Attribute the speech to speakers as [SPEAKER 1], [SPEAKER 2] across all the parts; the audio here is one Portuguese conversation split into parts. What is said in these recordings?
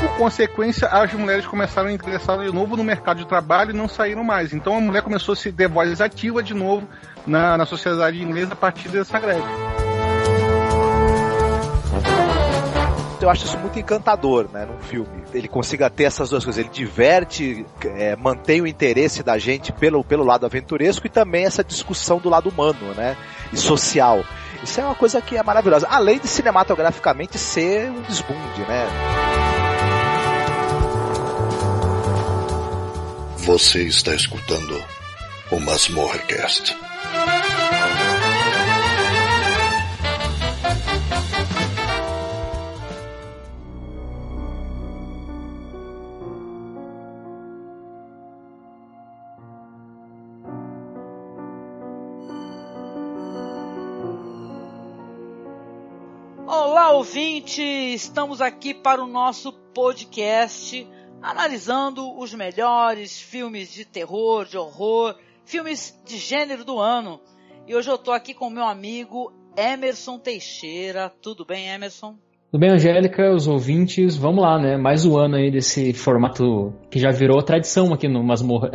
[SPEAKER 1] Por consequência, as mulheres começaram a ingressar de novo no mercado de trabalho e não saíram mais. Então a mulher começou a se ter voz ativa de novo na, na sociedade inglesa a partir dessa greve.
[SPEAKER 2] eu acho isso muito encantador, né, num filme. Ele consiga ter essas duas coisas. Ele diverte, é, mantém o interesse da gente pelo, pelo lado aventuresco e também essa discussão do lado humano, né, e social. Isso é uma coisa que é maravilhosa. Além de cinematograficamente ser um desbunde, né.
[SPEAKER 3] Você está escutando o Masmorrecast.
[SPEAKER 4] Olá, ouvinte! Estamos aqui para o nosso podcast analisando os melhores filmes de terror, de horror, filmes de gênero do ano. E hoje eu estou aqui com meu amigo Emerson Teixeira. Tudo bem, Emerson?
[SPEAKER 5] Tudo bem, Angélica, os ouvintes, vamos lá, né? Mais um ano aí desse formato que já virou tradição aqui no Masmorra.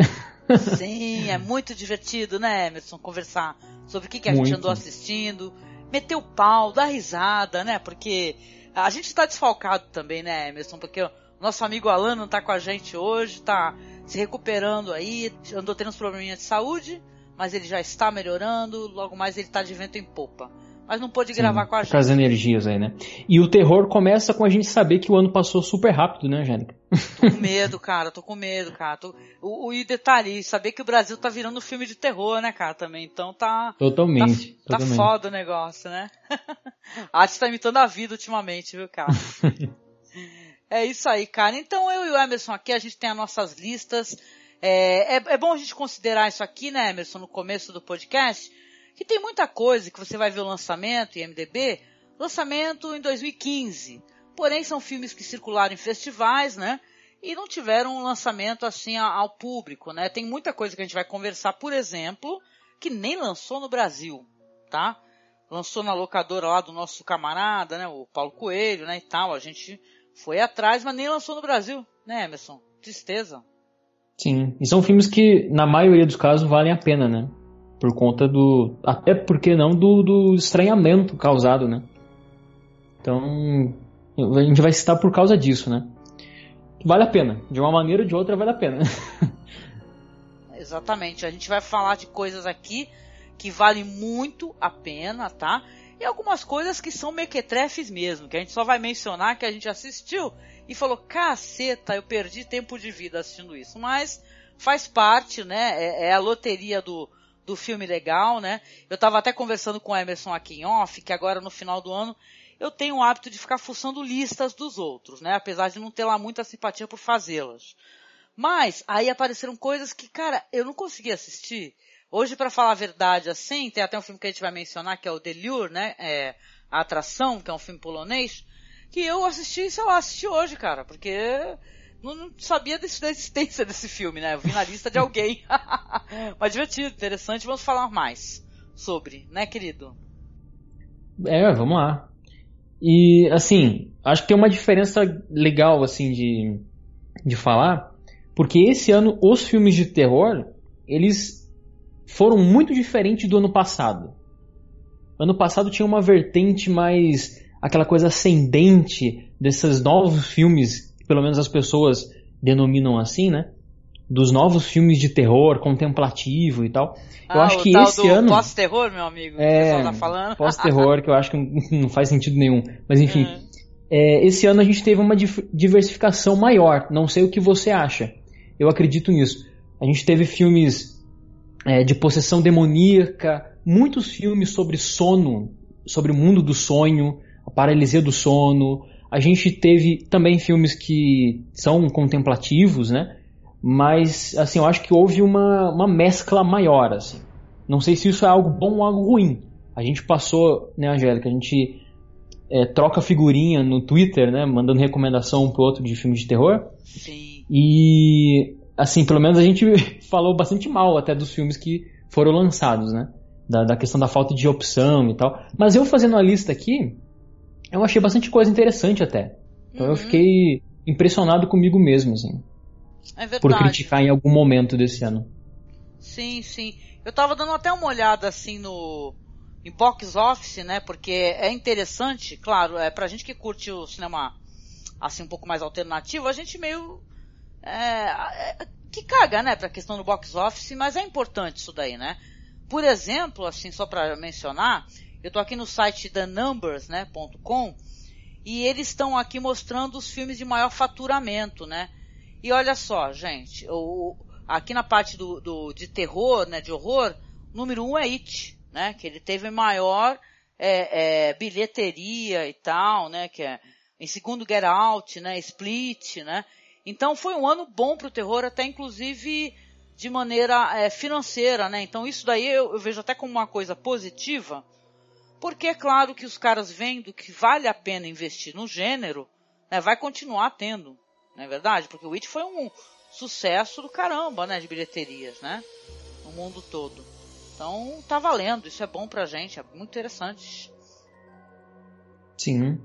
[SPEAKER 4] Sim, é muito divertido, né, Emerson, conversar sobre o que, que a muito. gente andou assistindo, meter o pau, dar risada, né? Porque a gente está desfalcado também, né, Emerson? Porque nosso amigo Alan não está com a gente hoje, está se recuperando aí, andou tendo uns probleminhas de saúde, mas ele já está melhorando, logo mais ele está de vento em popa mas não pôde gravar com a gente. Com
[SPEAKER 5] as energias aí, né? E o terror começa com a gente saber que o ano passou super rápido, né, Angélica?
[SPEAKER 4] Tô com medo, cara, tô com medo, cara. Tô... O, o, e detalhe, saber que o Brasil tá virando filme de terror, né, cara, também. Então tá.
[SPEAKER 5] Totalmente.
[SPEAKER 4] Tá,
[SPEAKER 5] totalmente.
[SPEAKER 4] tá foda o negócio, né? a arte tá imitando a vida ultimamente, viu, cara? é isso aí, cara. Então eu e o Emerson aqui, a gente tem as nossas listas. É, é, é bom a gente considerar isso aqui, né, Emerson, no começo do podcast que tem muita coisa que você vai ver o lançamento em MDB, lançamento em 2015. Porém, são filmes que circularam em festivais, né? E não tiveram um lançamento assim ao público, né? Tem muita coisa que a gente vai conversar, por exemplo, que nem lançou no Brasil, tá? Lançou na locadora lá do nosso camarada, né? O Paulo Coelho, né? E tal. A gente foi atrás, mas nem lançou no Brasil, né, Emerson? Tristeza.
[SPEAKER 5] Sim. E são filmes que, na maioria dos casos, valem a pena, né? Por conta do. Até porque não do, do estranhamento causado, né? Então. A gente vai citar por causa disso, né? Vale a pena. De uma maneira ou de outra, vale a pena.
[SPEAKER 4] Exatamente. A gente vai falar de coisas aqui que valem muito a pena, tá? E algumas coisas que são mequetrefes mesmo, que a gente só vai mencionar que a gente assistiu e falou, caceta, eu perdi tempo de vida assistindo isso. Mas faz parte, né? É, é a loteria do, do filme legal, né? Eu tava até conversando com o Emerson aqui em off, que agora no final do ano eu tenho o hábito de ficar fuçando listas dos outros, né? Apesar de não ter lá muita simpatia por fazê-las. Mas aí apareceram coisas que, cara, eu não consegui assistir. Hoje, para falar a verdade, assim, tem até um filme que a gente vai mencionar, que é o Delure, né? É, a Atração, que é um filme polonês, que eu assisti, sei lá, assisti hoje, cara, porque não, não sabia desse, da existência desse filme, né? Eu vi na lista de alguém. Mas divertido, interessante, vamos falar mais sobre, né, querido?
[SPEAKER 5] É, vamos lá. E, assim, acho que tem uma diferença legal, assim, de, de falar, porque esse ano os filmes de terror, eles foram muito diferentes do ano passado. Ano passado tinha uma vertente mais aquela coisa ascendente desses novos filmes pelo menos as pessoas denominam assim, né? Dos novos filmes de terror contemplativo e tal.
[SPEAKER 4] Ah, eu acho que esse ano. Pós-terror, meu amigo,
[SPEAKER 5] é, tá falando. Pós-terror, que eu acho que não faz sentido nenhum. Mas enfim. Uhum. É, esse ano a gente teve uma diversificação maior. Não sei o que você acha. Eu acredito nisso. A gente teve filmes é, de possessão demoníaca, muitos filmes sobre sono, sobre o mundo do sonho, a paralisia do sono, a gente teve também filmes que são contemplativos, né? Mas, assim, eu acho que houve uma, uma mescla maior, assim. Não sei se isso é algo bom ou algo ruim. A gente passou, né, Angélica? A gente é, troca figurinha no Twitter, né? Mandando recomendação um pro outro de filmes de terror.
[SPEAKER 4] Sim.
[SPEAKER 5] E, assim, pelo menos a gente falou bastante mal até dos filmes que foram lançados, né? Da, da questão da falta de opção e tal. Mas eu fazendo a lista aqui, eu achei bastante coisa interessante até. Então
[SPEAKER 4] Uhum.
[SPEAKER 5] eu fiquei impressionado comigo mesmo, assim.
[SPEAKER 4] É verdade.
[SPEAKER 5] Por criticar em algum momento desse ano.
[SPEAKER 4] Sim, sim. Eu tava dando até uma olhada assim no em box office, né? Porque é interessante, claro, é pra gente que curte o cinema assim um pouco mais alternativo, a gente meio é, que caga, né, pra questão do box office, mas é importante isso daí, né? Por exemplo, assim, só pra mencionar, eu tô aqui no site thenumbers, né, e eles estão aqui mostrando os filmes de maior faturamento, né? E olha só, gente, o, aqui na parte do, do, de terror, né, de horror, número um é It, né, que ele teve maior é, é, bilheteria e tal, né, que é em segundo Get Out, né, Split, né. Então foi um ano bom pro terror, até inclusive de maneira é, financeira, né. Então isso daí eu, eu vejo até como uma coisa positiva, porque é claro que os caras vendo que vale a pena investir no gênero, né, vai continuar tendo, não é verdade? Porque o It foi um sucesso do caramba, né, de bilheterias, né, no mundo todo. Então tá valendo, isso é bom pra gente, é muito interessante.
[SPEAKER 5] Sim.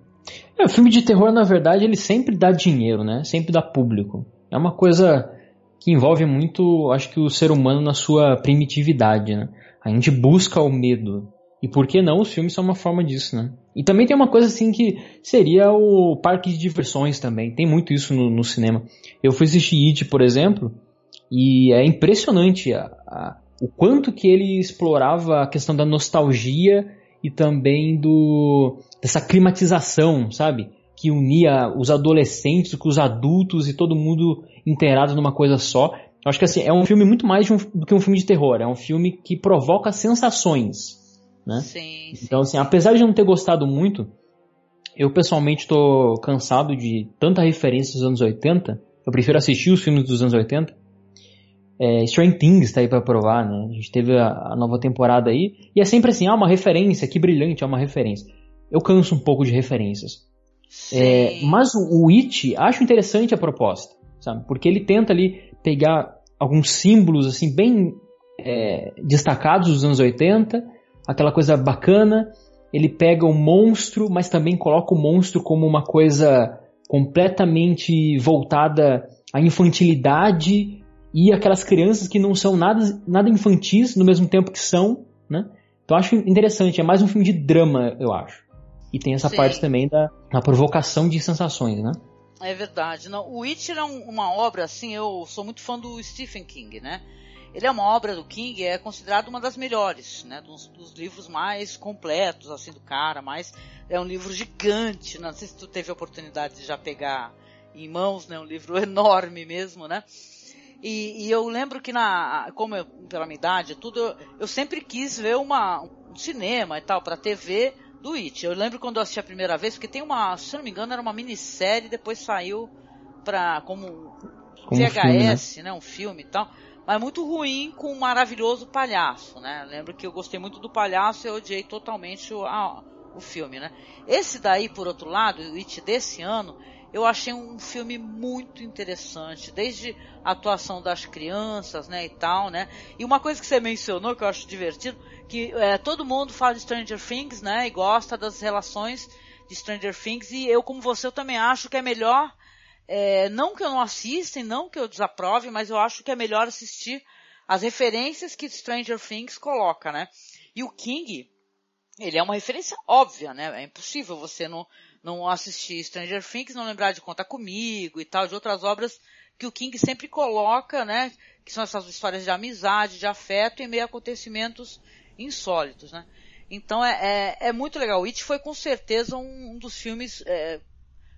[SPEAKER 5] É, o filme de terror, na verdade, ele sempre dá dinheiro, né? Sempre dá público. É uma coisa que envolve muito, acho que o ser humano na sua primitividade, né? A gente busca o medo. E por que não os filmes são uma forma disso, né? E também tem uma coisa assim que seria o parque de diversões também. Tem muito isso no, no cinema. Eu fui assistir It, por exemplo, e é impressionante a, a, o quanto que ele explorava a questão da nostalgia e também do dessa climatização, sabe? Que unia os adolescentes com os adultos e todo mundo inteirado numa coisa só. Eu acho que assim, é um filme muito mais um, do que um filme de terror. É um filme que provoca sensações, né?
[SPEAKER 4] Sim, sim.
[SPEAKER 5] Então, assim, apesar de não ter gostado muito, eu pessoalmente estou cansado de tanta referência dos anos 80. Eu prefiro assistir os filmes dos anos 80. É, Stranger Things tá aí pra provar, né? A gente teve a, a, nova temporada aí. E é sempre assim, ah, uma referência, que brilhante, é uma referência. Eu canso um pouco de referências. É, mas o, o It, acho interessante a proposta, sabe? Porque ele tenta ali pegar alguns símbolos, assim, bem é, destacados dos anos 80, aquela coisa bacana. Ele pega o monstro, mas também coloca o monstro como uma coisa completamente voltada à infantilidade e aquelas crianças que não são nada, nada infantis no mesmo tempo que são, né? Então acho interessante, é mais um filme de drama, eu acho. E tem essa
[SPEAKER 4] Sim.
[SPEAKER 5] parte também da, da provocação de sensações, né?
[SPEAKER 4] É verdade. Não, o It é um, uma obra, assim, eu sou muito fã do Stephen King, né? Ele é uma obra do King, é considerado uma das melhores, né? Dos, dos, livros mais completos, assim, do cara, mas é um livro gigante, não sei se tu teve a oportunidade de já pegar em mãos, né? Um livro enorme mesmo, né? E, e, eu lembro que na, como eu, pela minha idade, tudo, eu, eu, sempre quis ver uma, um cinema e tal, pra TV do It. Eu lembro quando eu assisti a primeira vez, porque tem uma, se eu não me engano, era uma minissérie, depois saiu pra, como,
[SPEAKER 5] como
[SPEAKER 4] VHS,
[SPEAKER 5] filme, né?
[SPEAKER 4] né? Um filme e tal. Mas muito ruim com um maravilhoso palhaço, né? Eu lembro que eu gostei muito do palhaço e eu odiei totalmente o, a, o filme, né? Esse daí, por outro lado, o It desse ano, eu achei um filme muito interessante, desde a atuação das crianças, né, e tal, né. E uma coisa que você mencionou que eu acho divertido, que é, todo mundo fala de Stranger Things, né, e gosta das relações de Stranger Things, e eu, como você, eu também acho que é melhor, é, não que eu não assista e não que eu desaprove, mas eu acho que é melhor assistir as referências que Stranger Things coloca, né. E o King, ele é uma referência óbvia, né, é impossível você não não assistir Stranger Things, não lembrar de Contar Comigo e tal, de outras obras que o King sempre coloca, né, que são essas histórias de amizade, de afeto em meio acontecimentos insólitos, né. Então é, é, é muito legal. It foi com certeza um, um dos filmes, é,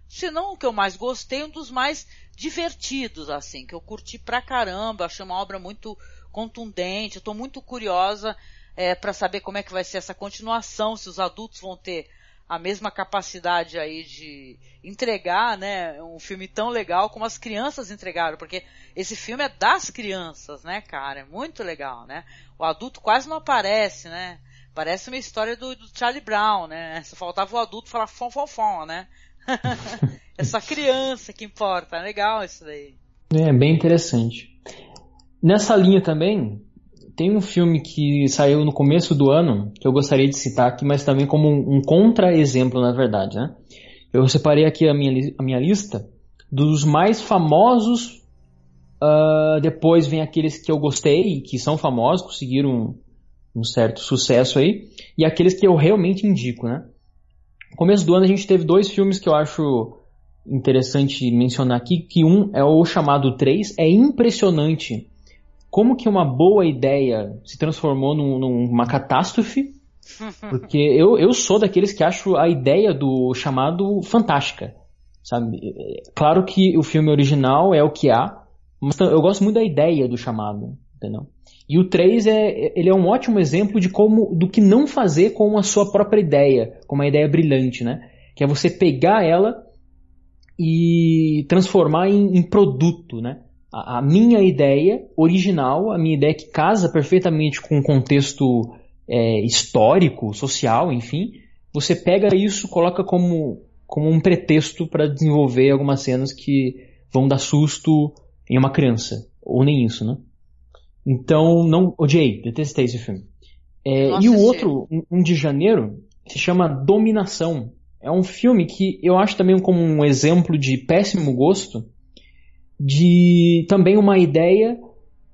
[SPEAKER 4] se não o que eu mais gostei, um dos mais divertidos, assim, que eu curti pra caramba, achei uma obra muito contundente, eu tô muito curiosa é, para saber como é que vai ser essa continuação, se os adultos vão ter a mesma capacidade aí de entregar, né, um filme tão legal como as crianças entregaram, porque esse filme é das crianças, né, cara, é muito legal, né? O adulto quase não aparece, né? Parece uma história do, do Charlie Brown, né? Só faltava o adulto falar fom fom fom, né? é só criança que importa, é legal isso daí.
[SPEAKER 5] É bem interessante. Nessa linha também, tem um filme que saiu no começo do ano, que eu gostaria de citar aqui, mas também como um, um contra-exemplo, na verdade, né? Eu separei aqui a minha, a minha lista dos mais famosos, uh, depois vem aqueles que eu gostei, que são famosos, conseguiram um, um certo sucesso aí, e aqueles que eu realmente indico, né? No começo do ano a gente teve dois filmes que eu acho interessante mencionar aqui, que um é o chamado 3, é impressionante como que uma boa ideia se transformou num, numa catástrofe, porque eu, eu sou daqueles que acho a ideia do chamado fantástica, sabe? Claro que o filme original é o que há, mas eu gosto muito da ideia do chamado, entendeu? E o 3 é, ele é um ótimo exemplo de como, do que não fazer com a sua própria ideia, com uma ideia brilhante, né? Que é você pegar ela e transformar em, em produto, né? A, a, minha ideia original, a minha ideia que casa perfeitamente com o contexto é, histórico, social, enfim, você pega isso, coloca como, como um pretexto para desenvolver algumas cenas que vão dar susto em uma criança, ou nem isso, né? Então, não odiei, detestei esse filme. É, e o outro, um, um de janeiro, se chama Dominação. É um filme que eu acho também como um exemplo de péssimo gosto, de também uma ideia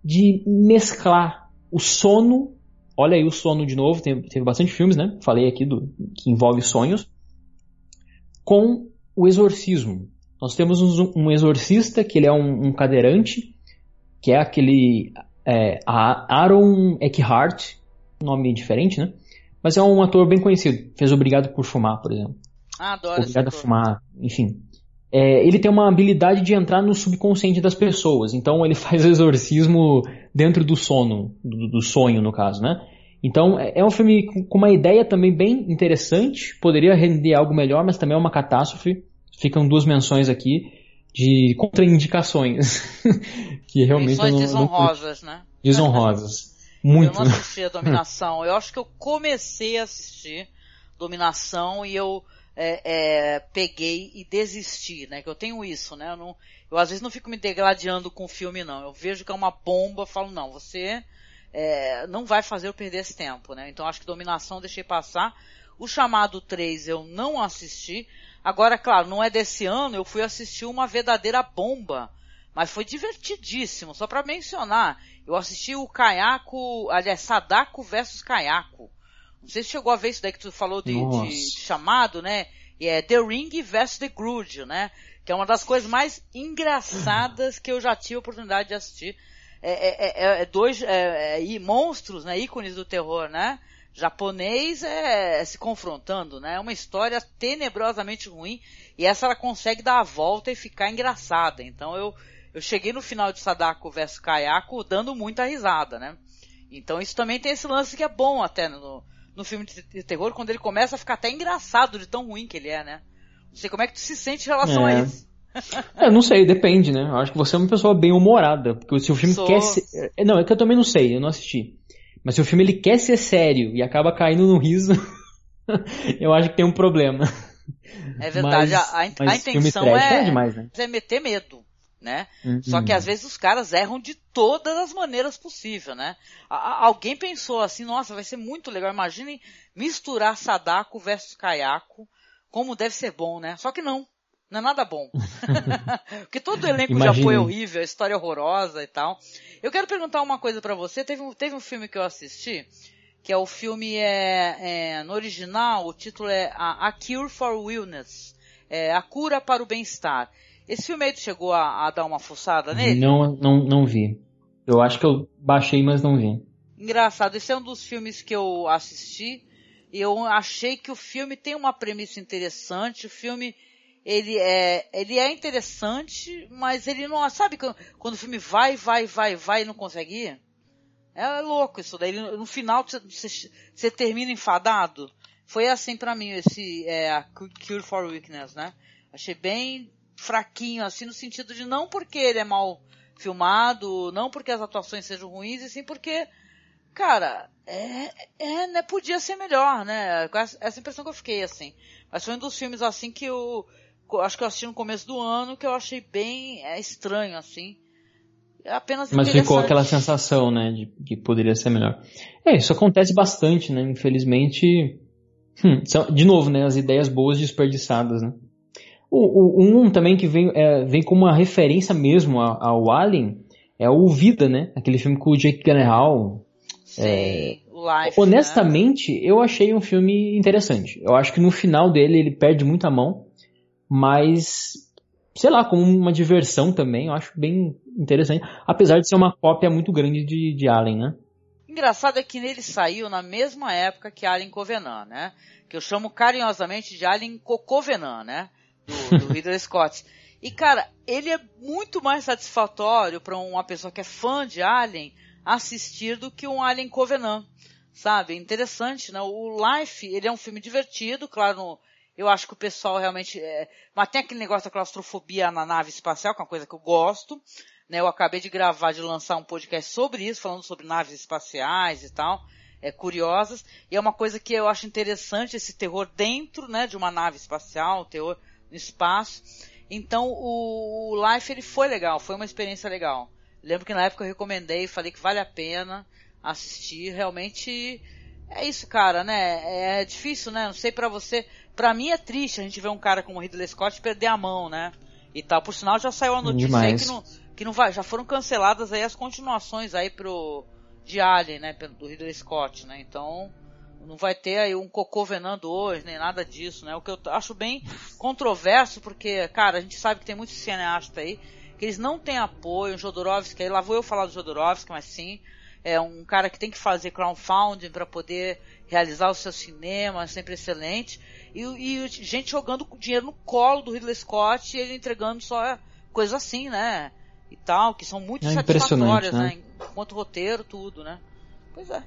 [SPEAKER 5] de mesclar o sono. Olha aí o sono de novo, teve, teve bastante filmes, né? Falei aqui do que envolve sonhos, com o exorcismo. Nós temos um, um exorcista que ele é um, um cadeirante, que é aquele é, Aaron Eckhart, nome diferente, né? Mas é um ator bem conhecido. Fez Obrigado por Fumar, por exemplo.
[SPEAKER 4] Ah, adoro
[SPEAKER 5] Obrigado a Fumar, enfim é, ele tem uma habilidade de entrar no subconsciente das pessoas. Então ele faz exorcismo dentro do sono, do, do sonho no caso, né? Então é, é um filme com uma ideia também bem interessante, poderia render algo melhor, mas também é uma catástrofe. Ficam duas menções aqui de contraindicações que realmente
[SPEAKER 4] Menções
[SPEAKER 5] não,
[SPEAKER 4] desonrosas,
[SPEAKER 5] não...
[SPEAKER 4] né?
[SPEAKER 5] Desonrosas. Muito.
[SPEAKER 4] Eu não assisti a Dominação. Eu acho que eu comecei a assistir Dominação e eu é, é, peguei e desisti, né? Que eu tenho isso, né? Eu, não, eu às vezes não fico me degladiando com o filme, não. Eu vejo que é uma bomba, falo, não, você é, não vai fazer eu perder esse tempo, né? Então acho que Dominação deixei passar. O chamado 3 eu não assisti. Agora, claro, não é desse ano, eu fui assistir uma verdadeira bomba. Mas foi divertidíssimo, só para mencionar. Eu assisti o Kayako, aliás, Sadako versus Kayako. Não sei se chegou a ver isso daí que tu falou de, de, de chamado, né? E é The Ring vs The Grudge, né? Que é uma das coisas mais engraçadas que eu já tive a oportunidade de assistir. É, é, é, é dois é, é monstros, né? Ícones do terror, né? Japonês é, se confrontando, né? É uma história tenebrosamente ruim e essa ela consegue dar a volta e ficar engraçada. Então eu, eu cheguei no final de Sadako vs Kayako dando muita risada, né? Então isso também tem esse lance que é bom até no, no filme de terror, quando ele começa a ficar até engraçado de tão ruim que ele é, né? Não sei como é que tu se sente em relação é. a isso.
[SPEAKER 5] É, não sei, depende, né? Eu acho que você é uma pessoa bem humorada, porque se o filme Sou... quer ser... É, não, é que eu também não sei, eu não assisti. Mas se o filme ele quer ser sério e acaba caindo no riso, eu acho que tem um problema.
[SPEAKER 4] É verdade, mas, a, a, a intenção é, é, demais, né? é meter medo né? Uhum. Só que às vezes os caras erram de todas as maneiras possíveis, né? A, alguém pensou assim, nossa, vai ser muito legal. Imaginem misturar Sadako versus Kayako, como deve ser bom, né? Só que não. Não é nada bom. Porque todo o elenco Imagine. já foi horrível, a história é horrorosa e tal. Eu quero perguntar uma coisa para você. Teve um, teve um filme que eu assisti, que é o filme é, é no original, o título é A, a Cure for Wellness, é, A Cura para o Bem-Estar. Esse filme aí tu chegou a, a, dar uma fuçada nele?
[SPEAKER 5] Não, não, não vi. Eu acho que eu baixei, mas não vi.
[SPEAKER 4] Engraçado, esse é um dos filmes que eu assisti e eu achei que o filme tem uma premissa interessante. O filme ele é, ele é interessante, mas ele não, sabe quando o filme vai, vai, vai, vai e não consegue ir? É louco isso daí. No final você, você termina enfadado. foi assim para mim esse é, a Cure for Weakness, né? Achei bem fraquinho, assim, no sentido de não porque ele é mal filmado, não porque as atuações sejam ruins, e sim porque, cara, é, é né, podia ser melhor, né? Essa impressão que eu fiquei, assim. Mas foi um dos filmes, assim, que eu, acho que eu assisti no começo do ano, que eu achei bem é, estranho, assim. É apenas
[SPEAKER 5] Mas ficou aquela sensação, né, de que poderia ser melhor. É, isso acontece bastante, né? Infelizmente, hum, são, de novo, né, as ideias boas desperdiçadas, né? O, o, um também que vem, é, vem como uma referência mesmo ao, ao, Alien é o Vida, né? Aquele filme com o Jake Gyllenhaal.
[SPEAKER 4] É, Life,
[SPEAKER 5] honestamente, né? eu achei um filme interessante. Eu acho que no final dele ele perde muito a mão, mas sei lá, como uma diversão também, eu acho bem interessante. Apesar de ser uma cópia muito grande de, de Alien, né?
[SPEAKER 4] Engraçado é que ele saiu na mesma época que Alien Covenant, né? Que eu chamo carinhosamente de Alien Cocovenant, né? Do, do Ridley Scott. E cara, ele é muito mais satisfatório para uma pessoa que é fã de Alien assistir do que um Alien Covenant, sabe? É interessante, né? O Life, ele é um filme divertido, claro, no, eu acho que o pessoal realmente, é, mas tem aquele negócio da claustrofobia na nave espacial, que é uma coisa que eu gosto, né? Eu acabei de gravar, de lançar um podcast sobre isso, falando sobre naves espaciais e tal, é, curiosas, e é uma coisa que eu acho interessante, esse terror dentro, né, de uma nave espacial, terror no espaço. Então o, o Life ele foi legal, foi uma experiência legal. Lembro que na época eu recomendei, falei que vale a pena assistir. Realmente é isso, cara, né? É difícil, né? Não sei para você. Pra mim é triste a gente ver um cara como o Ridley Scott perder a mão, né? E tal. Por sinal já saiu a notícia aí que não, que não vai, já foram canceladas aí as continuações aí pro de Alien, né? Do Ridley Scott, né? Então não vai ter aí um cocô venando hoje, nem nada disso, né? O que eu acho bem controverso, porque, cara, a gente sabe que tem muitos cineastas aí que eles não têm apoio. O Jodorowsky, aí lá vou eu falar do Jodorowsky, mas sim, é um cara que tem que fazer crowdfunding para poder realizar o seu cinema, sempre excelente. E, e, gente jogando dinheiro no colo do Ridley Scott e ele entregando só coisas assim, né? E tal, que são muito é satisfatórias, né? né? Enquanto roteiro, tudo, né? Pois é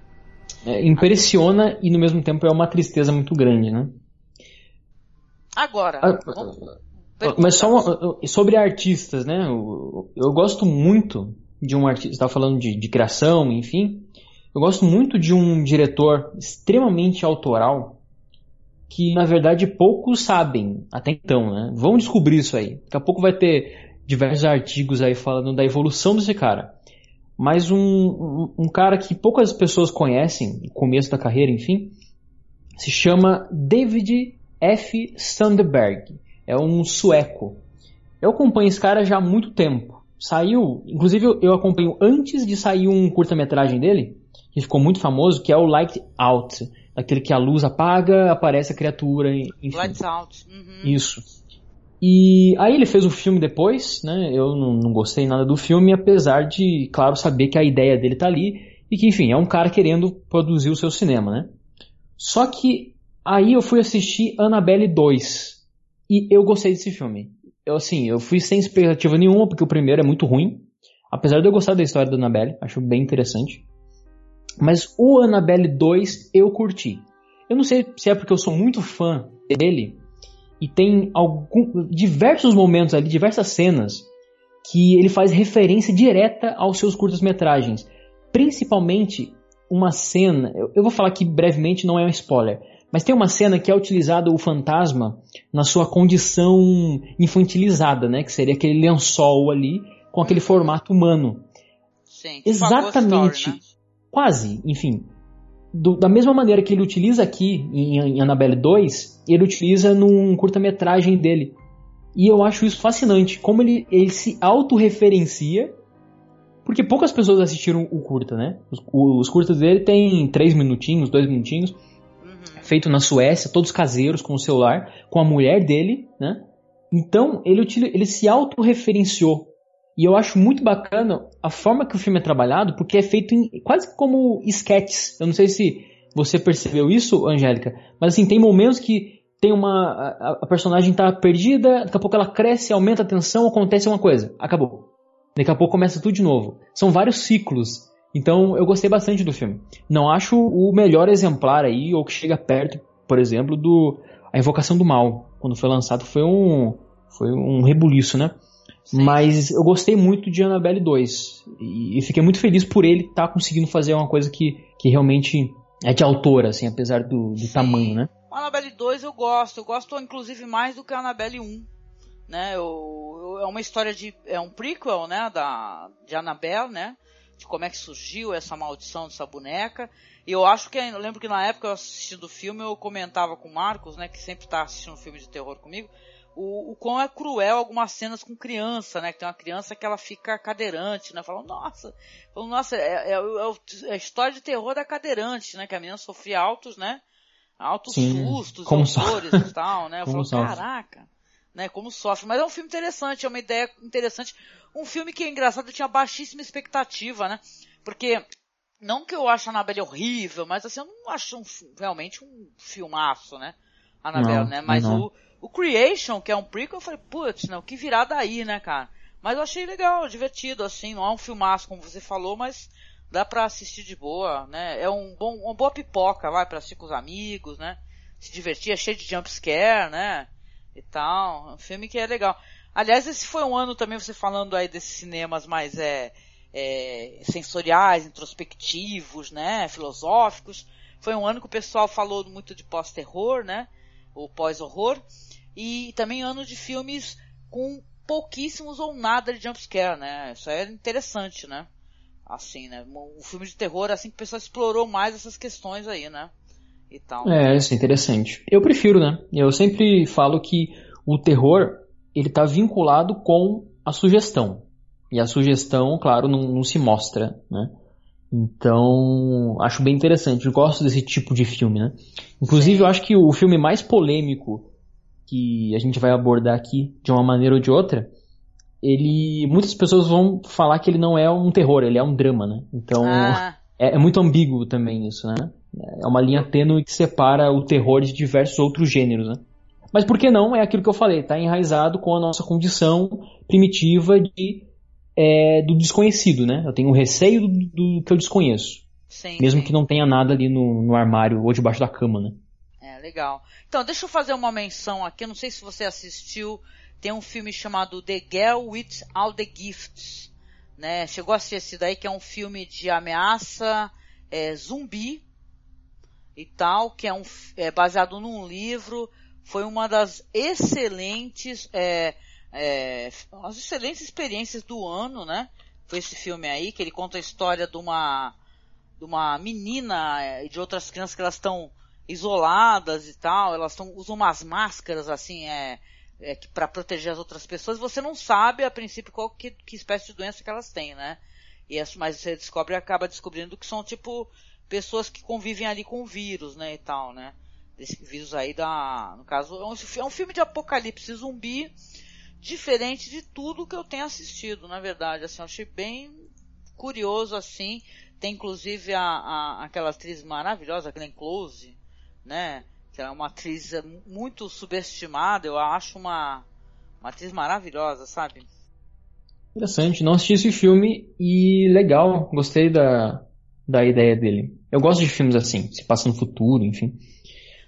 [SPEAKER 5] é, impressiona e no mesmo tempo é uma tristeza muito grande, né?
[SPEAKER 4] Agora,
[SPEAKER 5] ah, ah, mas só uma, sobre artistas, né? Eu, eu, gosto muito de um artista, estava falando de, de criação, enfim. Eu gosto muito de um diretor extremamente autoral que na verdade poucos sabem até então, né? Vão descobrir isso aí. Daqui a pouco vai ter diversos artigos aí falando da evolução desse cara mas um, um, um, cara que poucas pessoas conhecem, no começo da carreira, enfim, se chama David F. Sandberg. É um sueco. Eu acompanho esse cara já há muito tempo. Saiu, inclusive eu acompanho antes de sair um curta-metragem dele, que ficou muito famoso, que é o Light Out. Aquele que a luz apaga, aparece a criatura, enfim.
[SPEAKER 4] Lights Out. Uhum.
[SPEAKER 5] Isso. E aí ele fez o filme depois, né? Eu não, não, gostei nada do filme, apesar de, claro, saber que a ideia dele tá ali e que, enfim, é um cara querendo produzir o seu cinema, né? Só que aí eu fui assistir Annabelle 2 e eu gostei desse filme. Eu, assim, eu fui sem expectativa nenhuma porque o primeiro é muito ruim, apesar de eu gostar da história da Annabelle, acho bem interessante. Mas o Annabelle 2 eu curti. Eu não sei se é porque eu sou muito fã dele, e tem algum, diversos momentos ali, diversas cenas que ele faz referência direta aos seus curtas-metragens. Principalmente uma cena, eu, eu vou falar aqui brevemente, não é um spoiler, mas tem uma cena que é utilizado o fantasma na sua condição infantilizada, né? Que seria aquele lençol ali com aquele formato humano.
[SPEAKER 4] Sim,
[SPEAKER 5] Exatamente.
[SPEAKER 4] Story, né?
[SPEAKER 5] Quase, enfim do, da mesma maneira que ele utiliza aqui em, em Annabelle 2, ele utiliza num curta-metragem dele. E eu acho isso fascinante, como ele, ele se autorreferencia, porque poucas pessoas assistiram o curta, né? Os, os curtas dele tem 3 minutinhos, 2 minutinhos, uhum. feito na Suécia, todos caseiros, com o celular, com a mulher dele, né? Então, ele, ele se autorreferenciou e eu acho muito bacana a forma que o filme é trabalhado, porque é feito em, quase como sketches. Eu não sei se você percebeu isso, Angélica, mas assim, tem momentos que tem uma. A, a, personagem tá perdida, daqui a pouco ela cresce, aumenta a tensão, acontece uma coisa, acabou. Daqui a pouco começa tudo de novo. São vários ciclos. Então eu gostei bastante do filme. Não acho o melhor exemplar aí, ou que chega perto, por exemplo, do A Invocação do Mal. Quando foi lançado foi um, foi um rebuliço, né? Sim. Mas eu gostei muito de Annabelle 2. E, fiquei muito feliz por ele estar tá conseguindo fazer uma coisa que, que realmente é de autor, assim, apesar do, do tamanho, né?
[SPEAKER 4] O Annabelle 2 eu gosto. Eu gosto inclusive mais do que a Annabelle 1. Né? Eu, eu, é uma história de. É um prequel, né? Da, de Annabelle, né? De como é que surgiu essa maldição dessa boneca. E eu acho que, eu lembro que na época eu assistindo o filme, eu comentava com o Marcos, né, que sempre está assistindo filme de terror comigo, o, o quão é cruel algumas cenas com criança, né, que tem uma criança que ela fica cadeirante, né, falam, nossa, falam, nossa, é, é, é, é, a história de terror da cadeirante, né, que a menina sofria altos, né, altos Sim, sustos, como horrores e tal, né, eu falo, sofre. caraca, né, como sofre, mas é um filme interessante, é uma ideia interessante, um filme que é engraçado, tinha baixíssima expectativa, né, porque não que eu ache a Annabelle horrível, mas assim, eu não acho um, realmente um filmaço, né? Annabelle, não, né? Mas não. O, o Creation, que é um prequel, eu falei, putz, não, que virada aí, né, cara? Mas eu achei legal, divertido, assim, não é um filmaço, como você falou, mas dá pra assistir de boa, né? É um bom, uma boa pipoca, vai, pra assistir com os amigos, né? Se divertir, é cheio de jumpscare, né? E tal. É um filme que é legal. Aliás, esse foi um ano também, você falando aí desses cinemas mais, é, é, sensoriais, introspectivos, né, filosóficos. Foi um ano que o pessoal falou muito de pós-terror, né, ou pós-horror, e também ano de filmes com pouquíssimos ou nada de jumpscare, né, isso é interessante, né, assim, né, um filme de terror, assim, que o pessoal explorou mais essas questões aí, né, e tal.
[SPEAKER 5] É, isso é interessante. Eu prefiro, né, eu sempre falo que o terror, ele tá vinculado com a sugestão. E a sugestão, claro, não, não se mostra, né? Então, acho bem interessante. Eu gosto desse tipo de filme, né? Inclusive, Sim. eu acho que o filme mais polêmico que a gente vai abordar aqui, de uma maneira ou de outra, ele. Muitas pessoas vão falar que ele não é um terror, ele é um drama, né? Então, ah. é, é, muito ambíguo também isso, né? É uma linha tênue que separa o terror de diversos outros gêneros, né? Mas por que não? É aquilo que eu falei, tá enraizado com a nossa condição primitiva de é, do desconhecido, né? Eu tenho um receio do, do que eu desconheço. Sim, mesmo sim. que não tenha nada ali no, no armário ou debaixo da cama, né?
[SPEAKER 4] Legal. Então, deixa eu fazer uma menção aqui. Não sei se você assistiu. Tem um filme chamado The Girl with All the Gifts. Né? Chegou a assistir esse daí, que é um filme de ameaça é, zumbi e tal, que é, um, é baseado num livro. Foi uma das excelentes é, é, as excelentes experiências do ano, né? Foi esse filme aí, que ele conta a história de uma, de uma menina é, e de outras crianças que elas estão isoladas e tal, elas tão, usam umas máscaras assim, é, é para proteger as outras pessoas. Você não sabe a princípio qual que, que espécie de doença que elas têm, né? E mas você descobre acaba descobrindo que são tipo pessoas que convivem ali com o vírus, né, e tal, né? Esse vírus aí da, no caso, é um, é um filme de apocalipse zumbi diferente de tudo que eu tenho assistido, na verdade. Assim, eu achei bem curioso assim. Tem inclusive a, a, aquela atriz maravilhosa, Glenn Close, né? Que é uma atriz muito subestimada, eu acho uma, uma atriz maravilhosa, sabe?
[SPEAKER 5] Interessante, não assisti esse filme e legal, gostei da, da ideia dele. Eu gosto de filmes assim, se passa no futuro, enfim.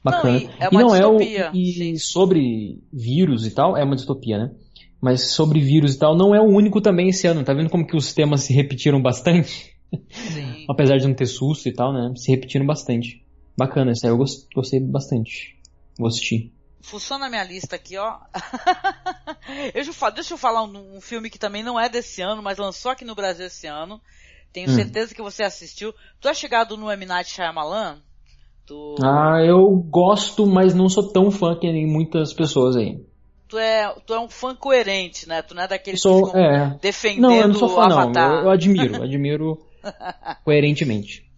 [SPEAKER 5] Bacana. Não, e, é e não distopia, é o. E sobre vírus e tal, é uma distopia, né? Mas sobre vírus e tal, não é o único também esse ano. Tá vendo como que os temas se repetiram bastante? Sim. Apesar de não ter susto e tal, né? Se repetiram bastante. Bacana, isso aí eu gostei bastante. Vou assistir.
[SPEAKER 4] Funciona a minha lista aqui, ó. deixa, eu, deixa eu falar um, um, filme que também não é desse ano, mas lançou aqui no Brasil esse ano. Tenho hum. certeza que você assistiu. Tu é chegado no M. Night Shyamalan?
[SPEAKER 5] Tu... Ah, eu gosto, mas não sou tão fã que nem muitas pessoas aí
[SPEAKER 4] tu é, tu é um fã coerente, né? Tu não é daquele sou, que
[SPEAKER 5] é.
[SPEAKER 4] defendendo
[SPEAKER 5] não, eu não sou fã, Não. Eu, eu admiro, admiro coerentemente.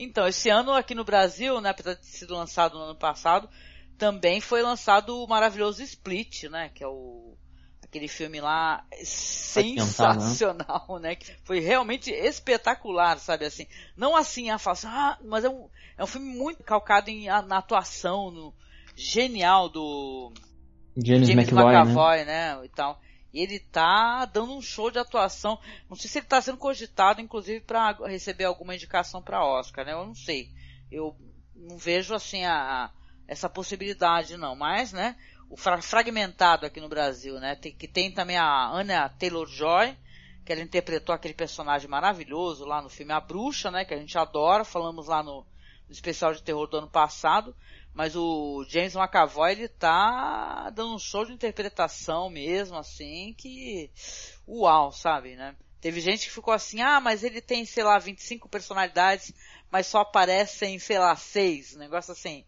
[SPEAKER 4] Então, esse ano aqui no Brasil, né, apesar de ter sido lançado no ano passado, também foi lançado o maravilhoso Split, né, que é o aquele filme lá sensacional, né? Que foi realmente espetacular, sabe assim. Não assim a face, ah, mas é um, é um filme muito calcado em, na atuação, no genial do
[SPEAKER 5] James, James McAvoy,
[SPEAKER 4] McAvoy né? né? E tal. E ele tá dando um show de atuação. Não sei se ele tá sendo cogitado, inclusive, para receber alguma indicação para Oscar, né? Eu não sei. Eu não vejo assim a, essa possibilidade, não. Mas, né, o fra fragmentado aqui no Brasil, né, tem, que tem também a Anna Taylor-Joy, que ela interpretou aquele personagem maravilhoso lá no filme A Bruxa, né, que a gente adora, falamos lá no, no especial de terror do ano passado, mas o James McAvoy, ele tá dando um show de interpretação mesmo, assim, que, uau, sabe, né? Teve gente que ficou assim, ah, mas ele tem, sei lá, 25 personalidades, mas só aparecem, sei lá, seis, um negócio assim.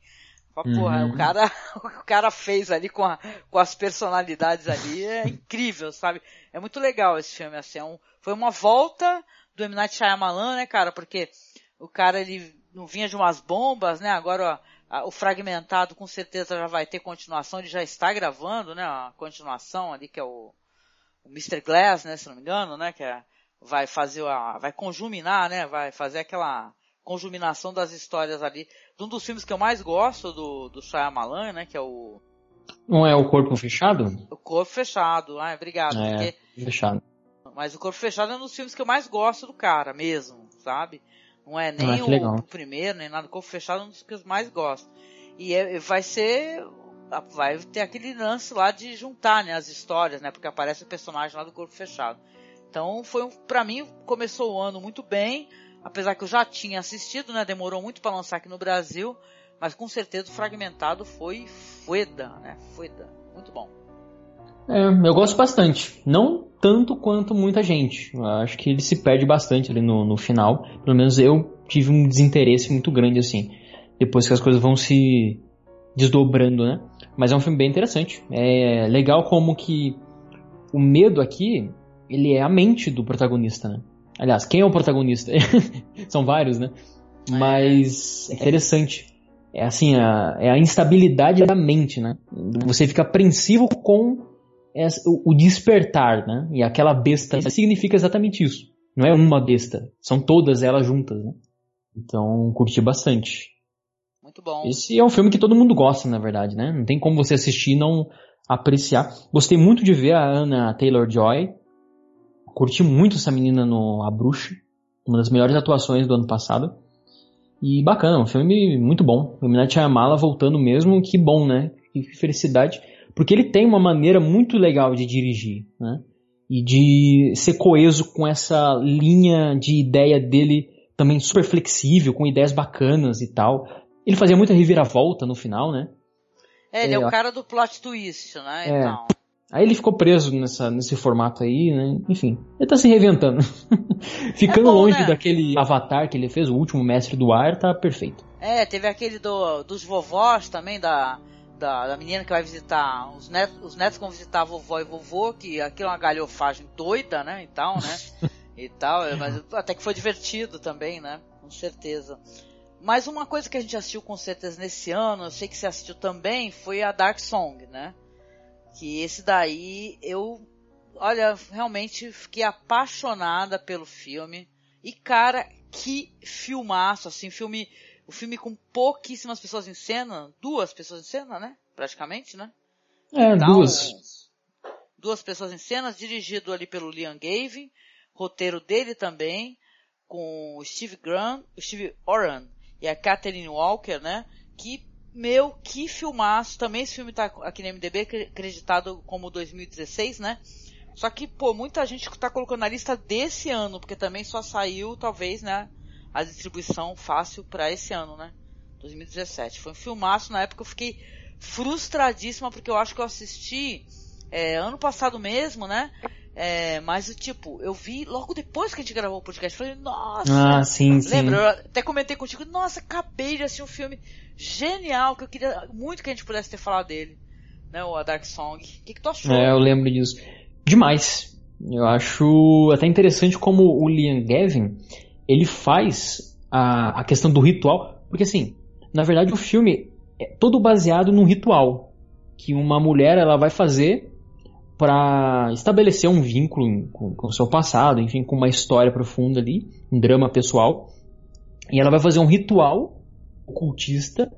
[SPEAKER 4] Porra, uhum. o cara, o cara fez ali com, a, com as personalidades ali, é incrível, sabe? É muito legal esse filme, assim, é um, foi uma volta do M. Night Shyamalan, né, cara, porque o cara, ele não vinha de umas bombas, né, agora, ó, o fragmentado com certeza já vai ter continuação, ele já está gravando, né, a continuação ali, que é o, o Mr. Glass, né, se não me engano, né, que é, vai fazer a, vai conjuminar, né, vai fazer aquela conjuminação das histórias ali, de um dos filmes que eu mais gosto do, do Shyamalan, né, que é o...
[SPEAKER 5] Não é o Corpo Fechado?
[SPEAKER 4] O Corpo Fechado, ah, obrigado.
[SPEAKER 5] É, porque... fechado.
[SPEAKER 4] Mas o Corpo Fechado é um dos filmes que eu mais gosto do cara, mesmo, sabe? Não é nem ah, o, o, primeiro, nem nada. Corpo Fechado é um dos que eu mais gosto. E é, vai ser vai ter aquele lance lá de juntar né, as histórias, né? Porque aparece o personagem lá do corpo fechado. Então foi para mim começou o ano muito bem, apesar que eu já tinha assistido, né? Demorou muito para lançar aqui no Brasil, mas com certeza o fragmentado foi fueda, né? Fueda, muito bom.
[SPEAKER 5] É, eu gosto bastante. Não tanto quanto muita gente. Eu acho que ele se perde bastante ali no, no final. Pelo menos eu tive um desinteresse muito grande assim. Depois que as coisas vão se desdobrando, né? Mas é um filme bem interessante. É legal como que o medo aqui, ele é a mente do protagonista, né? Aliás, quem é o protagonista? São vários, né? Mas é interessante. É assim, a, é a instabilidade da mente, né? Você fica apreensivo com o despertar, né? E aquela besta significa exatamente isso. Não é uma besta, são todas elas juntas, né? Então, curti bastante.
[SPEAKER 4] Muito bom.
[SPEAKER 5] Esse é um filme que todo mundo gosta, na verdade, né? Não tem como você assistir e não apreciar. Gostei muito de ver a Anna Taylor-Joy. Curti muito essa menina no A Bruxa. Uma das melhores atuações do ano passado. E bacana, um filme muito bom. O Minat Shyamala voltando mesmo, que bom, né? Que felicidade. Porque ele tem uma maneira muito legal de dirigir, né? E de ser coeso com essa linha de ideia dele também super flexível, com ideias bacanas e tal. Ele fazia muita reviravolta no final, né?
[SPEAKER 4] É, ele é, é o cara do plot twist, né? É. Então.
[SPEAKER 5] Aí ele ficou preso nessa, nesse formato aí, né? Enfim, ele tá se reinventando. Ficando é bom, longe né? daquele avatar que ele fez, o último mestre do ar, tá perfeito.
[SPEAKER 4] É, teve aquele do, dos vovós também, da, da, da, menina que vai visitar, os netos, os netos vão visitar a vovó e vovô, que aquilo é uma galhofagem doida, né? Então, né? e tal, mas até que foi divertido também, né? Com certeza. Mas uma coisa que a gente assistiu com certeza nesse ano, eu sei que você assistiu também, foi a Dark Song, né? Que esse daí eu, olha, realmente fiquei apaixonada pelo filme. E cara, que filmaço, assim, filme, o filme com pouquíssimas pessoas em cena, duas pessoas em cena, né? Praticamente, né?
[SPEAKER 5] É, então, duas.
[SPEAKER 4] Duas pessoas em cena, dirigido ali pelo Liam Gavin, roteiro dele também, com o Steve Grant, o Steve Oran e a Catherine Walker, né? Que, meu, que filmaço. Também esse filme tá aqui no MDB, acreditado como 2016, né? Só que, pô, muita gente tá colocando na lista desse ano, porque também só saiu, talvez, né? A distribuição fácil para esse ano, né? 2017. Foi um filmaço, na época eu fiquei frustradíssima, porque eu acho que eu assisti é, ano passado mesmo, né? É, mas, tipo, eu vi logo depois que a gente gravou o podcast. Falei, nossa.
[SPEAKER 5] Ah, sim,
[SPEAKER 4] lembra?
[SPEAKER 5] sim.
[SPEAKER 4] Eu até comentei contigo, nossa, acabei de assistir um filme genial que eu queria muito que a gente pudesse ter falado dele. Né, o A Dark Song. O que, que tu achou?
[SPEAKER 5] É, eu lembro disso. Demais. Eu acho até interessante como o Liam Gavin ele faz a, a questão do ritual. Porque, assim, na verdade, o filme é todo baseado num ritual que uma mulher ela vai fazer para estabelecer um vínculo com, com o seu passado, enfim, com uma história profunda ali, um drama pessoal. E ela vai fazer um ritual ocultista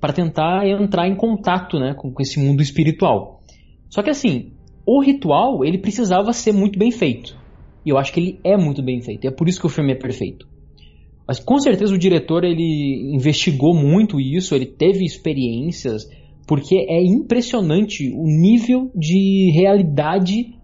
[SPEAKER 5] para tentar entrar em contato né, com, com esse mundo espiritual. Só que assim, o ritual ele precisava ser muito bem feito. E eu acho que ele é muito bem feito. E é por isso que o filme é perfeito. Mas com certeza o diretor ele investigou muito isso, ele teve experiências, porque é impressionante o nível de realidade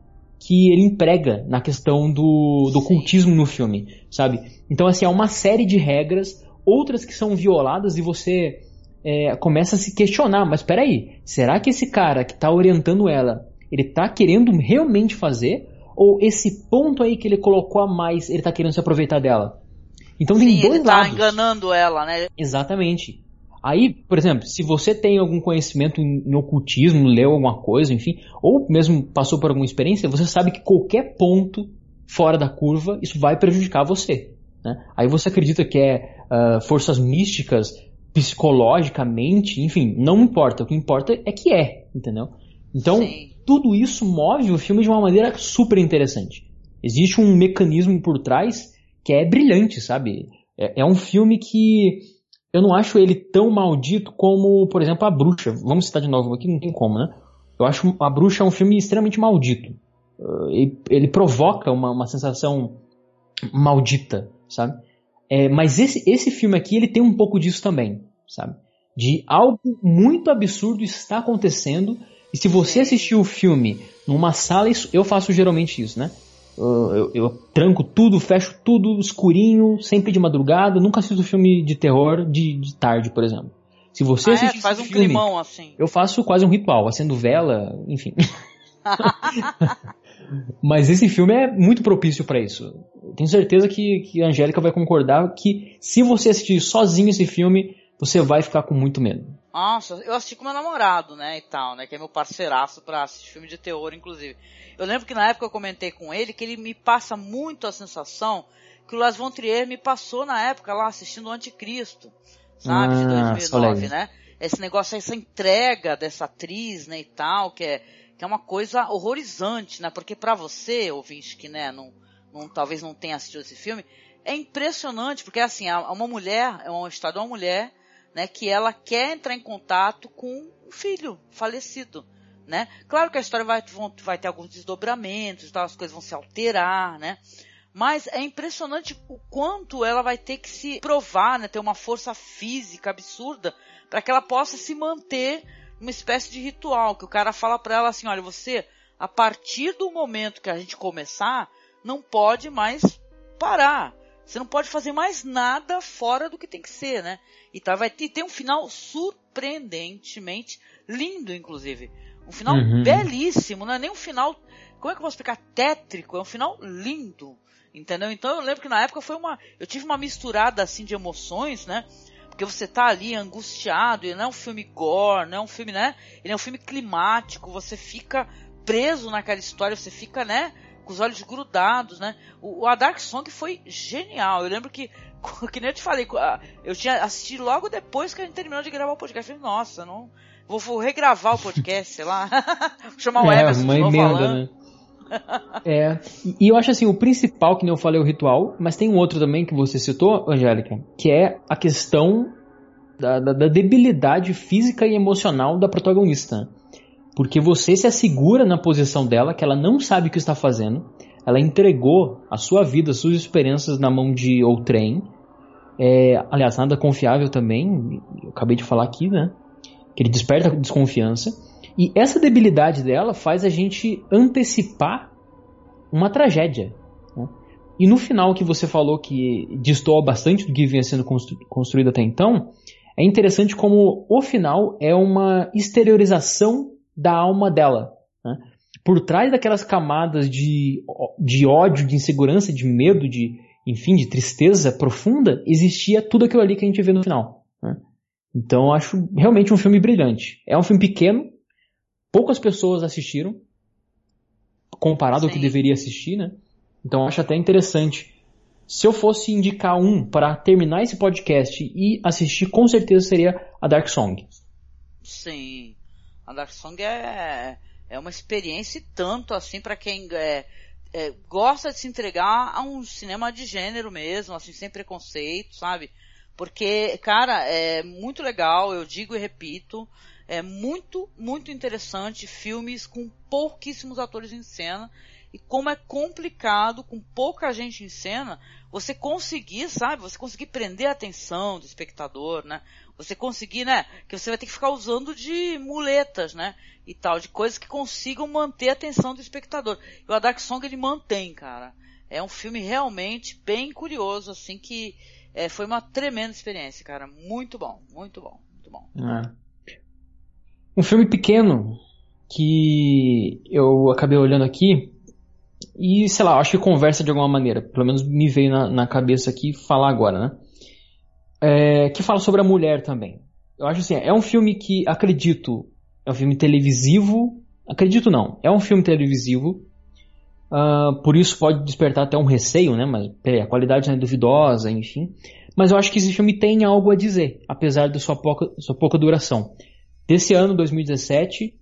[SPEAKER 5] que ele emprega na questão do, do cultismo no filme, sabe? Então, assim, há uma série de regras, outras que são violadas e você é, começa a se questionar, mas peraí, será que esse cara que está orientando ela, ele está querendo realmente fazer? Ou esse ponto aí que ele colocou a mais, ele está querendo se aproveitar dela? Então
[SPEAKER 4] Sim,
[SPEAKER 5] tem dois
[SPEAKER 4] ele tá
[SPEAKER 5] lados.
[SPEAKER 4] enganando ela, né?
[SPEAKER 5] Exatamente. Aí, por exemplo, se você tem algum conhecimento em, em ocultismo, leu alguma coisa, enfim, ou mesmo passou por alguma experiência, você sabe que qualquer ponto fora da curva, isso vai prejudicar você. Né? Aí você acredita que é uh, forças místicas, psicologicamente, enfim, não importa. O que importa é que é, entendeu? Então,
[SPEAKER 4] Sim.
[SPEAKER 5] Tudo isso move o filme de uma maneira super interessante. Existe um mecanismo por trás que é brilhante, sabe? É, é um filme que eu não acho ele tão maldito como, por exemplo, A Bruxa. Vamos citar de novo aqui, não tem como, né? Eu acho A Bruxa é um filme extremamente maldito. Uh, ele, ele provoca uma, uma sensação maldita, sabe? É, mas esse, esse filme aqui, ele tem um pouco disso também, sabe? De algo muito absurdo está acontecendo e se você assistir o filme numa sala, isso, eu faço geralmente isso, né? Eu, eu, eu tranco tudo, fecho tudo escurinho, sempre de madrugada. Nunca assisto filme de terror de, de tarde, por exemplo. Se você
[SPEAKER 4] Ah, é?
[SPEAKER 5] assistir
[SPEAKER 4] Faz um
[SPEAKER 5] filme,
[SPEAKER 4] climão assim.
[SPEAKER 5] eu faço quase um ritual, acendo vela, enfim. Mas esse filme é muito propício para isso. Eu tenho certeza que, que a Angélica vai concordar que se você assistir sozinho esse filme, você vai ficar com muito medo.
[SPEAKER 4] Nossa, eu assisti com meu namorado, né, e tal, né, que é meu parceiraço pra assistir filme de terror, inclusive. Eu lembro que na época eu comentei com ele que ele me passa muito a sensação que o Las Von Trier me passou na época lá assistindo o Anticristo, sabe, de
[SPEAKER 5] Ah,
[SPEAKER 4] 2009,
[SPEAKER 5] Soleil.
[SPEAKER 4] né? Esse negócio, essa entrega dessa atriz, né, e tal, que é, que é uma coisa horrorizante, né, porque pra você, ouvinte, que, né, não, não, talvez não tenha assistido esse filme, é impressionante, porque assim, a- uma mulher, é uma história de uma mulher, né, que ela quer entrar em contato com um filho falecido, né? Claro que a história vai, vão- vai ter alguns desdobramentos, tal, as coisas vão se alterar, né? Mas é impressionante o quanto ela vai ter que se provar, né, ter uma força física absurda para que ela possa se manter numa espécie de ritual, que o cara fala para ela assim, olha, você a partir do momento que a gente começar, não pode mais parar. Você não pode fazer mais nada fora do que tem que ser, né? E tá, vai ter, tem um final surpreendentemente lindo, inclusive. Um final
[SPEAKER 5] Uhum.
[SPEAKER 4] belíssimo, não é nem um final, como é que eu vou explicar? Tétrico, é um final lindo. Entendeu? Então eu lembro que na época foi uma. Eu tive uma misturada assim de emoções, né? Porque você tá ali angustiado, ele não é um filme gore, não é um filme, né? Ele é um filme climático, você fica preso naquela história, você fica, né? Com os olhos grudados, né? O, A Dark Song foi genial. Eu lembro que, que nem eu te falei, eu tinha assistido logo depois que a gente terminou de gravar o podcast. Eu falei, nossa, não. Vou, vou regravar o podcast, sei lá. Vou chamar o
[SPEAKER 5] é,
[SPEAKER 4] Emerson
[SPEAKER 5] uma emenda, né? é. E eu acho assim, o principal, que nem eu falei, é o ritual, mas tem um outro também que você citou, Angélica, que é a questão da, da- da debilidade física e emocional da protagonista. Porque você se assegura na posição dela, que ela não sabe o que está fazendo, ela entregou a sua vida, as suas experiências na mão de outrem. É, aliás, nada confiável também, eu acabei de falar aqui, né? Que ele desperta desconfiança. E essa debilidade dela faz a gente antecipar uma tragédia. né? E no final que você falou que destoa bastante do que vinha sendo constru- construído até então, é interessante como o final é uma exteriorização da alma dela. né? Por trás daquelas camadas de, de ódio, de insegurança, de medo, de enfim, de tristeza profunda, existia tudo aquilo ali que a gente vê no final. né? Então eu acho realmente um filme brilhante. É um filme pequeno, poucas pessoas assistiram, comparado ao que
[SPEAKER 4] Sim.
[SPEAKER 5] deveria assistir, né? Então eu acho até interessante. Se eu fosse indicar um para terminar esse podcast e assistir, com certeza seria a Dark Song.
[SPEAKER 4] Sim. A Dark Song é, é uma experiência tanto assim para quem é, é, gosta de se entregar a um cinema de gênero mesmo, assim, sem preconceito, sabe? Porque, cara, é muito legal, eu digo e repito, é muito, muito interessante filmes com pouquíssimos atores em cena e como é complicado, com pouca gente em cena, você conseguir, sabe, você conseguir prender a atenção do espectador, né? Você conseguir, né, que você vai ter que ficar usando de muletas, né, e tal, de coisas que consigam manter a atenção do espectador. E o Dark Song ele mantém, cara. É um filme realmente bem curioso, assim, que é, foi uma tremenda experiência, cara. Muito bom, muito bom, muito bom.
[SPEAKER 5] É. Um filme pequeno que eu acabei olhando aqui e, sei lá, acho que conversa de alguma maneira. Pelo menos me veio na, na cabeça aqui falar agora, né? É, que fala sobre a mulher também. Eu acho assim, é um filme que acredito, é um filme televisivo. Acredito não, é um filme televisivo. Uh, por isso pode despertar até um receio, né? Mas a qualidade é duvidosa, enfim. Mas eu acho que esse filme tem algo a dizer, apesar da sua pouca, sua pouca duração. Desse ano, 2017,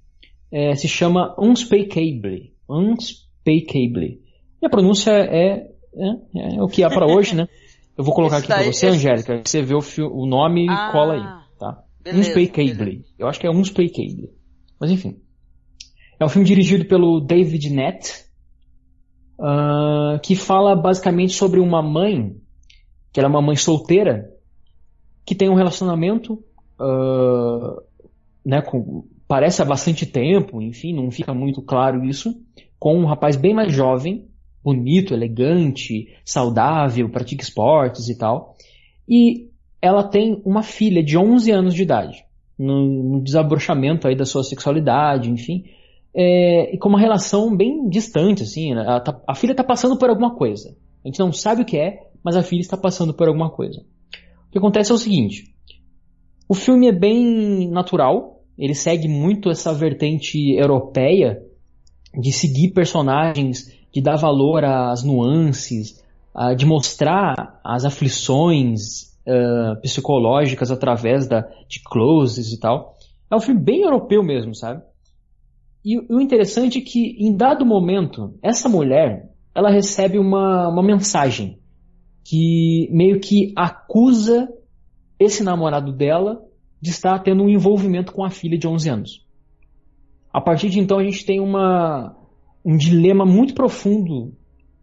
[SPEAKER 5] é, se chama Unspeakable. Unspeakable. E a pronúncia é, é, é o que há para hoje, né? Eu vou colocar aqui para você, Angélica. Você vê o, o nome e ah, cola aí, tá? Beleza, Unspeakable. Beleza. Eu acho que é Unspeakable. Mas enfim. É um filme dirigido pelo David Nett, uh, que fala basicamente sobre uma mãe, que ela é uma mãe solteira, que tem um relacionamento, uh, né, com, parece há bastante tempo, enfim, não fica muito claro isso, com um rapaz bem mais jovem, bonito, elegante, saudável, pratica esportes e tal. E ela tem uma filha de 11 anos de idade, no, desabrochamento aí da sua sexualidade, enfim, é, e com uma relação bem distante, assim, né? tá, a filha está passando por alguma coisa. A gente não sabe o que é, mas a filha está passando por alguma coisa. O que acontece é o seguinte, o filme é bem natural, ele segue muito essa vertente europeia de seguir personagens, de dar valor às nuances, de mostrar as aflições uh, psicológicas através da, de closes e tal. É um filme bem europeu mesmo, sabe? E o interessante é que, em dado momento, essa mulher, ela recebe uma, uma mensagem que meio que acusa esse namorado dela de estar tendo um envolvimento com a filha de 11 anos. A partir de então a gente tem uma, um dilema muito profundo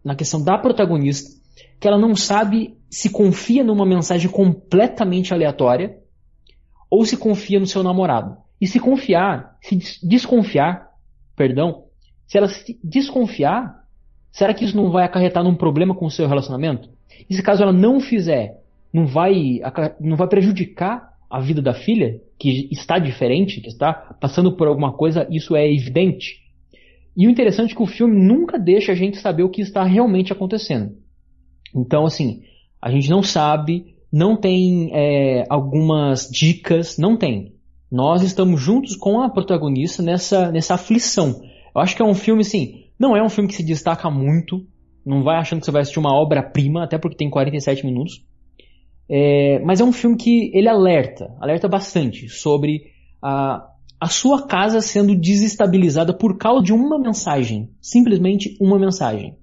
[SPEAKER 5] na questão da protagonista, que ela não sabe se confia numa mensagem completamente aleatória ou se confia no seu namorado. E se confiar, se desconfiar, perdão, se ela se desconfiar, será que isso não vai acarretar num problema com o seu relacionamento? E se caso ela não fizer, não vai, não vai prejudicar a vida da filha, que está diferente, que está passando por alguma coisa, isso é evidente. E o interessante é que o filme nunca deixa a gente saber o que está realmente acontecendo. Então, assim, a gente não sabe, não tem é, algumas dicas, não tem. Nós estamos juntos com a protagonista nessa, nessa aflição. Eu acho que é um filme, assim, não é um filme que se destaca muito, não vai achando que você vai assistir uma obra-prima, até porque tem 47 minutos. É, mas é um filme que ele alerta, alerta bastante sobre a, a sua casa sendo desestabilizada por causa de uma mensagem, simplesmente uma mensagem,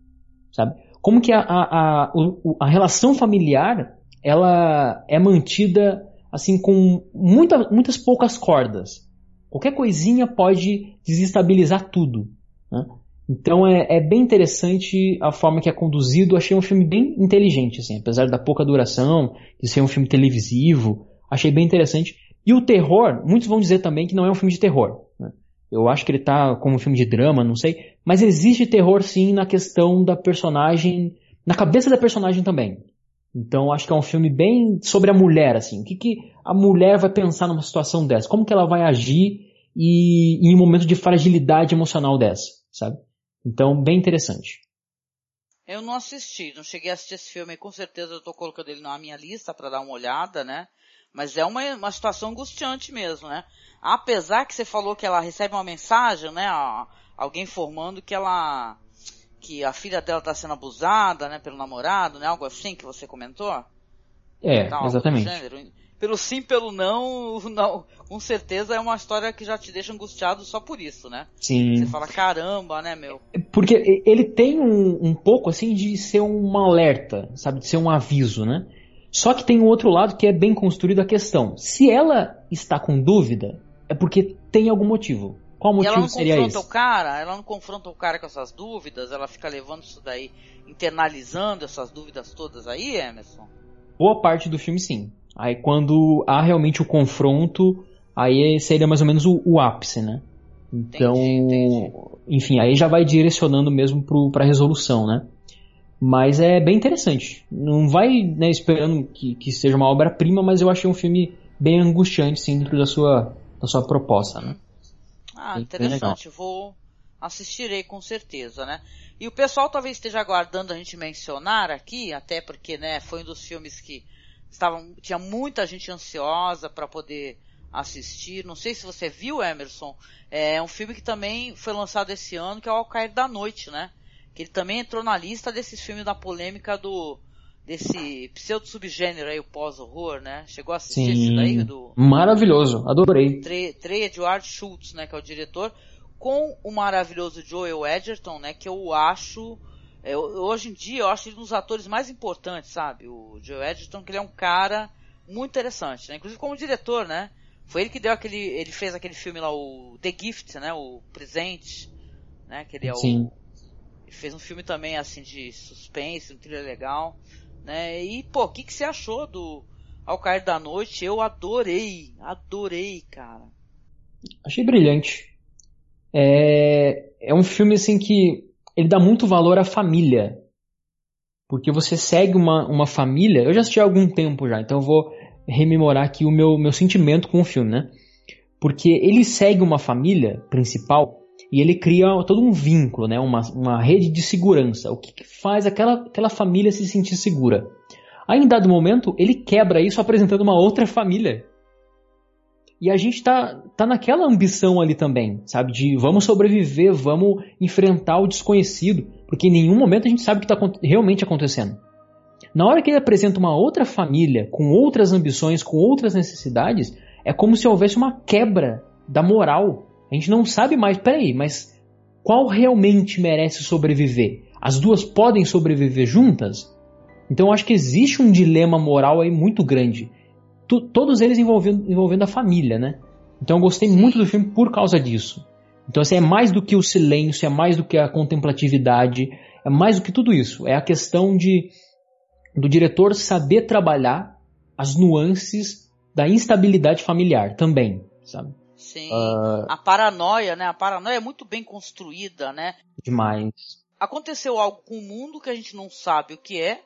[SPEAKER 5] sabe? Como que a, a, a, a relação familiar ela é mantida assim com muita, muitas poucas cordas. Qualquer coisinha pode desestabilizar tudo. Né? Então é, é, bem interessante a forma que é conduzido. Achei um filme bem inteligente, assim, apesar da pouca duração, de ser um filme televisivo. Achei bem interessante. E o terror, muitos vão dizer também que não é um filme de terror. Né? Eu acho que ele tá como um filme de drama, não sei. Mas existe terror sim na questão da personagem, na cabeça da personagem também. Então acho que é um filme bem sobre a mulher, assim. O que, que a mulher vai pensar numa situação dessa? Como que ela vai agir e, em um momento de fragilidade emocional dessa, sabe? Então, bem interessante.
[SPEAKER 4] Eu não assisti, não cheguei a assistir esse filme, com certeza eu estou colocando ele na minha lista para dar uma olhada, né? Mas é uma, uma situação angustiante mesmo, né? Apesar que você falou que ela recebe uma mensagem, né? Alguém informando que ela, que a filha dela está sendo abusada, né? Pelo namorado, né? Algo assim que você comentou?
[SPEAKER 5] É, exatamente
[SPEAKER 4] pelo sim, pelo não, não, com certeza é uma história que já te deixa angustiado só por isso, né?
[SPEAKER 5] Sim.
[SPEAKER 4] Você fala, caramba, né, meu?
[SPEAKER 5] Porque ele tem um, um pouco, assim, de ser um alerta, sabe? De ser um aviso, né? Só que tem um outro lado que é bem construído a questão. Se ela está com dúvida, é porque tem algum motivo. Qual
[SPEAKER 4] E
[SPEAKER 5] motivo
[SPEAKER 4] ela não
[SPEAKER 5] seria
[SPEAKER 4] confronta
[SPEAKER 5] esse?
[SPEAKER 4] o cara, ela não confronta o cara com essas dúvidas, ela fica levando isso daí, internalizando essas dúvidas todas aí, Emerson?
[SPEAKER 5] Boa parte do filme, sim. Aí quando há realmente o confronto, aí seria mais ou menos o, o ápice, né? Então,
[SPEAKER 4] Entendi, entendi.
[SPEAKER 5] enfim, aí já vai direcionando mesmo pro, pra resolução, né? Mas é bem interessante. Não vai né, esperando que, que seja uma obra-prima, mas eu achei um filme bem angustiante, sim, dentro da sua, da sua proposta, né?
[SPEAKER 4] Ah,
[SPEAKER 5] Bem
[SPEAKER 4] interessante. Vou assistirei com certeza, né? E o pessoal talvez esteja aguardando a gente mencionar aqui, até porque, né, foi um dos filmes que estavam tinha muita gente ansiosa para poder assistir. Não sei se você viu, Emerson. É um filme que também foi lançado esse ano, que é o Ao Cair da Noite, né? Que ele também entrou na lista desses filmes da polêmica do desse pseudo subgênero aí, o pós-horror, né? Chegou a assistir esse daí do
[SPEAKER 5] Maravilhoso, adorei.
[SPEAKER 4] Trey, Trey Edward Schultz, né, que é o diretor, com o maravilhoso Joel Edgerton, né, que eu acho, é, hoje em dia eu acho ele um dos atores mais importantes, sabe? O Joel Edgerton, que ele é um cara muito interessante, né? Inclusive como diretor, né? Foi ele que deu aquele, ele fez aquele filme lá, o The Gift, né, o Presente, né, que ele é
[SPEAKER 5] Sim.
[SPEAKER 4] o ele fez um filme também assim de suspense, um thriller legal, né? E pô, o que que você achou do Ao Cair da Noite? Eu adorei, adorei, cara.
[SPEAKER 5] Achei brilhante. É, é um filme assim que ele dá muito valor à família. Porque você segue uma, uma família. Eu já assisti há algum tempo já, então eu vou rememorar aqui o meu, meu sentimento com o filme, né? Porque ele segue uma família principal e ele cria todo um vínculo, né? Uma, uma rede de segurança. O que, que faz aquela, aquela família se sentir segura? Aí, em dado momento, ele quebra isso apresentando uma outra família. E a gente tá, tá naquela ambição ali também, sabe? De vamos sobreviver, vamos enfrentar o desconhecido, porque em nenhum momento a gente sabe o que está realmente acontecendo. Na hora que ele apresenta uma outra família, com outras ambições, com outras necessidades, é como se houvesse uma quebra da moral. A gente não sabe mais, peraí, mas qual realmente merece sobreviver? As duas podem sobreviver juntas? Então eu acho que existe um dilema moral aí muito grande tu- todos eles envolvendo, envolvendo a família, né? Então eu gostei muito do filme por causa disso. Então assim, é mais do que o silêncio, é mais do que a contemplatividade, é mais do que tudo isso. É a questão de do diretor saber trabalhar as nuances da instabilidade familiar também, sabe?
[SPEAKER 4] Sim.
[SPEAKER 5] Ah.
[SPEAKER 4] A paranoia, né? A paranoia é muito bem construída, né?
[SPEAKER 5] Demais.
[SPEAKER 4] Aconteceu algo com o mundo que a gente não sabe o que é,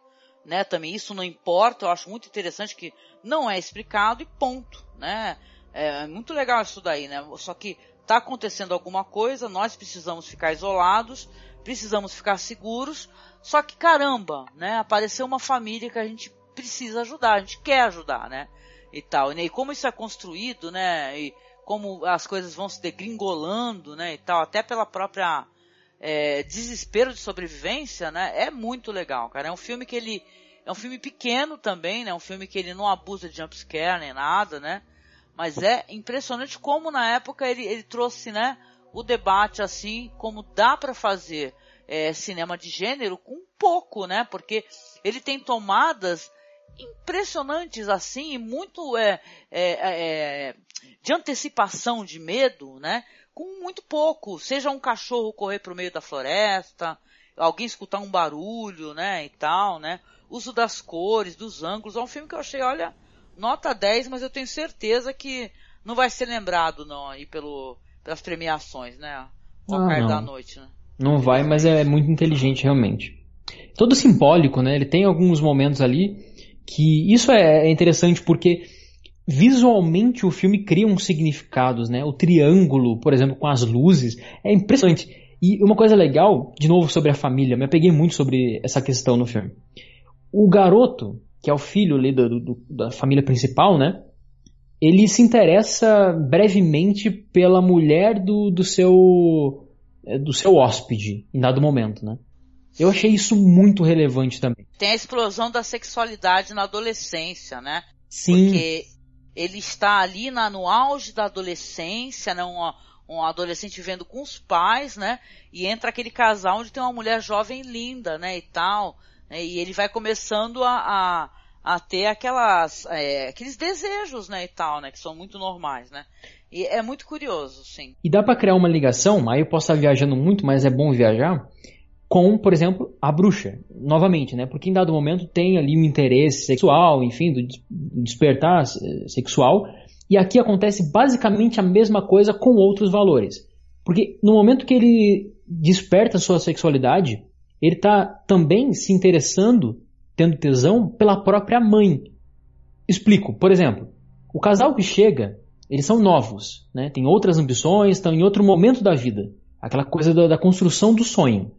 [SPEAKER 4] né? Também isso não importa. Eu acho muito interessante que não é explicado e ponto, né? É muito legal isso daí, né? Só que tá acontecendo alguma coisa, nós precisamos ficar isolados, precisamos ficar seguros. Só que caramba, né? Apareceu uma família que a gente precisa ajudar, a gente quer ajudar, né? E tal. E como isso é construído, né? E como as coisas vão se degringolando, né? E tal, até pela própria é, desespero de sobrevivência, né? É muito legal, cara. É um filme que ele é um filme pequeno também, né? Um filme que ele não abusa de jumpscare nem nada, né? Mas é impressionante como na época ele, ele trouxe, né? O debate assim, como dá para fazer é, cinema de gênero com pouco, né? Porque ele tem tomadas impressionantes assim, muito é, é, é, de antecipação de medo, né? Com muito pouco. Seja um cachorro correr pro meio da floresta, alguém escutar um barulho, né? E tal, né? Uso das cores, dos ângulos. É um filme que eu achei, olha, nota 10, mas eu tenho certeza que não vai ser lembrado não aí pelo, pelas premiações, né? Ao
[SPEAKER 5] Ah, não.
[SPEAKER 4] da noite, né?
[SPEAKER 5] Não vai, mas é muito inteligente realmente. Todo simbólico, né? Ele tem alguns momentos ali que isso é interessante porque visualmente o filme cria uns significados, né? O triângulo, por exemplo, com as luzes, é impressionante. E uma coisa legal, de novo sobre a família, me apeguei muito sobre essa questão no filme. O garoto, que é o filho ali do- do- da família principal, né? Ele se interessa brevemente pela mulher do, do seu é, do seu hóspede em dado momento, né? Eu achei isso muito relevante também.
[SPEAKER 4] Tem a explosão da sexualidade na adolescência, né?
[SPEAKER 5] Sim,
[SPEAKER 4] Porque ele está ali na, no auge da adolescência, né? Um, um adolescente vivendo com os pais, né? E entra aquele casal onde tem uma mulher jovem linda, né? E tal. né? E ele vai começando a, a, a ter aquelas, é, aqueles desejos, né, e tal, né, que são muito normais, né. E é muito curioso, sim.
[SPEAKER 5] E dá para criar uma ligação, aí eu posso estar viajando muito, mas é bom viajar, com, por exemplo, a bruxa, novamente, né, porque em dado momento tem ali um interesse sexual, enfim, do despertar eh, sexual, e aqui acontece basicamente a mesma coisa com outros valores. Porque no momento que ele desperta sua sexualidade, ele está também se interessando, tendo tesão, pela própria mãe. Explico. Por exemplo, o casal que chega, eles são novos, né? tem outras ambições, estão em outro momento da vida. Aquela coisa da, da construção do sonho.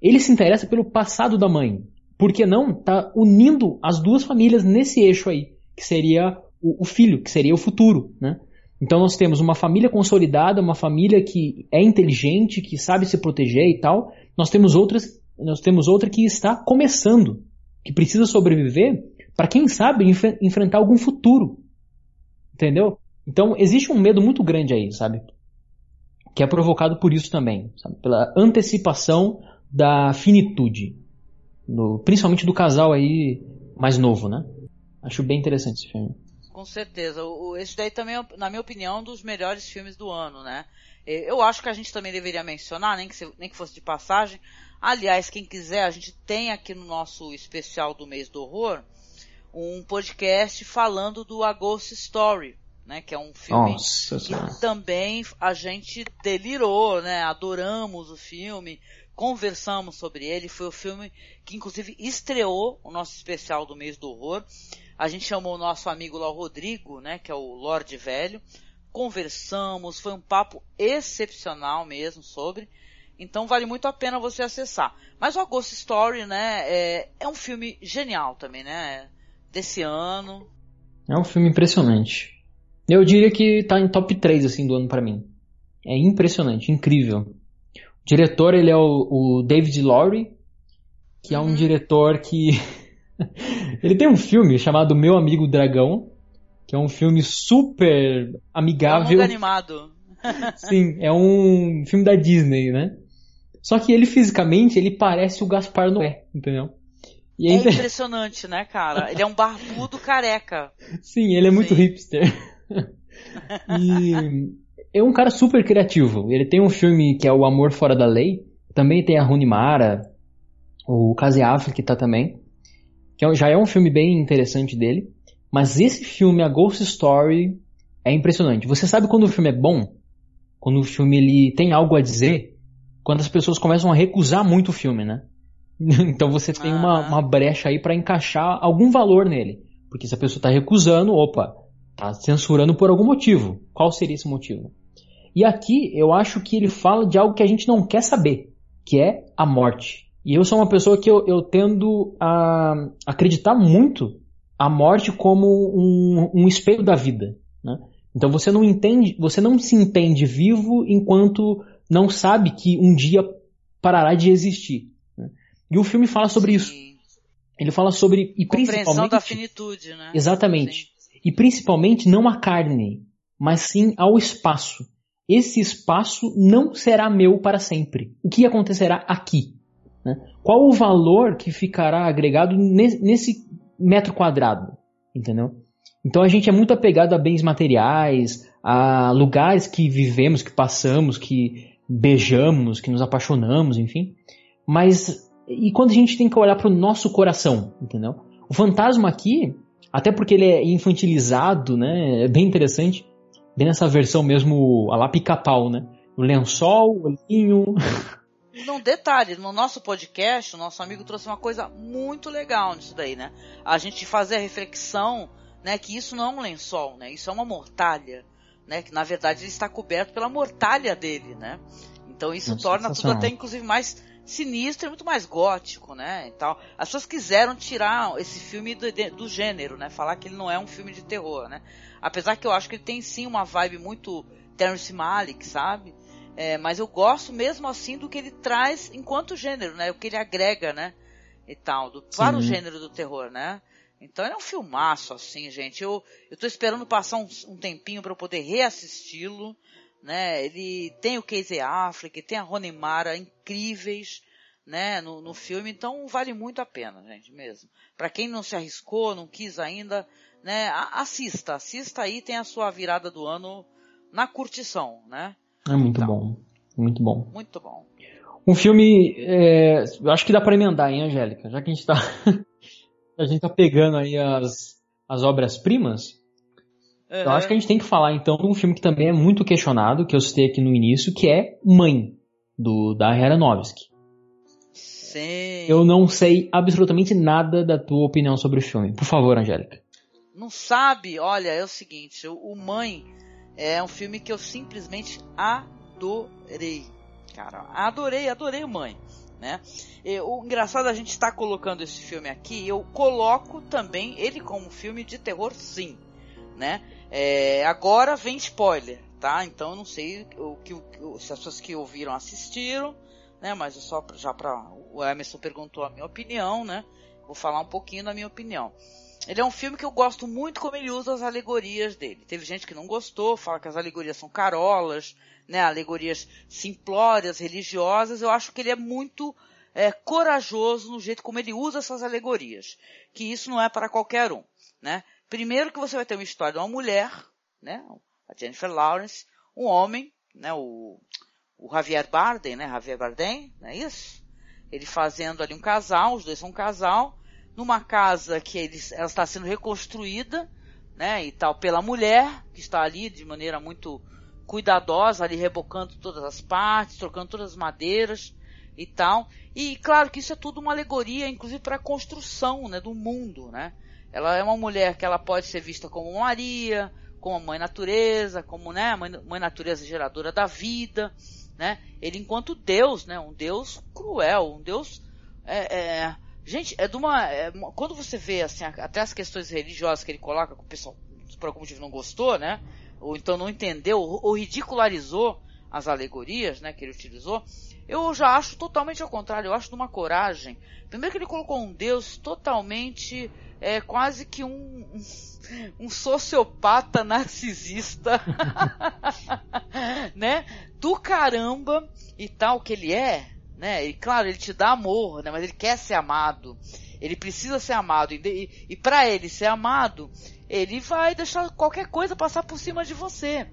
[SPEAKER 5] Ele se interessa pelo passado da mãe. Por que não tá unindo as duas famílias nesse eixo aí, que seria o, o filho, que seria o futuro, né? Então nós temos uma família consolidada, uma família que é inteligente, que sabe se proteger e tal. Nós temos outras, nós temos outra que está começando, que precisa sobreviver para quem sabe enf enfrentar algum futuro. Entendeu? Então existe um medo muito grande aí, sabe? Que é provocado por isso também, sabe? Pela antecipação da finitude, no, principalmente do casal aí mais novo, né? Acho bem interessante esse filme
[SPEAKER 4] com certeza. O, esse daí também, é, na minha opinião, um dos melhores filmes do ano, né? Eu acho que a gente também deveria mencionar, nem que, se, nem que fosse de passagem. Aliás, quem quiser, a gente tem aqui no nosso especial do mês do horror um podcast falando do A Ghost Story, né? Que é um filme Nossa, que também a gente delirou, né? Adoramos o filme, conversamos sobre ele. Foi o filme que inclusive estreou o nosso especial do mês do horror. A gente chamou o nosso amigo lá, o Rodrigo, né, que é o Lorde Velho. Conversamos, foi um papo excepcional mesmo sobre. Então vale muito a pena você acessar. Mas o Ghost Story, né, é, é um filme genial também, né? Desse ano.
[SPEAKER 5] É um filme impressionante. Eu diria que tá em top 3 assim do ano para mim. É impressionante, incrível. Diretor ele é o, o David Lowry, que é um uhum. diretor que Ele tem um filme chamado Meu Amigo Dragão, que é um filme super amigável.
[SPEAKER 4] É um animado.
[SPEAKER 5] Sim, é um filme da Disney, né? Só que ele fisicamente, ele parece o Gaspar Noé, entendeu?
[SPEAKER 4] É impressionante, né, cara? Ele é um barbudo careca.
[SPEAKER 5] Sim, ele é muito Sim. hipster. e é um cara super criativo. Ele tem um filme que é O Amor Fora da Lei. Também tem a Rony Mara, o Casey Affleck tá também que é já é um filme bem interessante dele. Mas esse filme, a Ghost Story, é impressionante. Você sabe quando o filme é bom? Quando o filme ele tem algo a dizer? Quando as pessoas começam a recusar muito o filme, né? então você tem uma, uma brecha aí para encaixar algum valor nele. Porque se a pessoa está recusando, opa, tá censurando por algum motivo. Qual seria esse motivo? E aqui eu acho que ele fala de algo que a gente não quer saber, que é a morte. E eu sou uma pessoa que eu, eu tendo a acreditar muito a morte como um, um espelho da vida. Né? Então você não entende, você não se entende vivo enquanto não sabe que um dia parará de existir. Né? E o filme fala sobre Sim. isso. Ele fala sobre e principalmente
[SPEAKER 4] da finitude, né?
[SPEAKER 5] Exatamente. Sim. E principalmente não a carne, mas sim ao espaço. Esse espaço não será meu para sempre. O que acontecerá aqui? Né? Qual o valor que ficará agregado nesse metro quadrado? Entendeu? Então a gente é muito apegado a bens materiais, a lugares que vivemos, que passamos, que beijamos, que nos apaixonamos, enfim. Mas e quando a gente tem que olhar para o nosso coração, entendeu? O fantasma aqui, até porque ele é infantilizado, né? É bem interessante, bem nessa versão mesmo a lá pica-pau, né? O lençol, o olhinho,
[SPEAKER 4] num detalhe, no nosso podcast, o nosso amigo trouxe uma coisa muito legal nisso daí, né? A gente fazer a reflexão, né, que isso não é um lençol, né? Isso é uma mortalha, né? Que na verdade ele está coberto pela mortalha dele, né? Então isso torna tudo até inclusive mais sinistro e muito mais gótico, né? E tal. As pessoas quiseram tirar esse filme do, do gênero, né? Falar que ele não é um filme de terror, né? Apesar que eu acho que ele tem sim uma vibe muito Terrence Malick, sabe? É, mas eu gosto mesmo assim do que ele traz enquanto gênero, né? O que ele agrega, né? E tal, do, para o gênero do terror, né? Então é um filmaço, assim, gente. Eu, eu tô esperando passar um, um tempinho para eu poder reassisti-lo, né? Ele tem o Casey Affleck, tem a Rony Mara, incríveis, né, no, no filme, então vale muito a pena, gente, mesmo. Para quem não se arriscou, não quis ainda, né, assista, assista aí, tem a sua virada do ano na curtição, né?
[SPEAKER 5] É muito então, bom, muito bom.
[SPEAKER 4] Muito bom.
[SPEAKER 5] Um filme, é, acho que dá para emendar, hein, Angélica? Já que a gente tá, a gente tá pegando aí as, as obras-primas, uhum. eu acho que a gente tem que falar então de um filme que também é muito questionado, que eu citei aqui no início, que é Mãe, do da Aronofsky.
[SPEAKER 4] Sim.
[SPEAKER 5] Eu não sei absolutamente nada da tua opinião sobre o filme. Por favor, Angélica.
[SPEAKER 4] Não sabe? Olha, é o seguinte, o Mãe é um filme que eu simplesmente adorei. Cara, adorei, adorei o Mãe. Né? O engraçado a gente está colocando esse filme aqui, eu coloco também ele como filme de terror, sim, né? É, agora vem spoiler, tá? Então eu não sei o que, se as pessoas que ouviram assistiram, né? Mas é só já para o Emerson perguntou a minha opinião, né? Vou falar um pouquinho da minha opinião. Ele é um filme que eu gosto muito como ele usa as alegorias dele. Teve gente que não gostou, fala que as alegorias são carolas, né? Alegorias simplórias, religiosas. Eu acho que ele é muito é, corajoso no jeito como ele usa essas alegorias. Que isso não é para qualquer um, né? Primeiro que você vai ter uma história de uma mulher, né? A Jennifer Lawrence, um homem, né? O o Javier Bardem, né? Javier Bardem, não é isso? Ele fazendo ali um casal, os dois são um casal, numa casa que eles, ela está sendo reconstruída, né? E tal, pela mulher, que está ali de maneira muito cuidadosa, ali rebocando todas as partes, trocando todas as madeiras e tal. E claro que isso é tudo uma alegoria, inclusive para a construção, né? Do mundo, né? Ela é uma mulher que ela pode ser vista como Maria, como a mãe natureza, como né, mãe, mãe natureza geradora da vida, né? Ele enquanto Deus, né? Um Deus cruel, um Deus é, é, gente, é de uma é, quando você vê assim até as questões religiosas que ele coloca que o pessoal por algum motivo não gostou, né? Ou então não entendeu ou ridicularizou as alegorias, né? Que ele utilizou. Eu já acho totalmente ao contrário. Eu acho de uma coragem. Primeiro que ele colocou um Deus totalmente é quase que um, um sociopata narcisista, né? Do caramba e tal que ele é, né? E claro, ele te dá amor, né? Mas ele quer ser amado. Ele precisa ser amado. E, e, para ele ser amado, ele vai deixar qualquer coisa passar por cima de você,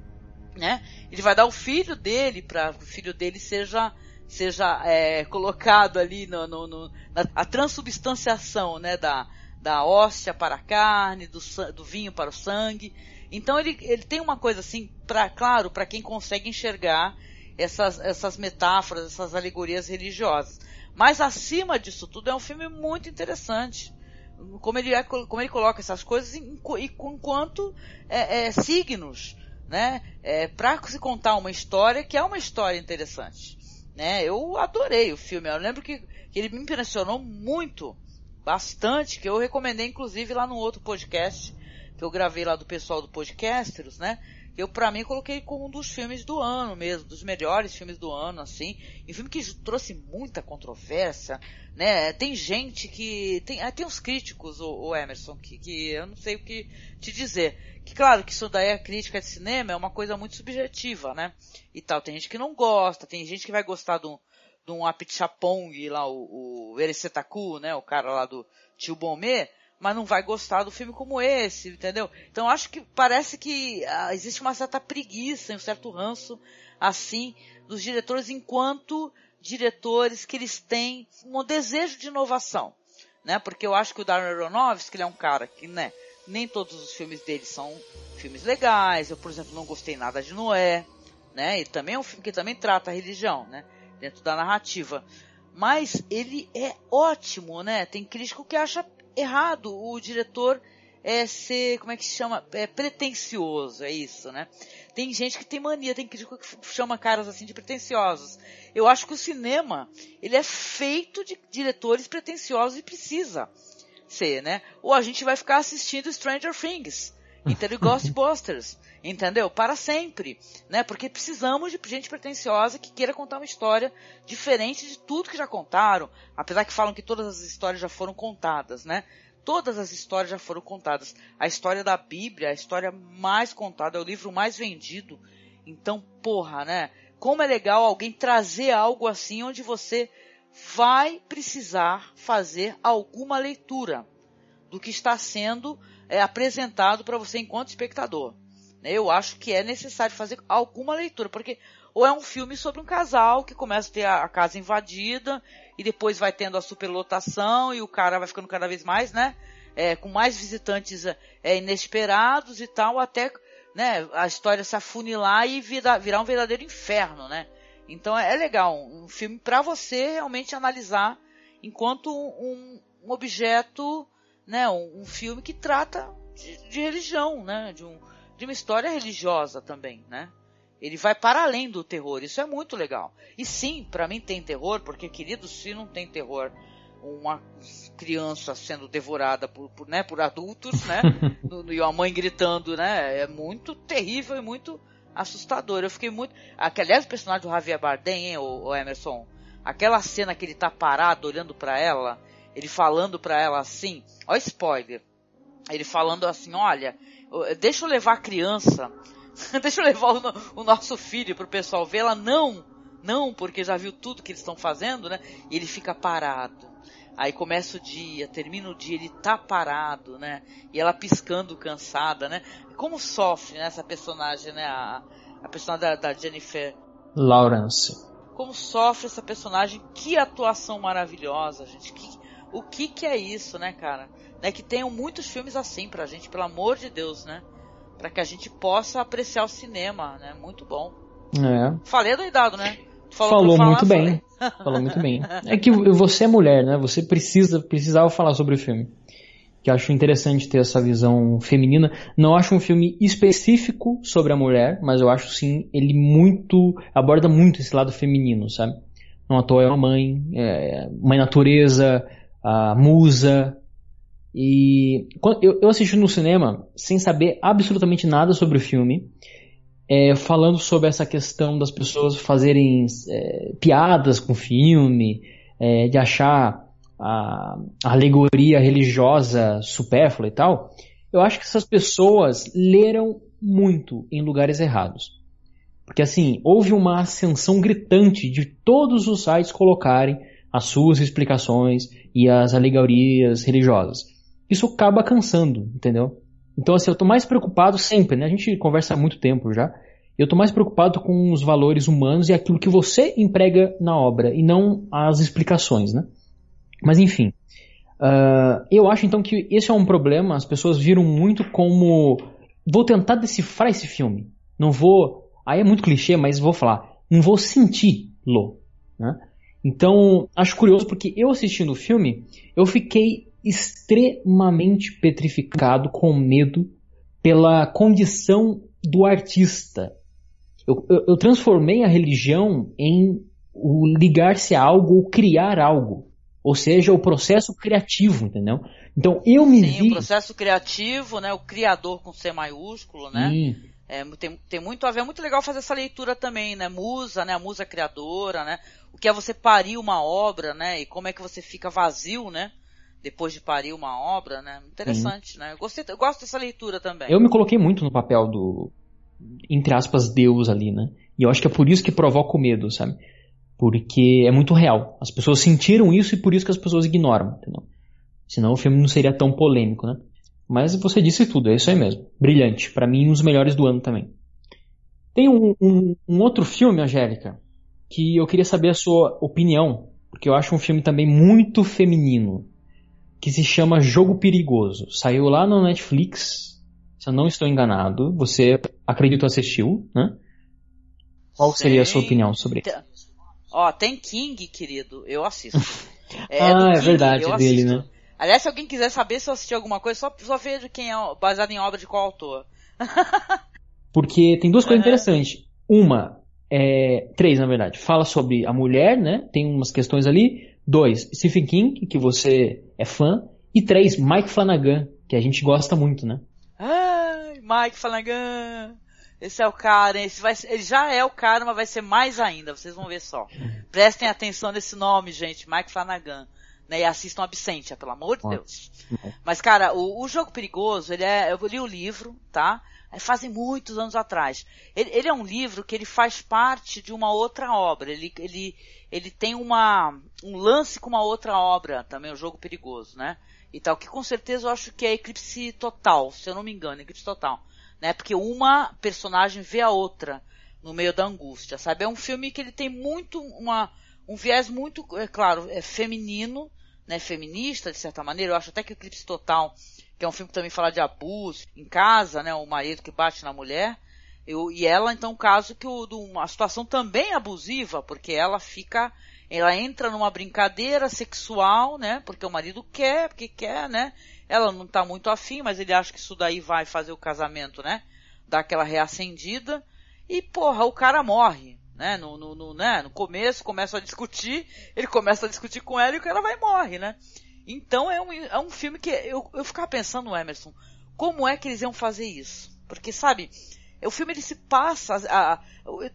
[SPEAKER 4] né? Ele vai dar o filho dele para o filho dele seja seja é, colocado ali no, no, no na a transubstanciação, né? Da da hóstia para a carne, do, do vinho para o sangue. Então ele, ele tem uma coisa assim, para claro, para quem consegue enxergar essas, essas metáforas, essas alegorias religiosas. Mas acima disso tudo é um filme muito interessante. Como ele, é, como ele coloca essas coisas enquanto é, é, signos, né? É, para se contar uma história que é uma história interessante. Né? Eu adorei o filme. Eu lembro que, que ele me impressionou muito bastante, que eu recomendei inclusive lá no outro podcast que eu gravei lá do pessoal do Podcasters, né? Eu, para mim, coloquei como um dos filmes do ano mesmo, dos melhores filmes do ano, assim. E um filme que trouxe muita controvérsia, né? Tem gente que. Tem, ah, tem uns críticos, o, o Emerson, que, que eu não sei o que te dizer. Que claro que isso daí, a crítica de cinema, é uma coisa muito subjetiva, né? E tal. Tem gente que não gosta, tem gente que vai gostar do, de um Apichatpong lá, o, o Eresetaku, né, o cara lá do Tio Bomê, mas não vai gostar do filme como esse, entendeu? Então acho que parece que ah, existe uma certa preguiça, um certo ranço, assim, dos diretores enquanto diretores que eles têm um desejo de inovação, né? Porque eu acho que o Darren Aronofsky, ele é um cara que, né, nem todos os filmes dele são filmes legais. Eu, por exemplo, não gostei nada de Noé, né? E também é um filme que também trata a religião, né? Dentro da narrativa. Mas ele é ótimo, né? Tem crítico que acha errado o diretor é ser, como é que se chama? É pretencioso, é isso, né? Tem gente que tem mania, tem crítico que chama caras assim de pretenciosos. Eu acho que o cinema, ele é feito de diretores pretenciosos e precisa ser, né? Ou a gente vai ficar assistindo Stranger Things, entendeu? Ghostbusters entendeu? Para sempre, né? Porque precisamos de gente pretensiosa que queira contar uma história diferente de tudo que já contaram, apesar que falam que todas as histórias já foram contadas, né? Todas as histórias já foram contadas. A história da Bíblia, a história mais contada, é o livro mais vendido. Então, porra, né? Como é legal alguém trazer algo assim onde você vai precisar fazer alguma leitura do que está sendo é, apresentado para você enquanto espectador. Eu acho que é necessário fazer alguma leitura, porque ou é um filme sobre um casal que começa a ter a, casa invadida e depois vai tendo a superlotação e o cara vai ficando cada vez mais, né, é, com mais visitantes é, inesperados e tal, até né, a história se afunilar e virar, virar um verdadeiro inferno, né. Então é, é legal, um filme para você realmente analisar enquanto um, um objeto, né, um, um, filme que trata de, de religião, né, de, um, de uma história religiosa também, né. Ele vai para além do terror, isso é muito legal. E sim, para mim tem terror, porque querido, se não tem terror, uma criança sendo devorada por, por, né, por adultos, né, e a mãe gritando, né, é muito terrível e muito assustador. Eu fiquei muito. Aliás, o personagem do Javier Bardem, hein, o, o Emerson? Aquela cena que ele tá parado olhando para ela, ele falando para ela assim, ó spoiler. Ele falando assim, olha, deixa eu levar a criança, deixa eu levar o, o nosso filho pro pessoal ver. Ela, não, não, porque já viu tudo que eles estão fazendo, né? E ele fica parado. Aí começa o dia, termina o dia, ele tá parado, né? E ela piscando cansada, né? Como sofre né, essa personagem, né? A, a personagem da, da Jennifer
[SPEAKER 5] Lawrence.
[SPEAKER 4] Como sofre essa personagem? Que atuação maravilhosa, gente. Que, o que que é isso, né, cara? Né, que tenham muitos filmes assim pra gente, pelo amor de Deus, né? Pra que a gente possa apreciar o cinema, né? Muito bom.
[SPEAKER 5] É.
[SPEAKER 4] Falei doidado, né?
[SPEAKER 5] Falou, Falou falar, muito bem. Falou muito bem. É que você é mulher, né? Você precisa, precisava falar sobre o filme. Que acho interessante ter essa visão feminina. Não acho um filme específico sobre a mulher, mas eu acho sim ele muito aborda muito esse lado feminino, sabe? Não à toa é uma mãe, é, mãe natureza, a musa. E eu, assisti no cinema sem saber absolutamente nada sobre o filme é, falando sobre essa questão das pessoas fazerem é, piadas com o filme, é, de achar a, a, alegoria religiosa supérflua e tal, eu acho que essas pessoas leram muito em lugares errados. Porque assim, houve uma ascensão gritante de todos os sites colocarem as suas explicações e as alegorias religiosas. Isso acaba cansando, entendeu? Então, assim, eu tô mais preocupado sempre, né? A gente conversa há muito tempo já. Eu tô mais preocupado com os valores humanos e aquilo que você emprega na obra, e não as explicações, né? Mas enfim. Uh, eu acho então que esse é um problema, as pessoas viram muito como. Vou tentar decifrar esse filme. Não vou. Aí é muito clichê, mas vou falar. Não vou senti-lo. Né? Então, acho curioso porque eu assistindo o filme, eu fiquei extremamente petrificado com medo pela condição do artista. Eu, eu, eu transformei a religião em o ligar-se a algo ou criar algo. Ou seja, o processo criativo, entendeu? Então eu me
[SPEAKER 4] Sim,
[SPEAKER 5] vi.
[SPEAKER 4] o processo criativo, né? O criador com C maiúsculo, né? Sim. É, tem, tem muito a ver, é muito legal fazer essa leitura também, né? Musa, né? A musa criadora, né? O que é você parir uma obra, né? E como é que você fica vazio, né? depois de parir uma obra, né? Interessante, Sim. né? Eu, gostei, eu gosto dessa leitura também.
[SPEAKER 5] Eu me coloquei muito no papel do, entre aspas, Deus ali, né? E eu acho que é por isso que provoca o medo, sabe? Porque é muito real. As pessoas sentiram isso e por isso que as pessoas ignoram, entendeu? Senão o filme não seria tão polêmico, né? Mas você disse tudo, é isso aí mesmo. Brilhante. para mim, um dos melhores do ano também. Tem um, um, um outro filme, Angélica, que eu queria saber a sua opinião, porque eu acho um filme também muito feminino que se chama Jogo Perigoso. Saiu lá no Netflix, se eu não estou enganado. Você, acredito, assistiu, né? Qual Sim. seria a sua opinião sobre isso?
[SPEAKER 4] Ó, tem King, querido, eu assisto.
[SPEAKER 5] É, ah, é verdade, eu dele, assisto. né?
[SPEAKER 4] Aliás, se alguém quiser saber se eu assisti alguma coisa, só, só veja quem é baseado em obra de qual autor.
[SPEAKER 5] Porque tem duas coisas interessantes. Uma, é, três na verdade, fala sobre a mulher, né? Tem umas questões ali. Dois, Stephen King, que você é fã. E três, Mike Flanagan, que a gente gosta muito, né?
[SPEAKER 4] Ai, Mike Flanagan! Esse é o cara, esse vai, ele já é o cara, mas vai ser mais ainda, vocês vão ver só. Prestem atenção nesse nome, gente, Mike Flanagan. Né? E assistam Absentia, pelo amor de Deus. Mas, cara, o, o Jogo Perigoso, ele é, eu li o livro, tá? É, fazem muitos anos atrás. Ele, ele, é um livro que ele faz parte de uma outra obra. Ele, ele, ele tem uma, um lance com uma outra obra também, o Jogo Perigoso, né? E tal, que com certeza eu acho que é Eclipse Total, se eu não me engano, Eclipse Total. Né? Porque uma personagem vê a outra no meio da angústia, sabe? É um filme que ele tem muito, uma, um viés muito, é claro, é feminino, né? Feminista, de certa maneira. Eu acho até que Eclipse Total que é um filme que também fala de abuso em casa, né? O marido que bate na mulher. Eu, e ela, então, caso que o, do, uma situação também abusiva, porque ela fica, ela entra numa brincadeira sexual, né? Porque o marido quer, porque quer, né? Ela não tá muito afim, mas ele acha que isso daí vai fazer o casamento, né? Dar aquela reacendida. E, porra, o cara morre, né? No, no, no, né? no começo, começa a discutir, ele começa a discutir com ela e o cara vai e morre, né? Então é um, é um filme que eu, eu ficava pensando, Emerson, como é que eles iam fazer isso? Porque, sabe, o filme ele se passa a, a,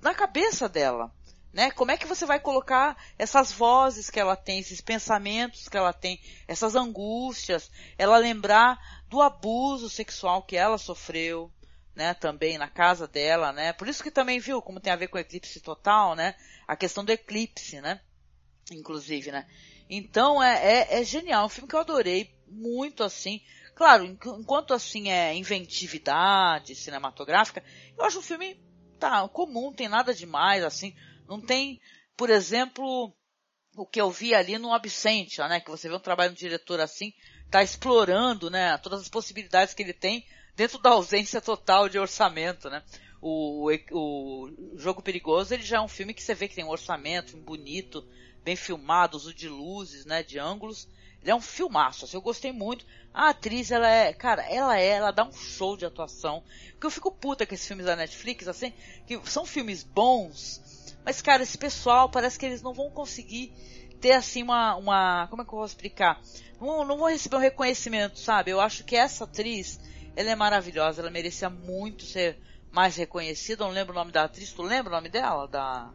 [SPEAKER 4] na cabeça dela. Né? Como é que você vai colocar essas vozes que ela tem, esses pensamentos que ela tem, essas angústias, ela lembrar do abuso sexual que ela sofreu, né, também na casa dela, né? Por isso que também viu como tem a ver com o eclipse total, né? A questão do eclipse, né? Inclusive, né? Então é, é, é genial, é um filme que eu adorei muito assim. Claro, enquanto assim é inventividade cinematográfica, eu acho o filme tá comum, tem nada demais assim, não tem, por exemplo, o que eu vi ali no Absentia, né, que você vê um trabalho de um diretor assim, tá explorando, né, todas as possibilidades que ele tem dentro da ausência total de orçamento, né. O, o, o Jogo Perigoso, ele já é um filme que você vê que tem um orçamento bonito, bem filmado, uso de luzes, né, de ângulos. Ele é um filmaço, assim, eu gostei muito. A atriz, ela é, cara, ela é, ela dá um show de atuação. Porque eu fico puta com esses filmes da Netflix, assim, que são filmes bons, mas, cara, esse pessoal parece que eles não vão conseguir ter, assim, uma, uma como é que eu vou explicar? Não, não vão receber um reconhecimento, sabe? Eu acho que essa atriz, ela é maravilhosa, ela merecia muito ser mais reconhecida. Eu não lembro o nome da atriz, tu lembra o nome dela? Da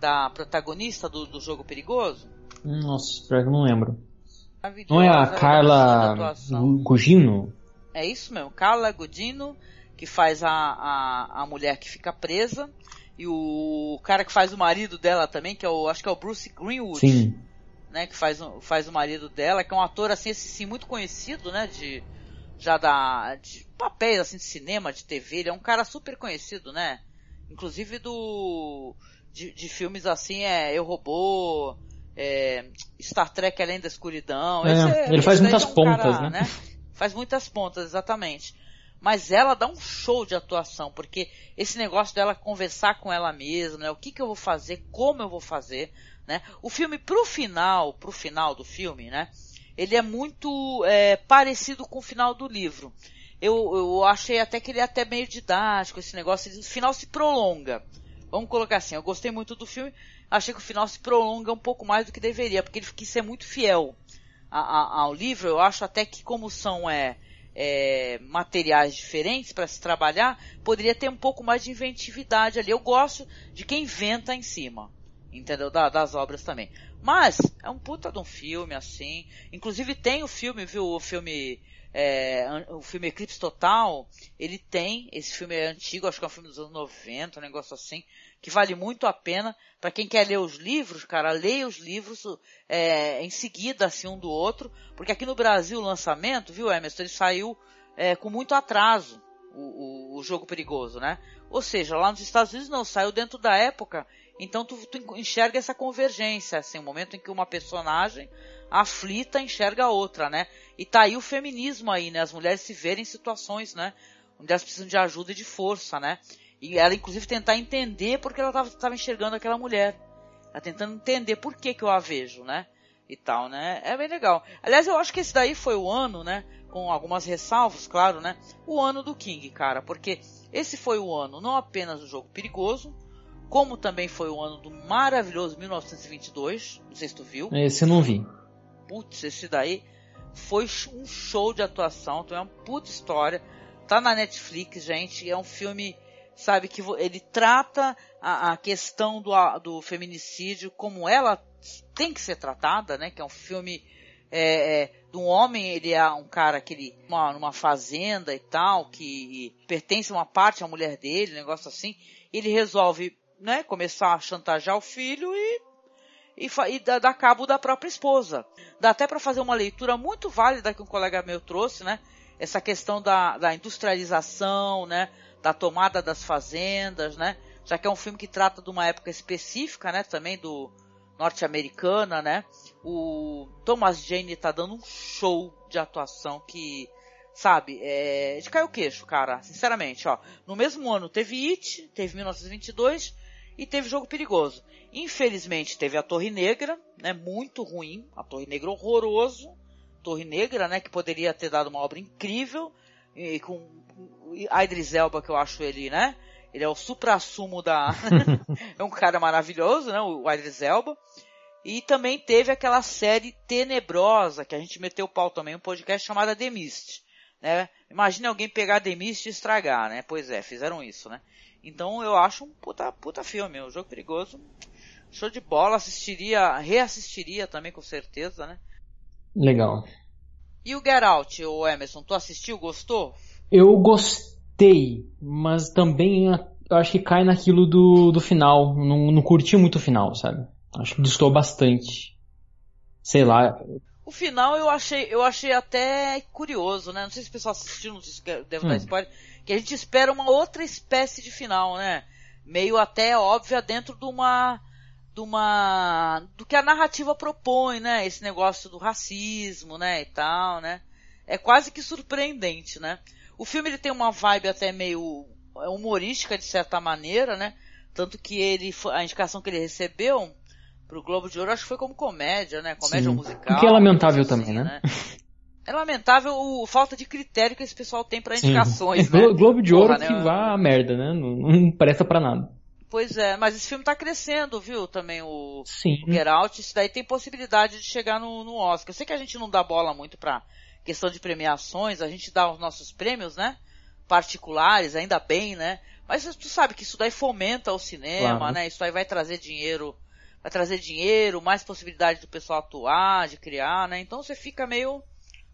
[SPEAKER 4] da protagonista do, do jogo perigoso?
[SPEAKER 5] Nossa, pior que eu não lembro. Não é a Carla Gugino?
[SPEAKER 4] É isso mesmo, Carla Gugino, que faz a, a, a mulher que fica presa, e o cara que faz o marido dela também, que é o, acho que é o Bruce Greenwood.
[SPEAKER 5] Sim.
[SPEAKER 4] Né, que faz, faz o marido dela, que é um ator assim, assim muito conhecido, né, de, já da, de papéis assim de cinema, de TV, ele é um cara super conhecido, né? Inclusive do, de, de filmes assim é Eu Robô, é, Star Trek Além da Escuridão.
[SPEAKER 5] É, esse, ele faz muitas é um pontas, cara, né? né?
[SPEAKER 4] Faz muitas pontas, exatamente. Mas ela dá um show de atuação, porque esse negócio dela conversar com ela mesma, né? O que, que eu vou fazer, como eu vou fazer, né? O filme pro final, pro final do filme, né? Ele é muito é, parecido com o final do livro. Eu, eu achei até que ele é até meio didático, esse negócio, o final se prolonga. Vamos colocar assim, eu gostei muito do filme, achei que o final se prolonga um pouco mais do que deveria, porque ele quis ser muito fiel a, a, ao livro. Eu acho até que como são é, é, materiais diferentes para se trabalhar, poderia ter um pouco mais de inventividade ali. Eu gosto de quem inventa em cima, entendeu? Da, das obras também. Mas é um puta de um filme assim. Inclusive tem o filme, viu? O filme é, o filme Eclipse Total, ele tem, esse filme é antigo, acho que é um filme dos anos 90, um negócio assim, que vale muito a pena. para quem quer ler os livros, cara, leia os livros é, em seguida, assim, um do outro, porque aqui no Brasil o lançamento, viu, Emerson, ele saiu é, com muito atraso, o, o, o, jogo perigoso, né? Ou seja, lá nos Estados Unidos não, saiu dentro da época, então tu, tu enxerga essa convergência, assim, o um momento em que uma personagem aflita enxerga a outra, né? E tá aí o feminismo aí, né? As mulheres se verem em situações, né? Onde elas precisam de ajuda e de força, né? E ela, inclusive, tentar entender porque ela estava enxergando aquela mulher. Ela tentando entender por que que eu a vejo, né? E tal, né? É bem legal. Aliás, eu acho que esse daí foi o ano, né? Com algumas ressalvas, claro, né? O ano do King, cara. Porque esse foi o ano não apenas do jogo perigoso, como também foi o ano do maravilhoso 1922. Não sei se tu viu.
[SPEAKER 5] Esse eu não vi
[SPEAKER 4] putz, esse daí foi um show de atuação, então é uma puta história. Tá na Netflix, gente, é um filme, sabe, que ele trata a, a questão do, do feminicídio como ela tem que ser tratada, né? Que é um filme é, é, de um homem, ele é um cara que ele, uma, numa fazenda e tal, que pertence a uma parte à mulher dele, um negócio assim, ele resolve, né, começar a chantagear o filho e, e, e dar cabo da própria esposa. Dá até para fazer uma leitura muito válida que um colega meu trouxe, né, essa questão da, da industrialização, né, da tomada das fazendas, né, já que é um filme que trata de uma época específica, né, também do norte-americana, né, o Thomas Jane está dando um show de atuação que, sabe, é de cair o queixo, cara, sinceramente, ó. No mesmo ano teve It, teve 1922 e teve Jogo Perigoso. Infelizmente teve a Torre Negra, né, muito ruim, a Torre Negra horroroso, Torre Negra, né, que poderia ter dado uma obra incrível, e com Idris Elba, que eu acho ele, né, ele é o supra-sumo da... é um cara maravilhoso, né, o Idris Elba. E também teve aquela série tenebrosa, que a gente meteu o pau também, um podcast chamado The Mist. Né? Imagine alguém pegar The Mist e estragar, né? Pois é, fizeram isso, né? Então eu acho um puta, puta filme, um jogo perigoso. Show de bola, assistiria, reassistiria também com certeza, né?
[SPEAKER 5] Legal.
[SPEAKER 4] E o Get Out, o Emerson, tu assistiu, gostou?
[SPEAKER 5] Eu gostei, mas também eu acho que cai naquilo do, do final. Não, não curti muito o final, sabe? Acho que distou bastante. Sei lá.
[SPEAKER 4] O final eu achei, eu achei até curioso, né? Não sei se o pessoal assistiu, não sei se deve hum. dar spoiler. Que a gente espera uma outra espécie de final, né? Meio até óbvia dentro de uma, de uma, do que a narrativa propõe, né? Esse negócio do racismo, né? E tal, né? É quase que surpreendente, né? O filme ele tem uma vibe até meio humorística de certa maneira, né? Tanto que ele, a indicação que ele recebeu pro Globo de Ouro, acho que foi como comédia, né? Comédia Sim. musical.
[SPEAKER 5] O que é lamentável assim, também, né? né?
[SPEAKER 4] É lamentável a falta de critério que esse pessoal tem para indicações, né?
[SPEAKER 5] Globo de Ouro Porra, que né? vá a merda, né? Não, não presta para nada.
[SPEAKER 4] Pois é, mas esse filme tá crescendo, viu? Também o,
[SPEAKER 5] Sim.
[SPEAKER 4] o Get Out, isso daí tem possibilidade de chegar no, no Oscar. Eu sei que a gente não dá bola muito pra questão de premiações, a gente dá os nossos prêmios, né? Particulares, ainda bem, né? Mas tu sabe que isso daí fomenta o cinema, claro. né? Isso aí vai trazer dinheiro vai trazer dinheiro, mais possibilidade do pessoal atuar, de criar, né? Então você fica meio,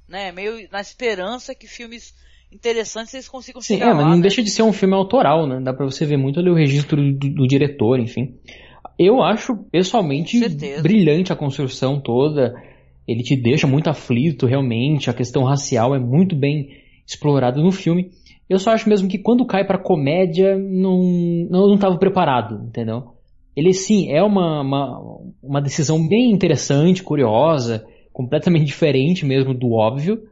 [SPEAKER 4] né, meio na esperança que filmes interessantes eles consigam
[SPEAKER 5] Sim,
[SPEAKER 4] chegar
[SPEAKER 5] é, mas
[SPEAKER 4] lá,
[SPEAKER 5] não
[SPEAKER 4] né?
[SPEAKER 5] deixa de ser um filme autoral, né? Dá pra você ver muito ali o registro do, do diretor, enfim. Eu acho, pessoalmente, brilhante a construção toda. Ele te deixa muito aflito, realmente. A questão racial é muito bem explorada no filme. Eu só acho mesmo que quando cai pra comédia, não, não, não tava preparado, entendeu? Ele sim é uma, uma, uma decisão bem interessante, curiosa, completamente diferente mesmo do óbvio,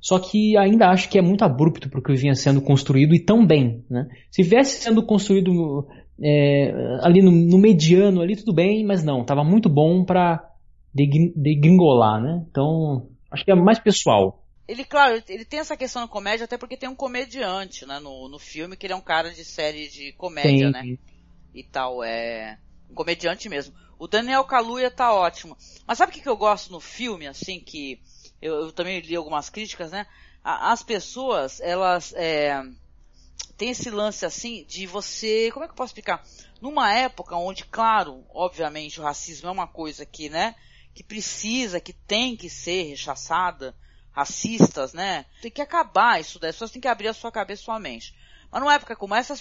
[SPEAKER 5] só que ainda acho que é muito abrupto para o que vinha sendo construído e tão bem. Né? Se viesse sendo construído é, ali no, no, mediano, ali tudo bem, mas não, estava muito bom para degringolar, né? Então, acho que é mais pessoal.
[SPEAKER 4] Ele, claro, ele tem essa questão na comédia, até porque tem um comediante né, no, no filme, que ele é um cara de série de comédia, tem. né? E tal, é um comediante mesmo. O Daniel Kaluuya tá ótimo. Mas sabe o que, que eu gosto no filme, assim, que eu, eu também li algumas críticas, né? As pessoas, elas é, têm esse lance, assim, de você, como é que eu posso explicar? Numa época onde, claro, obviamente o racismo é uma coisa que, né, que precisa, que tem que ser rechaçada, racistas, né? Tem que acabar isso daí, as pessoas têm que abrir a sua cabeça e sua mente. Mas numa época como essa,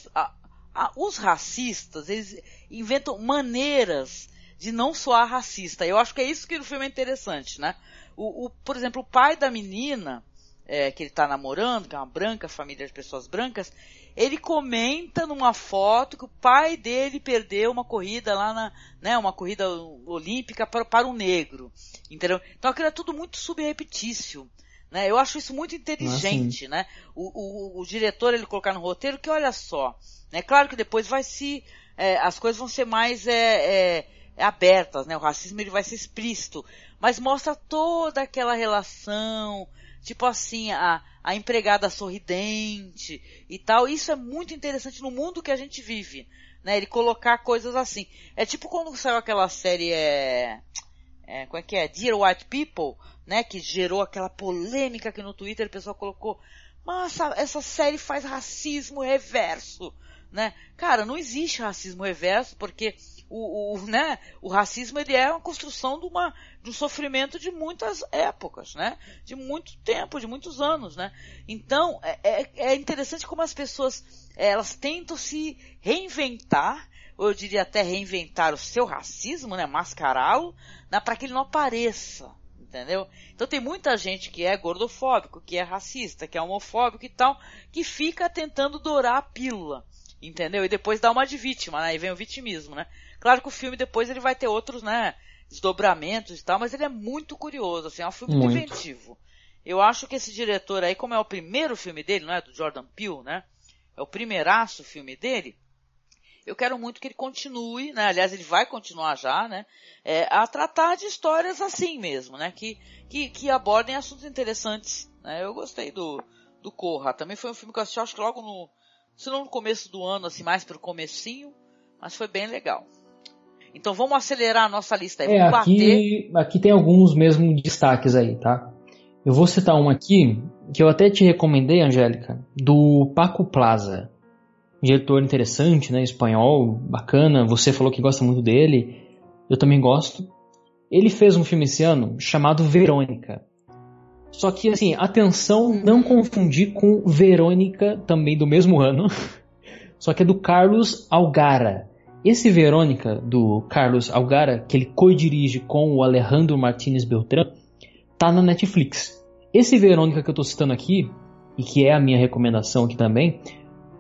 [SPEAKER 4] os racistas, eles inventam maneiras de não soar racista. Eu acho que é isso que o filme é interessante, né? O, o por exemplo, o pai da menina, é, que ele está namorando, que é uma branca, família de pessoas brancas, ele comenta numa foto que o pai dele perdeu uma corrida lá na, né, uma corrida olímpica para, para um negro, entendeu? Então aquilo é tudo muito subrepetício, né? Eu acho isso muito inteligente, ah, né? O, o, o diretor ele colocar no roteiro que olha só, é claro que depois vai se, é, as coisas vão ser mais é, é, abertas, né? O racismo ele vai ser explícito, mas mostra toda aquela relação, tipo assim, a, a empregada sorridente e tal. Isso é muito interessante no mundo que a gente vive, né? Ele colocar coisas assim. É tipo quando saiu aquela série, é, é, como é que é? Dear White People, né? Que gerou aquela polêmica aqui no Twitter, o pessoal colocou, mas essa série faz racismo reverso né? Cara, não existe racismo reverso porque o, o, né, o racismo ele é uma construção de, uma, de um sofrimento de muitas épocas, né? De muito tempo, de muitos anos, né? Então, é, é, é interessante como as pessoas, elas tentam se reinventar, ou eu diria até reinventar o seu racismo, né? Mascará-lo, né? para que ele não apareça, entendeu? Então tem muita gente que é gordofóbico, que é racista, que é homofóbico e tal, que fica tentando dourar a pílula, entendeu? E depois dá uma de vítima, né? E vem o vitimismo, né? Claro que o filme depois ele vai ter outros, né, desdobramentos e tal, mas ele é muito curioso, assim, é um filme muito. inventivo. Eu acho que esse diretor aí, como é o primeiro filme dele, não é do Jordan Peele, né? É o primeiraço filme dele. Eu quero muito que ele continue, né? Aliás, ele vai continuar já, né? É, a tratar de histórias assim mesmo, né? Que, que, que abordem assuntos interessantes. Né? Eu gostei do, do Corra. Também foi um filme que eu assisti, acho que logo no, se não no começo do ano, assim, mais pro comecinho, mas foi bem legal. Então vamos acelerar a nossa lista aí.
[SPEAKER 5] É, aqui, aqui tem alguns mesmo destaques aí, tá? Eu vou citar um aqui que eu até te recomendei, Angélica, do Paco Plaza. Diretor interessante, né? Espanhol, bacana. Você falou que gosta muito dele. Eu também gosto. Ele fez um filme esse ano chamado Verônica. Só que, assim, atenção, não confundir com Verônica, também do mesmo ano. Só que é do Carlos Algara. Esse Verônica, do Carlos Algara, que ele co-dirige com o Alejandro Martinez Beltrán, tá na Netflix. Esse Verônica que eu tô citando aqui, e que é a minha recomendação aqui também,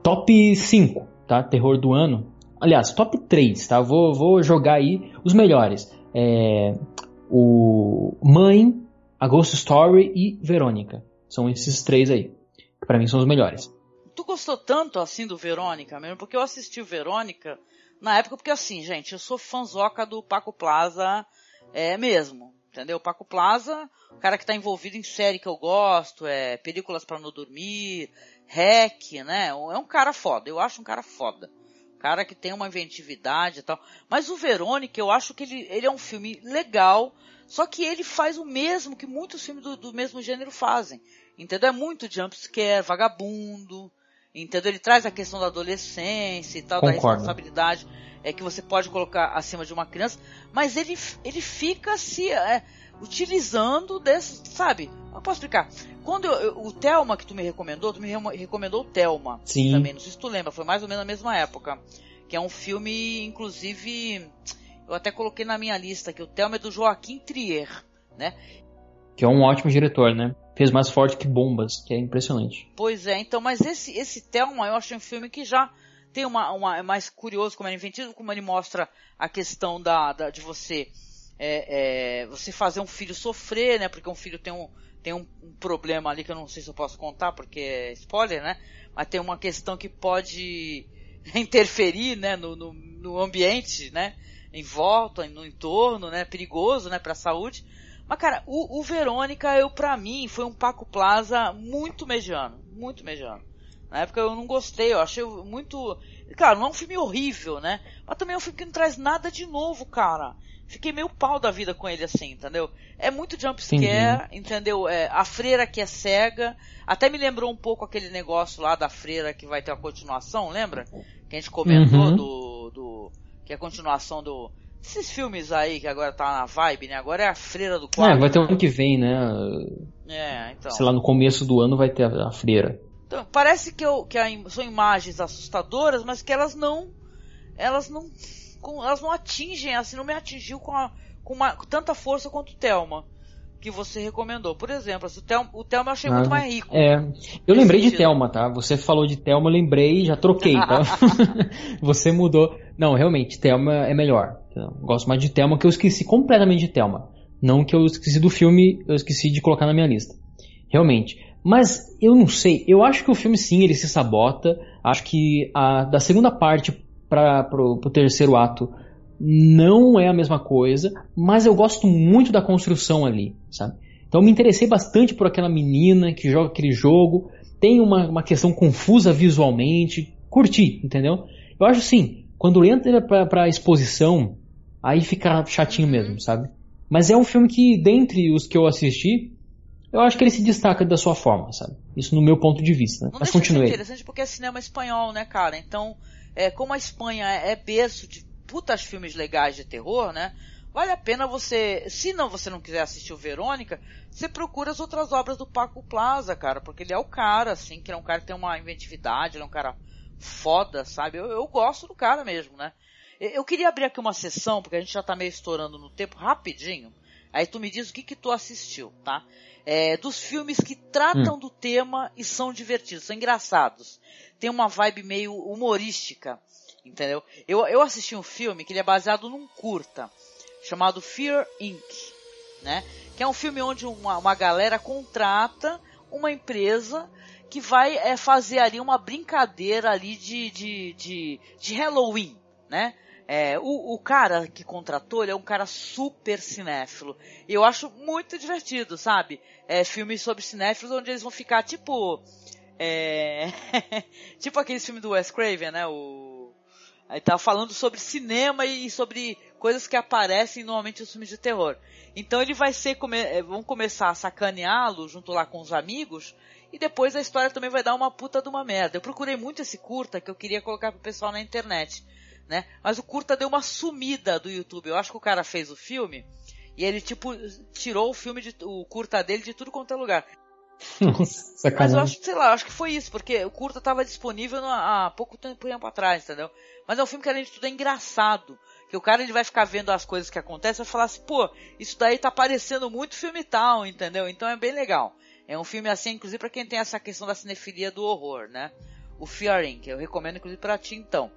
[SPEAKER 5] top 5, tá? Terror do ano. Aliás, top 3, tá? Vou, vou jogar aí os melhores. É, o Mãe, a Ghost Story e Verônica. São esses três aí. Que pra mim são os melhores.
[SPEAKER 4] Tu gostou tanto assim do Verônica mesmo? Porque eu assisti o Verônica na época, porque assim, gente, eu sou fanzoca do Paco Plaza é, mesmo. Entendeu? Paco Plaza, o cara que tá envolvido em série que eu gosto, é Películas para não dormir, Hack, né? É um cara foda, eu acho um cara foda. Cara que tem uma inventividade e tal. Mas o Verônica, eu acho que ele, ele é um filme legal, só que ele faz o mesmo que muitos filmes do, do mesmo gênero fazem. Entendeu? É muito jumpscare, vagabundo, Entendeu? Ele traz a questão da adolescência e tal, Concordo. da responsabilidade é, que você pode colocar acima de uma criança, mas ele, ele fica se é, utilizando desse, sabe? Eu posso explicar. Quando eu, eu, o Telma que tu me recomendou, tu me recomendou o Telma.
[SPEAKER 5] Sim.
[SPEAKER 4] Também, não sei se tu lembra, foi mais ou menos na mesma época. Que é um filme, inclusive, eu até coloquei na minha lista que o Telma é do Joaquim Trier, né?
[SPEAKER 5] Que é um ótimo diretor, né? Fez mais forte que bombas, que é impressionante.
[SPEAKER 4] Pois é, então, mas esse, esse Thelma eu acho um filme que já tem uma, uma é mais curioso como é inventivo, como ele mostra a questão da, da de você é, é, você fazer um filho sofrer, né? Porque um filho tem um tem um, problema ali que eu não sei se eu posso contar porque é spoiler, né? Mas tem uma questão que pode interferir, né? No, no, no ambiente, né? Em volta, no entorno, né? Perigoso, né? Para a saúde. Mas, cara, o, o Verônica, eu, pra mim, foi um Paco Plaza muito mediano. Muito mediano. Na época eu não gostei, eu achei muito. Claro, não é um filme horrível, né? Mas também é um filme que não traz nada de novo, cara. Fiquei meio pau da vida com ele assim, entendeu? É muito jumpscare, entendeu? É, a freira que é cega. Até me lembrou um pouco aquele negócio lá da freira que vai ter a continuação, lembra? Que a gente comentou uhum. do, do. Que é a continuação do esses filmes aí que agora tá na vibe, né? Agora é a freira do
[SPEAKER 5] quarto. É, vai ter ano que vem, né?
[SPEAKER 4] É, então.
[SPEAKER 5] Sei lá, no começo do ano vai ter a, a freira.
[SPEAKER 4] Então, parece que, eu, que a, são imagens assustadoras, mas que elas não. Elas não. Elas não atingem, assim, não me atingiu com, a, com, uma, com tanta força quanto o Thelma que você recomendou. Por exemplo, o Thelma, o Thelma eu achei ah, muito mais rico.
[SPEAKER 5] É. Eu lembrei sentido. de Thelma, tá? Você falou de Thelma, eu lembrei já troquei, tá? você mudou. Não, realmente, Thelma é melhor. Eu gosto mais de Thelma, que eu esqueci completamente de Thelma. Não que eu esqueci do filme, eu esqueci de colocar na minha lista. Realmente. Mas eu não sei, eu acho que o filme sim, ele se sabota. Acho que a, da segunda parte para pro, pro terceiro ato não é a mesma coisa, mas eu gosto muito da construção ali, sabe? Então me interessei bastante por aquela menina que joga aquele jogo, tem uma, uma questão confusa visualmente, curti, entendeu? Eu acho assim, quando entra pra, pra exposição, aí fica chatinho mesmo, sabe? Mas é um filme que, dentre os que eu assisti, eu acho que ele se destaca da sua forma, sabe? Isso no meu ponto de vista.
[SPEAKER 4] Não
[SPEAKER 5] Mas continue. É
[SPEAKER 4] interessante porque é cinema espanhol, né, cara? Então, é, como a Espanha é berço de putas filmes legais de terror, né? Vale a pena você, se não você não quiser assistir o Verônica, você procura as outras obras do Paco Plaza, cara, porque ele é o cara, assim, que é um cara que tem uma inventividade, ele é um cara foda, sabe? Eu, eu gosto do cara mesmo, né? Eu queria abrir aqui uma sessão, porque a gente já tá meio estourando no tempo, rapidinho. Aí tu me diz o que que tu assistiu, tá? É, dos filmes que tratam hum. do tema e são divertidos, são engraçados. Tem uma vibe meio humorística, entendeu? Eu, eu assisti um filme que ele é baseado num curta chamado Fear Inc., né? Que é um filme onde uma, uma galera contrata uma empresa que vai é, fazer ali uma brincadeira ali de, de, de, de Halloween, né? É, o, o, cara que contratou, ele é um cara super cinéfilo. E eu acho muito divertido, sabe? É, filmes sobre cinéfilos onde eles vão ficar tipo. É, tipo aquele filme do Wes Craven, né? O, aí tá falando sobre cinema e sobre coisas que aparecem normalmente nos filmes de terror. Então ele vai ser, come, eh, vão começar a sacaneá-lo junto lá com os amigos, e depois a história também vai dar uma puta de uma merda. Eu procurei muito esse curta que eu queria colocar pro pessoal na internet, né? Mas o curta deu uma sumida do YouTube. Eu acho que o cara fez o filme e ele tipo tirou o filme de, o curta dele de tudo quanto é lugar.
[SPEAKER 5] Nossa,
[SPEAKER 4] Mas eu acho, sei lá, acho que foi isso, porque o curta estava disponível há pouco tempo, atrás, entendeu? Mas é um filme que além de tudo é engraçado. Que o cara ele vai ficar vendo as coisas que acontecem e vai falar assim, pô, isso daí tá parecendo muito filme tal, entendeu? Então é bem legal. É um filme assim, inclusive para quem tem essa questão da cinefilia do horror, né? O Fear Inc. Eu recomendo inclusive para ti então.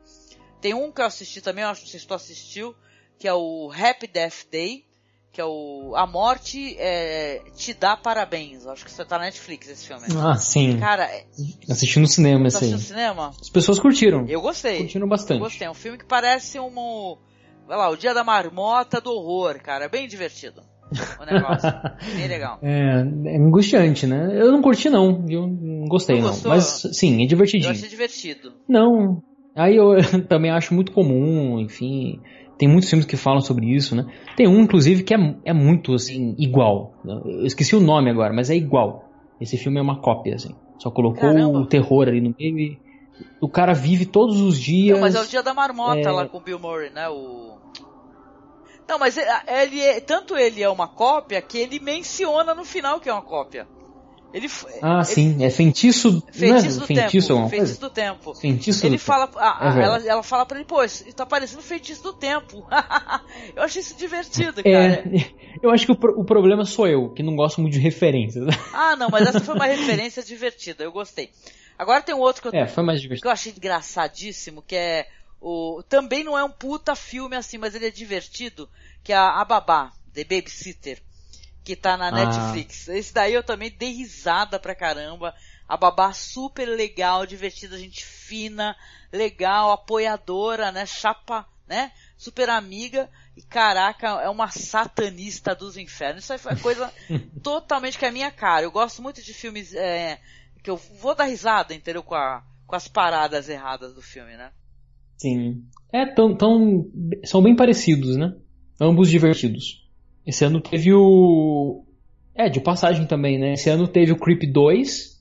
[SPEAKER 4] Tem um que eu assisti também, eu acho que você tu assistiu, que é o Happy Death Day, que é o A Morte é, Te Dá Parabéns. Acho que você tá na Netflix esse filme.
[SPEAKER 5] Ah, sim.
[SPEAKER 4] Cara, é...
[SPEAKER 5] assisti no cinema esse aí.
[SPEAKER 4] no cinema?
[SPEAKER 5] As pessoas curtiram.
[SPEAKER 4] Eu gostei.
[SPEAKER 5] Curtiram bastante. Eu
[SPEAKER 4] gostei. É um filme que parece um Vai lá, o dia da marmota do horror, cara. É bem divertido. O negócio. bem legal.
[SPEAKER 5] É, é angustiante, né? Eu não curti, não. Eu não gostei, não. não. Mas, sim, é divertidinho. Eu
[SPEAKER 4] achei divertido.
[SPEAKER 5] Não. Aí eu também acho muito comum, enfim. Tem muitos filmes que falam sobre isso, né? Tem um, inclusive, que é, é muito, assim, igual. Eu esqueci o nome agora, mas é igual. Esse filme é uma cópia, assim. Só colocou Caramba. o terror ali no meio e o cara vive todos os dias. Não,
[SPEAKER 4] mas é o dia da marmota é... lá com o Bill Murray, né? O... Não, mas ele é, tanto ele é uma cópia que ele menciona no final que é uma cópia. Ele,
[SPEAKER 5] ah,
[SPEAKER 4] ele,
[SPEAKER 5] sim, é feitiço,
[SPEAKER 4] feitiço do
[SPEAKER 5] feitiço
[SPEAKER 4] tempo. Feitiço do tempo.
[SPEAKER 5] Feitiço
[SPEAKER 4] ele
[SPEAKER 5] do
[SPEAKER 4] fala,
[SPEAKER 5] tempo.
[SPEAKER 4] Ah, é ela, ela fala pra ele, pô, isso tá parecendo feitiço do tempo. eu achei isso divertido,
[SPEAKER 5] é,
[SPEAKER 4] cara.
[SPEAKER 5] eu acho que o, o, problema sou eu, que não gosto muito de referências.
[SPEAKER 4] ah, não, mas essa foi uma referência divertida, eu gostei. Agora tem um outro que eu,
[SPEAKER 5] é, foi mais divertido.
[SPEAKER 4] que eu achei engraçadíssimo, que é o também não é um puta filme assim, mas ele é divertido, que é a, a Babá, The Babysitter, que tá na ah. Netflix. Esse daí eu também dei risada pra caramba. A Babá super legal, divertida, gente fina, legal, apoiadora, né, chapa, né, super amiga. E caraca, é uma satanista dos infernos. Isso aí foi coisa totalmente que é a minha cara. Eu gosto muito de filmes é, que eu vou dar risada, entendeu? Com, a, com as paradas erradas do filme, né?
[SPEAKER 5] Sim. É, tão, tão, são bem parecidos, né? Ambos divertidos. Esse ano teve o. É, de passagem também, né? Esse ano teve o Creep 2.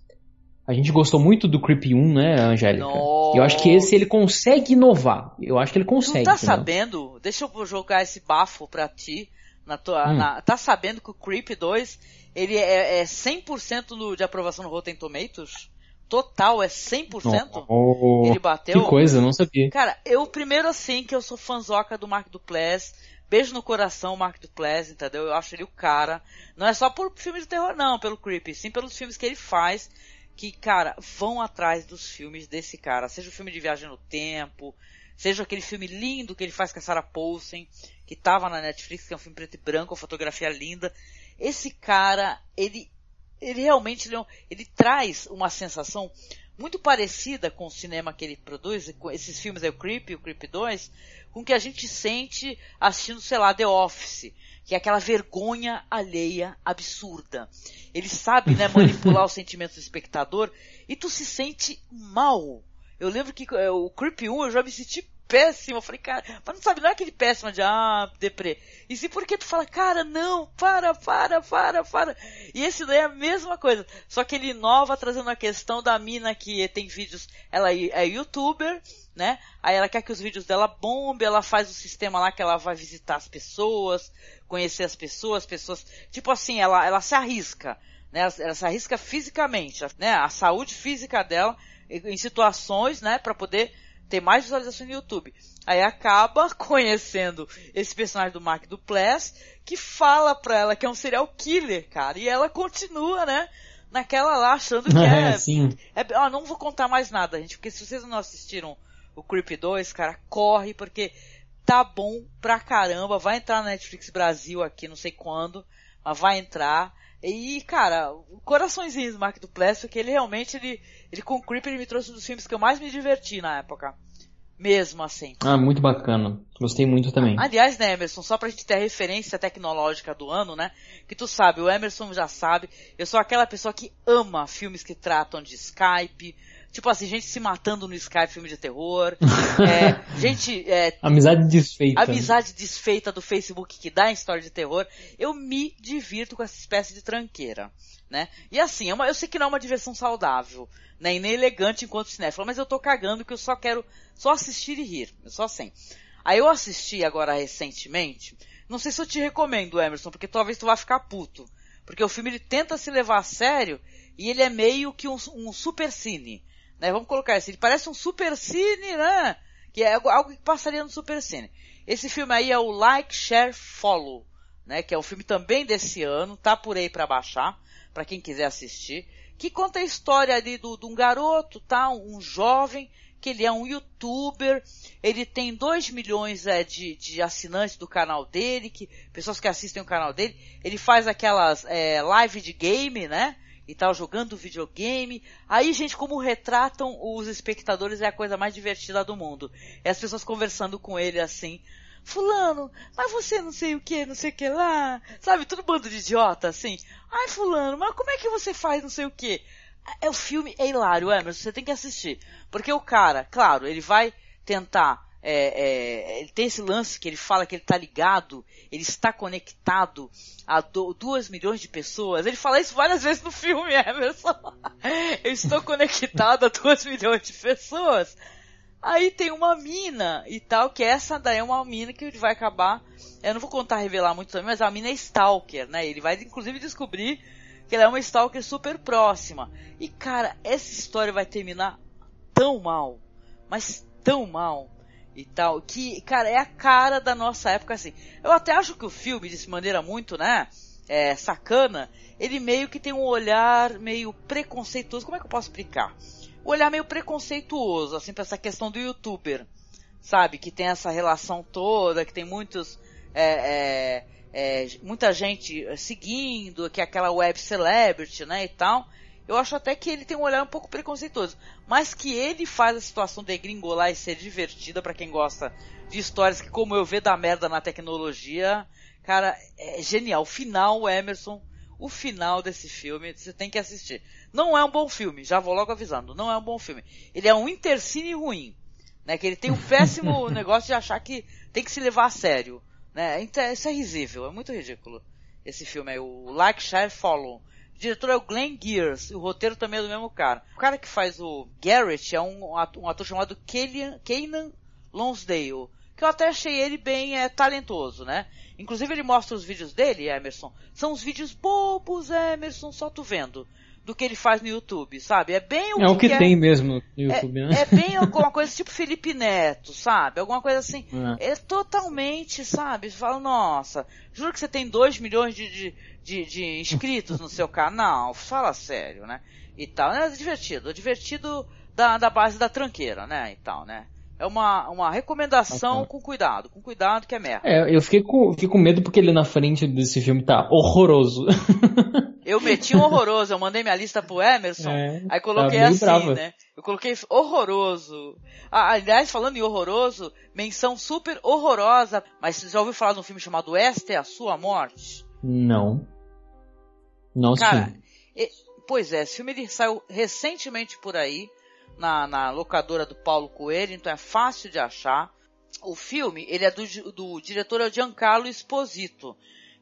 [SPEAKER 5] A gente gostou muito do Creep 1, né, Angélica?
[SPEAKER 4] Nossa.
[SPEAKER 5] Eu acho que esse ele consegue inovar. Eu acho que ele consegue. Tu
[SPEAKER 4] tá entendeu? sabendo? Deixa eu jogar esse bafo pra ti. Na tua, hum. na, tá sabendo que o Creep 2 ele é, é 100% no, de aprovação no Rotten Tomatoes? Total, é 100%?
[SPEAKER 5] Oh,
[SPEAKER 4] ele bateu.
[SPEAKER 5] Que coisa, não sabia.
[SPEAKER 4] Cara, eu primeiro assim que eu sou fanzoca do Mark Duplass. Beijo no coração, Mark Duplass, entendeu? Eu acho ele o cara. Não é só por filmes de terror, não, pelo Creepy. Sim pelos filmes que ele faz. Que, cara, vão atrás dos filmes desse cara. Seja o filme de Viagem no Tempo, seja aquele filme lindo que ele faz com a Sarah Paulson, que tava na Netflix, que é um filme preto e branco, fotografia linda. Esse cara, ele, ele realmente, ele, é ele traz uma sensação muito parecida com o cinema que ele produz, com esses filmes é o Creep, o Creep 2, com que a gente sente assistindo, sei lá, The Office, que é aquela vergonha alheia absurda. Ele sabe, né, manipular os sentimentos do espectador e tu se sente mal. Eu lembro que é, o Creep 1 eu já me senti péssimo. Eu falei, cara, mas não sabe, não é aquele péssimo de, ah, deprê. E se porque tu fala, cara, não, para, para, para, para. E esse daí é a mesma coisa. Só que ele inova trazendo a questão da mina que tem vídeos, ela é youtuber, né? Aí ela quer que os vídeos dela bombem, ela faz o sistema lá que ela vai visitar as pessoas, conhecer as pessoas, pessoas, tipo assim, ela, ela se arrisca, né? Ela, ela se arrisca fisicamente, né? A saúde física dela em situações, né, para poder ter mais visualizações no YouTube. Aí acaba conhecendo esse personagem do Mark Duplass, que fala pra ela que é um serial killer, cara. E ela continua, né? Naquela lá, achando que é.
[SPEAKER 5] É, sim.
[SPEAKER 4] é ah, não vou contar mais nada, gente, porque se vocês não assistiram o Creep 2, cara, corre, porque tá bom pra caramba. Vai entrar na Netflix Brasil aqui, não sei quando, mas vai entrar. E, cara, coraçõezinhos do Mark Duplass, porque ele realmente, ele, ele com o Creep, ele me trouxe um dos filmes que eu mais me diverti na época. Mesmo assim.
[SPEAKER 5] Ah, muito bacana. Gostei muito também.
[SPEAKER 4] Aliás, né, Emerson, só pra gente ter a referência tecnológica do ano, né? Que tu sabe, o Emerson já sabe, eu sou aquela pessoa que ama filmes que tratam de Skype, tipo assim, gente se matando no Skype, filme de terror, é, gente... É,
[SPEAKER 5] amizade desfeita.
[SPEAKER 4] Amizade desfeita do Facebook que dá em história de terror. Eu me divirto com essa espécie de tranqueira, né? E assim, é uma, eu sei que não é uma diversão saudável, né? E nem elegante enquanto cinéfilo, mas eu tô cagando que eu só quero só assistir e rir, eu só assim. Aí eu assisti agora recentemente, não sei se eu te recomendo, Emerson, porque talvez tu vá ficar puto. Porque o filme ele tenta se levar a sério e ele é meio que um, um super cine. Né? Vamos colocar assim, ele parece um super cine, né? Que é algo que passaria no super cine. Esse filme aí é o Like, Share, Follow, né? Que é um filme também desse ano, tá por aí para baixar, para quem quiser assistir. Que conta a história ali do, de um garoto, tá? Um jovem que ele é um youtuber, ele tem 2 milhões é, de, de assinantes do canal dele, que pessoas que assistem o canal dele, ele faz aquelas é, live de game, né? E tal, jogando videogame. Aí, gente, como retratam os espectadores é a coisa mais divertida do mundo. É as pessoas conversando com ele assim, fulano, mas você não sei o que, não sei o que lá, sabe, todo bando de idiota, assim, ai fulano, mas como é que você faz não sei o que? É o filme é hilário, Emerson, você tem que assistir. Porque o cara, claro, ele vai tentar. É, é, ele tem esse lance que ele fala que ele está ligado, ele está conectado a do, duas milhões de pessoas. Ele fala isso várias vezes no filme, Emerson. Eu estou conectado a duas milhões de pessoas. Aí tem uma mina e tal, que essa daí é uma mina que vai acabar. Eu não vou contar, revelar muito também, mas a mina é Stalker, né? Ele vai inclusive descobrir que ela é uma Stalker super próxima. E cara, essa história vai terminar tão mal, mas tão mal e tal, que, cara, é a cara da nossa época assim. Eu até acho que o filme, de maneira muito, né, é, sacana, ele meio que tem um olhar meio preconceituoso. Como é que eu posso explicar? Um olhar meio preconceituoso, assim, pra essa questão do youtuber, sabe? Que tem essa relação toda, que tem muitos, é, é, é, muita gente seguindo, que é aquela web celebrity, né, e tal. Eu acho até que ele tem um olhar um pouco preconceituoso, mas que ele faz a situação degringolar e ser divertida para quem gosta de histórias que, como eu vejo da merda na tecnologia, cara, é genial. O final, Emerson, o final desse filme, você tem que assistir. Não é um bom filme, já vou logo avisando, não é um bom filme. Ele é um intercine ruim, né? Que ele tem um péssimo negócio de achar que tem que se levar a sério. Né? Então, isso é risível, é muito ridículo. Esse filme é o Like, Share, Follow. O diretor é o Glenn Gears, o roteiro também é do mesmo cara. O cara que faz o Garrett é um ator, um ator chamado Kanan Lonsdale, que eu até achei ele bem é, talentoso, né? Inclusive ele mostra os vídeos dele, Emerson. São os vídeos bobos, Emerson, só tu vendo do que ele faz no YouTube, sabe? É bem
[SPEAKER 5] o é que, o que é, tem mesmo no YouTube,
[SPEAKER 4] é,
[SPEAKER 5] né?
[SPEAKER 4] É bem alguma coisa tipo Felipe Neto, sabe? Alguma coisa assim. É, é totalmente, sabe? Você fala, nossa, juro que você tem 2 milhões de, de, de, de, inscritos no seu canal. Fala sério, né? E tal. É divertido. É divertido da, da base da tranqueira, né? E tal, né? É uma, uma recomendação com cuidado, com cuidado que é merda.
[SPEAKER 5] É, eu fiquei com, fiquei com medo porque ele na frente desse filme tá horroroso.
[SPEAKER 4] Eu meti um horroroso, eu mandei minha lista pro Emerson, é, aí coloquei tá assim, brava. né? Eu coloquei horroroso. Ah, aliás, falando em horroroso, menção super horrorosa, mas você já ouviu falar de um filme chamado Esta é a Sua Morte?
[SPEAKER 5] Não. Não
[SPEAKER 4] Cara, e, pois é, esse filme ele saiu recentemente por aí, na, na locadora do Paulo Coelho, então é fácil de achar. o filme, ele é do, do diretor é Giancarlo Esposito,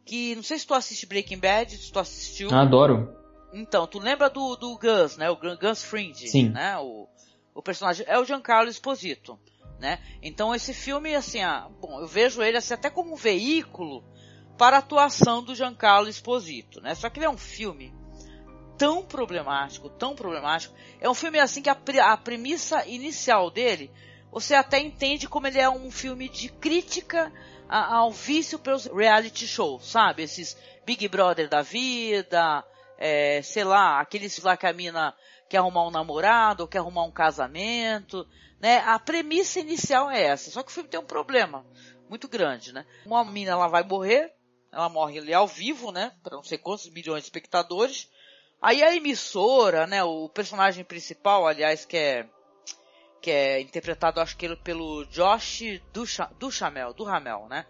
[SPEAKER 4] que não sei se tu assiste Breaking Bad, se tu assistiu.
[SPEAKER 5] Adoro.
[SPEAKER 4] Então, tu lembra do, do Gus, né? O Gus Fringe,
[SPEAKER 5] Sim.
[SPEAKER 4] né? O, o personagem é o Giancarlo Esposito, né? Então esse filme, assim, ah, bom, eu vejo ele assim, até como um veículo para a atuação do Giancarlo Esposito, né? Só que ele é um filme tão problemático, tão problemático. É um filme assim que a, a premissa inicial dele, você até entende como ele é um filme de crítica a, ao vício pelos reality shows, sabe? Esses Big Brother da vida, é, sei lá, aqueles lá que a mina quer arrumar um namorado, ou quer arrumar um casamento, né? A premissa inicial é essa. Só que o filme tem um problema muito grande, né? Uma mina ela vai morrer, ela morre ali ao vivo, né? Para não sei quantos milhões de espectadores. Aí a emissora, né? O personagem principal, aliás, que é que é interpretado, acho que pelo Josh Duchamel, do Ramel, né?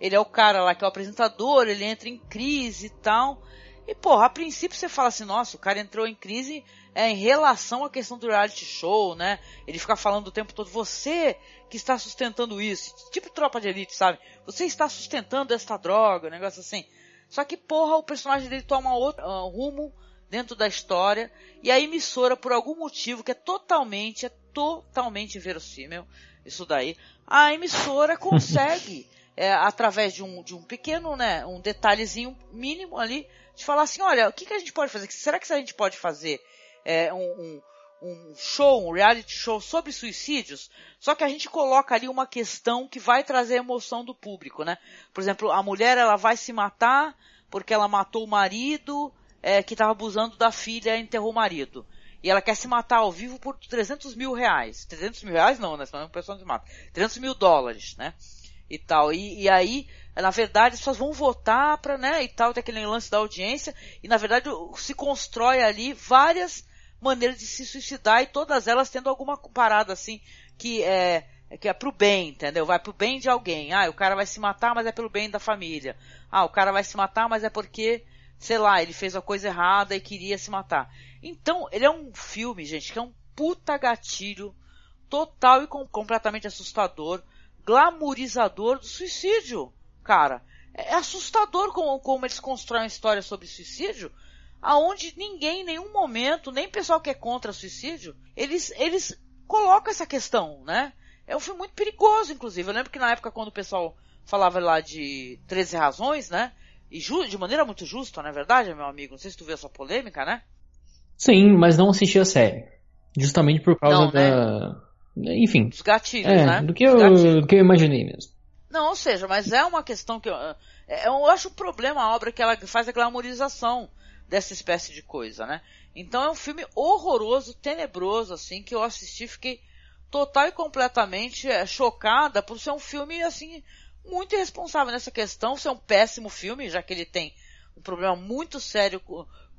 [SPEAKER 4] Ele é o cara lá que é o apresentador, ele entra em crise e tal. E, porra, a princípio você fala assim, nossa, o cara entrou em crise é, em relação à questão do reality show, né? Ele fica falando o tempo todo, você que está sustentando isso, tipo tropa de elite, sabe? Você está sustentando esta droga, um negócio assim. Só que, porra, o personagem dele toma outro uh, rumo dentro da história e a emissora, por algum motivo que é totalmente, é totalmente inverossímil, isso daí, a emissora consegue, é, através de um, de um pequeno, né, um detalhezinho mínimo ali, de falar assim, olha, o que, que a gente pode fazer? Será que a gente pode fazer é, um, um, um show, um reality show sobre suicídios? Só que a gente coloca ali uma questão que vai trazer a emoção do público, né? Por exemplo, a mulher ela vai se matar porque ela matou o marido é, que estava abusando da filha enterrou o marido. E ela quer se matar ao vivo por 300 mil reais. 300 mil reais não, né? Senão a pessoa não se mata. 300 mil dólares, né? E tal. E, e aí na verdade, as pessoas vão votar para, né, e tal, tem aquele lance da audiência, e na verdade se constrói ali várias maneiras de se suicidar e todas elas tendo alguma parada assim que é que é pro bem, entendeu? Vai pro bem de alguém. Ah, o cara vai se matar, mas é pelo bem da família. Ah, o cara vai se matar, mas é porque, sei lá, ele fez a coisa errada e queria se matar. Então, ele é um filme, gente, que é um puta gatilho total e com, completamente assustador, glamourizador do suicídio cara. É assustador como, como eles constroem uma história sobre suicídio, aonde ninguém, em nenhum momento, nem pessoal que é contra suicídio, eles, eles colocam essa questão, né? É um filme muito perigoso, inclusive. Eu lembro que na época, quando o pessoal falava lá de 13 razões, né? E de maneira muito justa, não é verdade, meu amigo? Não sei se tu viu essa polêmica, né?
[SPEAKER 5] Sim, mas não assisti a série. Justamente por causa não, da. Né? Enfim.
[SPEAKER 4] Dos gatilhos,
[SPEAKER 5] é,
[SPEAKER 4] né?
[SPEAKER 5] Do que, eu, do que eu imaginei mesmo.
[SPEAKER 4] Não, ou seja, mas é uma questão que eu, é, eu acho o problema a obra que ela faz a glamorização dessa espécie de coisa, né? Então é um filme horroroso, tenebroso, assim, que eu assisti e fiquei total e completamente é, chocada por ser um filme, assim, muito irresponsável nessa questão, ser um péssimo filme, já que ele tem um problema muito sério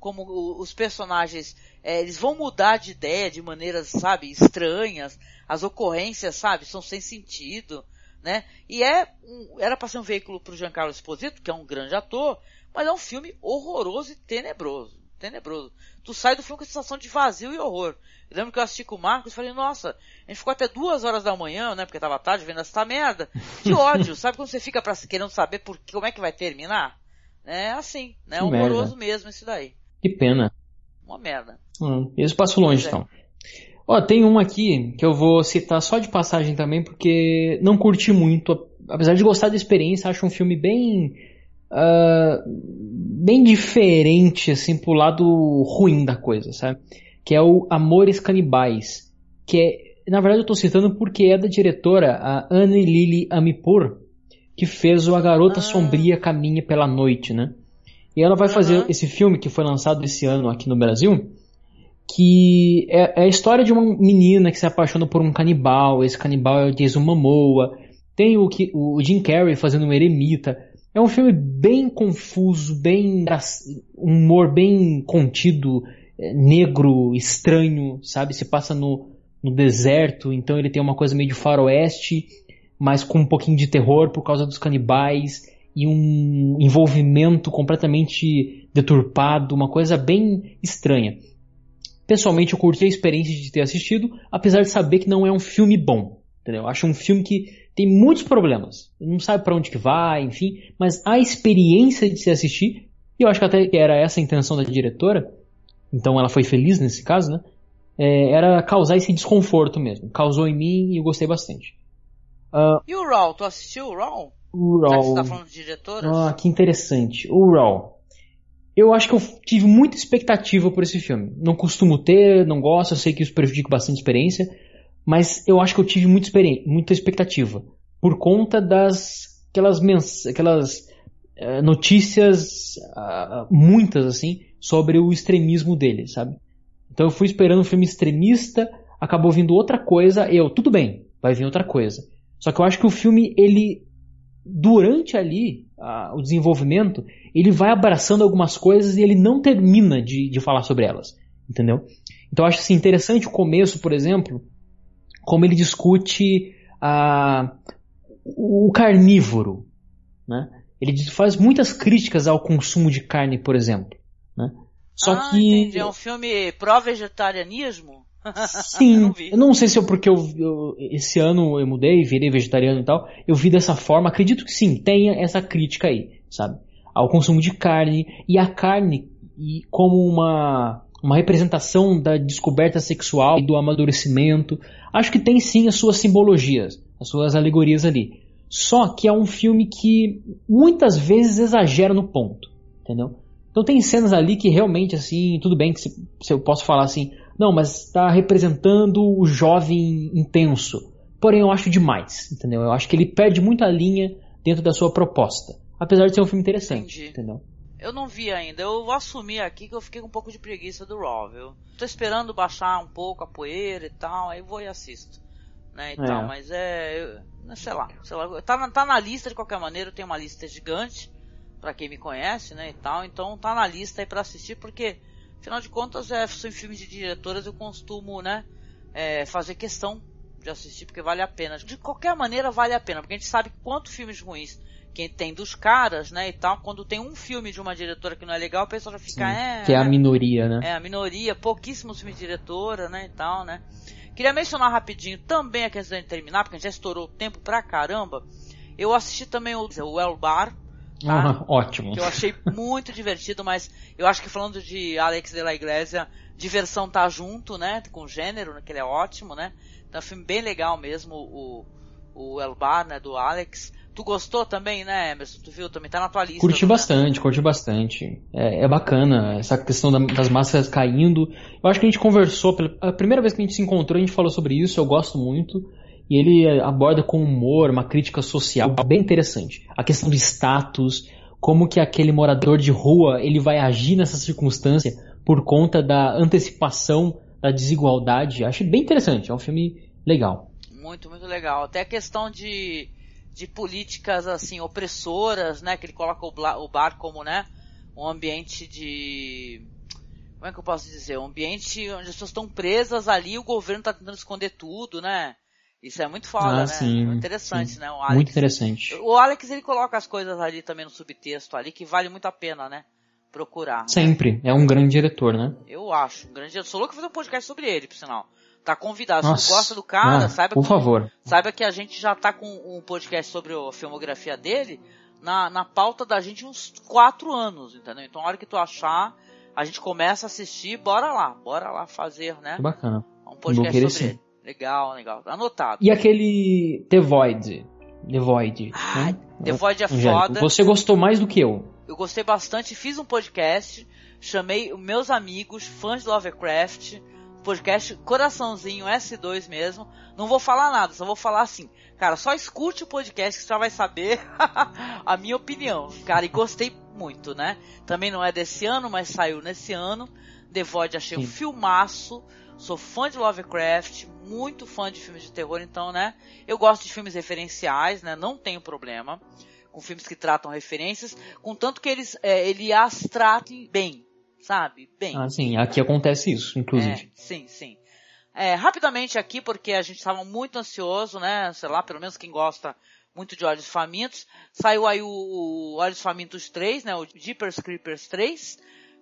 [SPEAKER 4] como os personagens, é, eles vão mudar de ideia de maneiras, sabe, estranhas, as ocorrências, sabe, são sem sentido né? E é um, era para ser um veículo para o Giancarlo Esposito, que é um grande ator, mas é um filme horroroso e tenebroso. Tenebroso. Tu sai do filme com a sensação de vazio e horror. Eu lembro que eu assisti com o Marcos e falei, nossa, a gente ficou até duas horas da manhã, né? Porque tava tarde vendo essa merda. De ódio, sabe quando você fica pra, querendo saber por, como é que vai terminar? É assim, né? É horroroso mesmo isso daí.
[SPEAKER 5] Que pena.
[SPEAKER 4] Uma merda.
[SPEAKER 5] Hum, esse passo longe, é. então. Ó, tem um aqui que eu vou citar só de passagem também, porque não curti muito. Apesar de gostar da experiência, acho um filme bem. Uh, bem diferente, assim, pro lado ruim da coisa, sabe? Que é o Amores Canibais. Que é. Na verdade, eu tô citando porque é da diretora, a Anne Lily Amipur, que fez o A Garota ah. Sombria Caminha pela Noite, né? E ela vai fazer esse filme que foi lançado esse ano aqui no Brasil que é, é, a história de uma menina que se apaixona por um canibal, esse canibal é o Jason Momoa, tem o, o Jim Carrey fazendo um eremita. É um filme bem confuso, bem um humor bem contido, é, negro, estranho, sabe? Se passa no, no deserto, então ele tem uma coisa meio de faroeste, mas com um pouquinho de terror por causa dos canibais e um envolvimento completamente deturpado, uma coisa bem estranha. Pessoalmente, eu curti a experiência de ter assistido, apesar de saber que não é um filme bom. Entendeu? Eu acho um filme que tem muitos problemas. Não sabe para onde que vai, enfim, mas a experiência de se assistir, e eu acho que até era essa a intenção da diretora, então ela foi feliz nesse caso, né? É, era causar esse desconforto mesmo. Causou em mim e eu gostei bastante.
[SPEAKER 4] Uh, e o Raw? Tu assistiu o Raw?
[SPEAKER 5] O Raw. Já que
[SPEAKER 4] você tá falando de diretoras?
[SPEAKER 5] Ah, que interessante. O Raw. Eu acho que eu tive muita expectativa por esse filme. Não costumo ter, não gosto, eu sei que isso prejudica bastante a experiência, mas eu acho que eu tive muita, muita expectativa. Por conta das aquelas, aquelas uh, notícias, uh, muitas assim, sobre o extremismo dele, sabe? Então eu fui esperando um filme extremista, acabou vindo outra coisa, eu, tudo bem, vai vir outra coisa. Só que eu acho que o filme, ele, durante ali, o desenvolvimento, ele vai abraçando algumas coisas e ele não termina de, de falar sobre elas. Entendeu? Então eu acho assim, interessante o começo, por exemplo, como ele discute a, o carnívoro. Né? Ele faz muitas críticas ao consumo de carne, por exemplo. Né?
[SPEAKER 4] Só ah, que. Entendi. É um filme pró-vegetarianismo?
[SPEAKER 5] Sim, eu não, eu não, sei se é porque eu, eu, esse ano eu mudei, virei vegetariano e tal, eu vi dessa forma, acredito que sim, tenha essa crítica aí, sabe? Ao consumo de carne, e a carne e como uma, uma representação da descoberta sexual e do amadurecimento, acho que tem sim as suas simbologias, as suas alegorias ali. Só que é um filme que muitas vezes exagera no ponto, entendeu? Então tem cenas ali que realmente assim, tudo bem que se, se eu posso falar assim, não, mas está representando o jovem intenso. Porém, eu acho demais, entendeu? Eu acho que ele perde muita linha dentro da sua proposta. Apesar de ser um filme interessante, Entendi. entendeu?
[SPEAKER 4] Eu não vi ainda. Eu vou assumir aqui que eu fiquei com um pouco de preguiça do Raw, viu? Tô esperando baixar um pouco a poeira e tal, aí vou e assisto. Né, e é. tal, mas é, eu, sei lá, sei lá, tá na, tá na lista de qualquer maneira, eu tenho uma lista gigante, para quem me conhece, né, e tal, então tá na lista aí para assistir, porque Afinal de contas, é, são filmes de diretoras, eu costumo, né, é, fazer questão de assistir porque vale a pena. De qualquer maneira vale a pena, porque a gente sabe quanto filmes ruins quem tem dos caras, né, e tal, quando tem um filme de uma diretora que não é legal, o pessoal já fica, Sim, é...
[SPEAKER 5] Que é a minoria, né?
[SPEAKER 4] É, a minoria, pouquíssimos filmes de diretora, né, e tal, né. Queria mencionar rapidinho também, aqui antes de terminar, porque a gente já estourou o tempo pra caramba, eu assisti também o, o El Bar,
[SPEAKER 5] Tá? ótimo.
[SPEAKER 4] Que eu achei muito divertido, mas eu acho que falando de Alex de la Iglesia, diversão tá junto, né? Com o gênero, né, que ele é ótimo, né? Então é um filme bem legal mesmo, o, o El Bar, né, do Alex. Tu gostou também, né, Emerson? Tu viu? Também tá na tua lista.
[SPEAKER 5] Curti
[SPEAKER 4] né?
[SPEAKER 5] bastante, curti bastante. É, é bacana essa questão da, das máscaras caindo. Eu acho que a gente conversou, pela, a primeira vez que a gente se encontrou, a gente falou sobre isso, eu gosto muito e ele aborda com humor uma crítica social bem interessante. A questão do status, como que aquele morador de rua ele vai agir nessa circunstância por conta da antecipação da desigualdade. Acho bem interessante, é um filme legal.
[SPEAKER 4] Muito, muito legal. Até a questão de, de políticas assim opressoras, né, que ele coloca o, bar como, né, um ambiente de como é que eu posso dizer? Um ambiente onde as pessoas estão presas ali, o governo está tentando esconder tudo, né? Isso é muito foda, ah, né? Sim, muito interessante,
[SPEAKER 5] sim.
[SPEAKER 4] né?
[SPEAKER 5] Alex, muito interessante.
[SPEAKER 4] O Alex ele coloca as coisas ali também no subtexto ali que vale muito a pena, né? Procurar. Né?
[SPEAKER 5] Sempre. É um grande diretor, né?
[SPEAKER 4] Eu acho. Um grande diretor. Sou louco fazer um podcast sobre ele, por sinal. Tá convidado. Nossa. Se você gosta do cara, ah, saiba
[SPEAKER 5] por
[SPEAKER 4] que,
[SPEAKER 5] favor.
[SPEAKER 4] saiba que a gente já tá com um podcast sobre a filmografia dele na, na pauta da gente uns quatro anos, entendeu? Então, a hora que tu achar, a gente começa a assistir, bora lá, bora lá fazer, né?
[SPEAKER 5] Que bacana.
[SPEAKER 4] Um podcast sobre sim. ele. Legal, legal. Anotado.
[SPEAKER 5] E aquele The Void? The Void.
[SPEAKER 4] Ah, né? The Void é Angélico. foda.
[SPEAKER 5] Você gostou mais do que eu?
[SPEAKER 4] Eu gostei bastante. Fiz um podcast. Chamei meus amigos, fãs de Lovecraft. Podcast coraçãozinho S2 mesmo. Não vou falar nada, só vou falar assim. Cara, só escute o podcast que você já vai saber a minha opinião. Cara, e gostei muito, né? Também não é desse ano, mas saiu nesse ano. The Void achei Sim. um filmaço. Sou fã de Lovecraft, muito fã de filmes de terror, então, né? Eu gosto de filmes referenciais, né? Não tenho problema com filmes que tratam referências, contanto que eles é, ele as tratem bem, sabe? Bem.
[SPEAKER 5] Ah, sim. Aqui acontece isso, inclusive.
[SPEAKER 4] É, sim, sim. É, rapidamente aqui, porque a gente estava muito ansioso, né? Sei lá, pelo menos quem gosta muito de Olhos Famintos. Saiu aí o, o Olhos Famintos 3, né? O Jeepers Creepers 3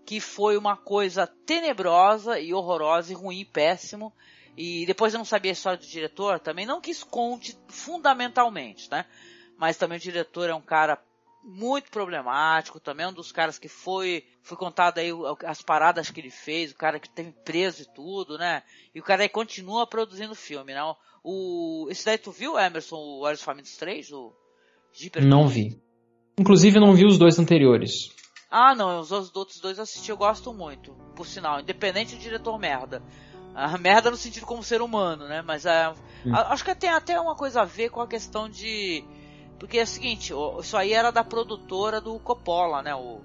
[SPEAKER 4] que foi uma coisa tenebrosa e horrorosa e ruim, péssimo. E depois eu não sabia a história do diretor também, não que isso conte fundamentalmente, né? Mas também o diretor é um cara muito problemático, também é um dos caras que foi, foi contado aí as paradas que ele fez, o cara que teve preso e tudo, né? E o cara aí continua produzindo filme, né? O, esse daí tu viu, Emerson, o Olhos Famintos 3? O
[SPEAKER 5] Jeeper não vi. Inclusive não vi os dois anteriores.
[SPEAKER 4] Ah, não, os outros dois eu assisti, eu gosto muito, por sinal, independente do diretor merda. A merda no sentido como ser humano, né? Mas é, hum. acho que tem até uma coisa a ver com a questão de. Porque é o seguinte, isso aí era da produtora do Coppola, né? O,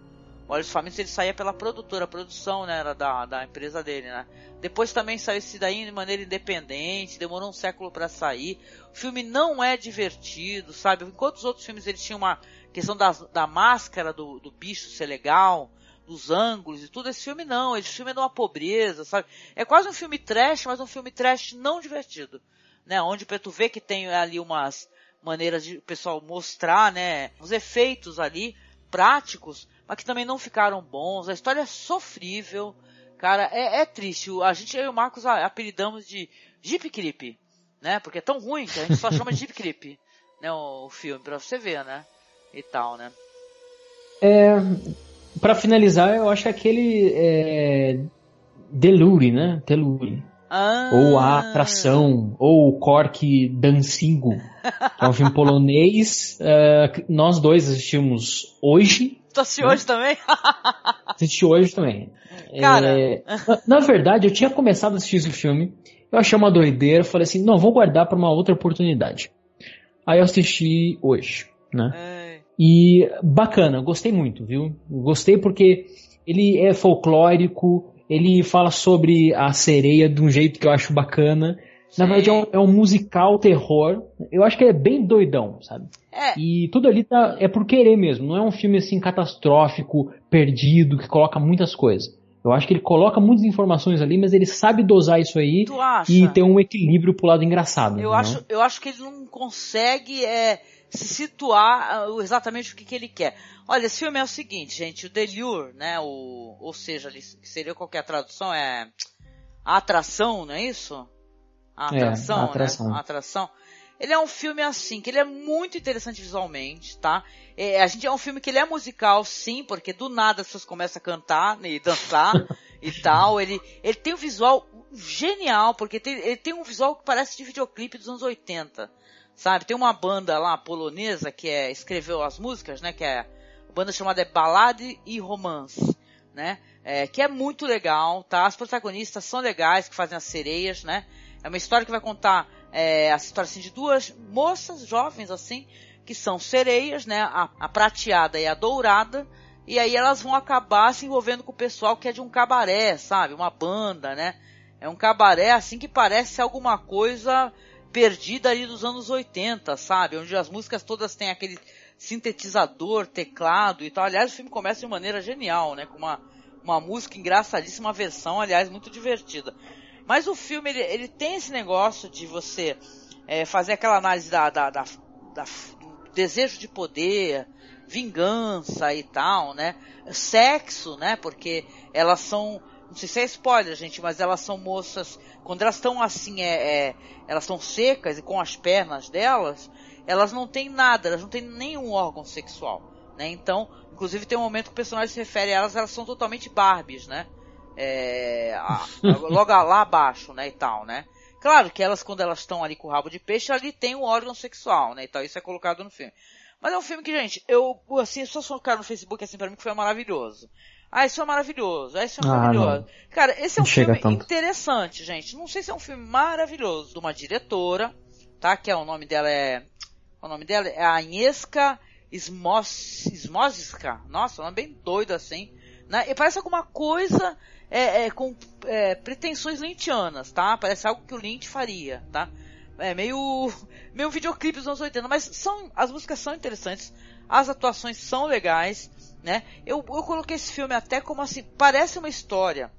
[SPEAKER 4] Olhos Famintos ele saía pela produtora, a produção né, era da, da empresa dele, né? Depois também saiu esse daí de maneira independente, demorou um século para sair. O filme não é divertido, sabe? Enquanto os outros filmes eles tinham uma questão da, da máscara do, do bicho ser legal, dos ângulos e tudo. Esse filme não, esse filme é de uma pobreza, sabe? É quase um filme trash, mas um filme trash não divertido, né? Onde tu vê que tem ali umas maneiras de o pessoal mostrar, né? Os efeitos ali práticos, mas que também não ficaram bons. A história é sofrível, cara, é, é triste. A gente eu e o Marcos apelidamos de Jeep Creep, né? Porque é tão ruim que a gente só chama de Jeep Creep, né? O filme, pra você ver, né? E tal, né?
[SPEAKER 5] É, para finalizar, eu acho que aquele é, Delure, né? Delure. Ah. Ou a atração, ou o Cork Dancingo, que é um filme polonês. Uh, nós dois assistimos hoje.
[SPEAKER 4] Tu assistiu né? hoje também?
[SPEAKER 5] Assisti hoje também. Cara. É, na, na, verdade, eu tinha começado a assistir esse filme. Eu achei uma doideira. Falei assim: não, vou guardar para uma outra oportunidade. Aí eu assisti hoje, né? É. E bacana, gostei muito, viu? Gostei porque ele é folclórico, ele fala sobre a sereia de um jeito que eu acho bacana. Na verdade é um, é um, musical terror. Eu acho que é bem doidão, sabe? É. E tudo ali tá, é por querer mesmo. Não é um filme assim catastrófico, perdido, que coloca muitas coisas. Eu acho que ele coloca muitas informações ali, mas ele sabe dosar isso aí e ter um equilíbrio pro lado engraçado.
[SPEAKER 4] Eu, acho, eu acho que ele não consegue é, se situar uh, exatamente o que, que ele quer. Olha, esse filme é o seguinte, gente, o Delure, né, o, ou seja, seria qualquer tradução, é a atração, não é isso? A atração, é, a atração. né? A atração. Ele é um filme assim, que ele é muito interessante visualmente, tá? É, a gente é um filme que ele é musical, sim, porque do nada as pessoas começam a cantar né, e dançar e tal. Ele, ele tem um visual genial, porque tem, ele tem um visual que parece de videoclipe dos anos 80 sabe? Tem uma banda lá polonesa que é, escreveu as músicas, né? Que é a banda chamada Ballade e Romance, né? É, que é muito legal, tá? As protagonistas são legais, que fazem as sereias, né? É uma história que vai contar é, a história assim, de duas moças jovens assim que são sereias, né? A, a, prateada e a dourada. E aí elas vão acabar se envolvendo com o pessoal que é de um cabaré, sabe? Uma banda, né? É um cabaré assim que parece alguma coisa perdida ali dos anos 80, sabe? Onde as músicas todas têm aquele sintetizador, teclado e tal. Aliás, o filme começa de maneira genial, né? Com uma, uma música engraçadíssima, uma versão, aliás, muito divertida. Mas o filme, ele, ele tem esse negócio de você é, fazer aquela análise da, da, da, da, desejo de poder, vingança e tal, né? Sexo, né? Porque elas são não sei se é spoiler, gente, mas elas são moças, quando elas estão assim, é, é elas estão secas e com as pernas delas, elas não têm nada, elas não têm nenhum órgão sexual, né? Então, inclusive tem um momento que o personagem se refere a elas, elas são totalmente Barbies, né? É, a, logo lá abaixo, né, e tal, né? Claro que elas, quando elas estão ali com o rabo de peixe, ali tem um órgão sexual, né, e tal, isso é colocado no filme. Mas é um filme que, gente, eu, assim, só colocar no Facebook, assim, pra mim que foi maravilhoso. Ah, isso é maravilhoso. Ah, isso é maravilhoso. Cara, esse é um filme tanto. interessante, gente. Não sei se é um filme maravilhoso de uma diretora, tá? Que é o nome dela é. O nome dela é a Agnieszka Smosiska. Nossa, um nome bem doido assim. Né? E parece alguma coisa é, é, com é, pretensões lintianas, tá? Parece algo que o Lynch faria, tá? É meio, meio videoclipe dos anos 80, mas são, as músicas são interessantes, as atuações são legais, né? Eu, eu coloquei esse filme até como assim, parece uma história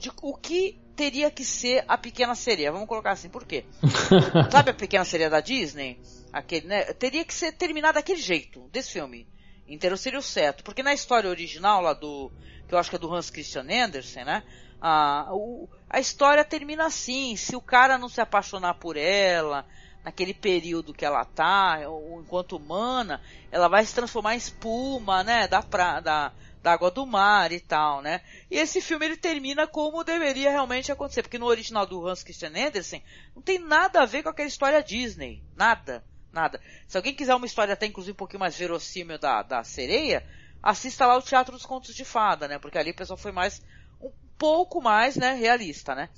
[SPEAKER 4] de o que teria que ser a Pequena Sereia. Vamos colocar assim, por quê? Sabe a Pequena Sereia da Disney? Aquele, né? Teria que ser terminado daquele jeito, desse filme. Inteiro seria o certo. Porque na história original lá do, que eu acho que é do Hans Christian Andersen, né? a, o, a história termina assim. Se o cara não se apaixonar por ela, naquele período que ela tá, ou enquanto humana, ela vai se transformar em espuma, né, da, pra, da, da água do mar e tal, né? E esse filme ele termina como deveria realmente acontecer, porque no original do Hans Christian Andersen não tem nada a ver com aquela história Disney, nada, nada. Se alguém quiser uma história até inclusive um pouquinho mais verossímil da, da sereia, assista lá o Teatro dos Contos de Fada, né? Porque ali o pessoal foi mais um pouco mais, né, realista, né?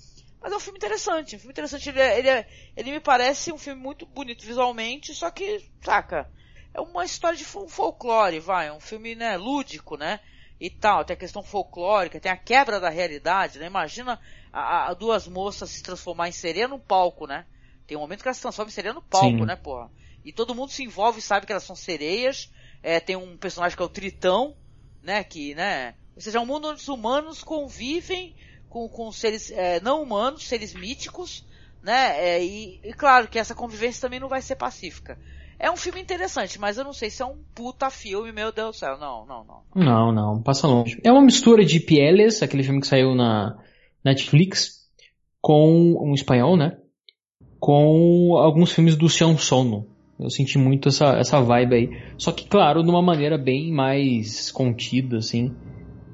[SPEAKER 4] Mas é um filme interessante, um filme interessante. Ele, é, ele, é, ele me parece um filme muito bonito visualmente, só que, saca, é uma história de folclore, vai, é um filme, né, lúdico, né? e tal, tem a questão folclórica, tem a quebra da realidade, né? Imagina a, a duas moças se transformar em sereia no palco, né? Tem um momento que elas se transformam em sereia no palco, Sim. né, porra? E todo mundo se envolve e sabe que elas são sereias. É, tem um personagem que é o Tritão, né? Que, né? Ou seja, é um mundo onde os humanos convivem com, com seres é, não humanos, seres míticos, né? É, e, e claro que essa convivência também não vai ser pacífica. É um filme interessante, mas eu não sei se é um puta filme, meu Deus do céu. Não, não, não.
[SPEAKER 5] Não, não, passa longe. É uma mistura de Pieles, aquele filme que saiu na Netflix, com um espanhol, né? Com alguns filmes do Xian Sono. Eu senti muito essa, essa vibe aí. Só que, claro, de uma maneira bem mais contida, assim.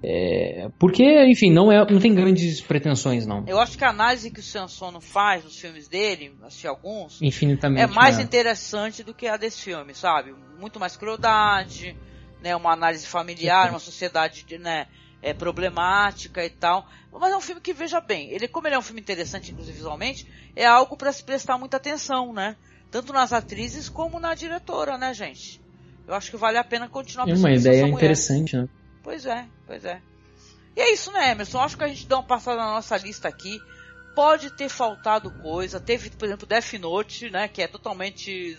[SPEAKER 5] É, porque, enfim, não, é, não tem grandes pretensões, não.
[SPEAKER 4] Eu acho que a análise que o Sansono faz nos filmes dele, assisti alguns,
[SPEAKER 5] Infinitamente,
[SPEAKER 4] é mais é. interessante do que a desse filme, sabe? Muito mais crueldade, né? Uma análise familiar, uma sociedade, né? É, problemática e tal. Mas é um filme que, veja bem, ele, como ele é um filme interessante, inclusive visualmente, é algo para se prestar muita atenção, né? Tanto nas atrizes como na diretora, né, gente? Eu acho que vale a pena continuar
[SPEAKER 5] É uma ideia interessante, né?
[SPEAKER 4] Pois é, pois é. E é isso, né, Emerson? Acho que a gente dá uma passada na nossa lista aqui. Pode ter faltado coisa. Teve, por exemplo, Death Note, né? Que é totalmente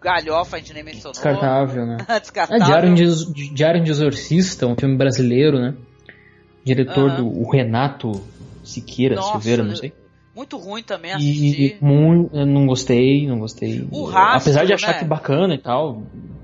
[SPEAKER 4] galhofa, a gente nem mencionou.
[SPEAKER 5] Descartável, né?
[SPEAKER 4] Descartável.
[SPEAKER 5] É Diário de, Diário de Exorcista, um filme brasileiro, né? Diretor do o Renato Siqueira, Nossa, Silveira, não sei.
[SPEAKER 4] Muito ruim também assistir.
[SPEAKER 5] E muito, não gostei, não gostei. O Rastro, Apesar de achar né? que bacana e tal,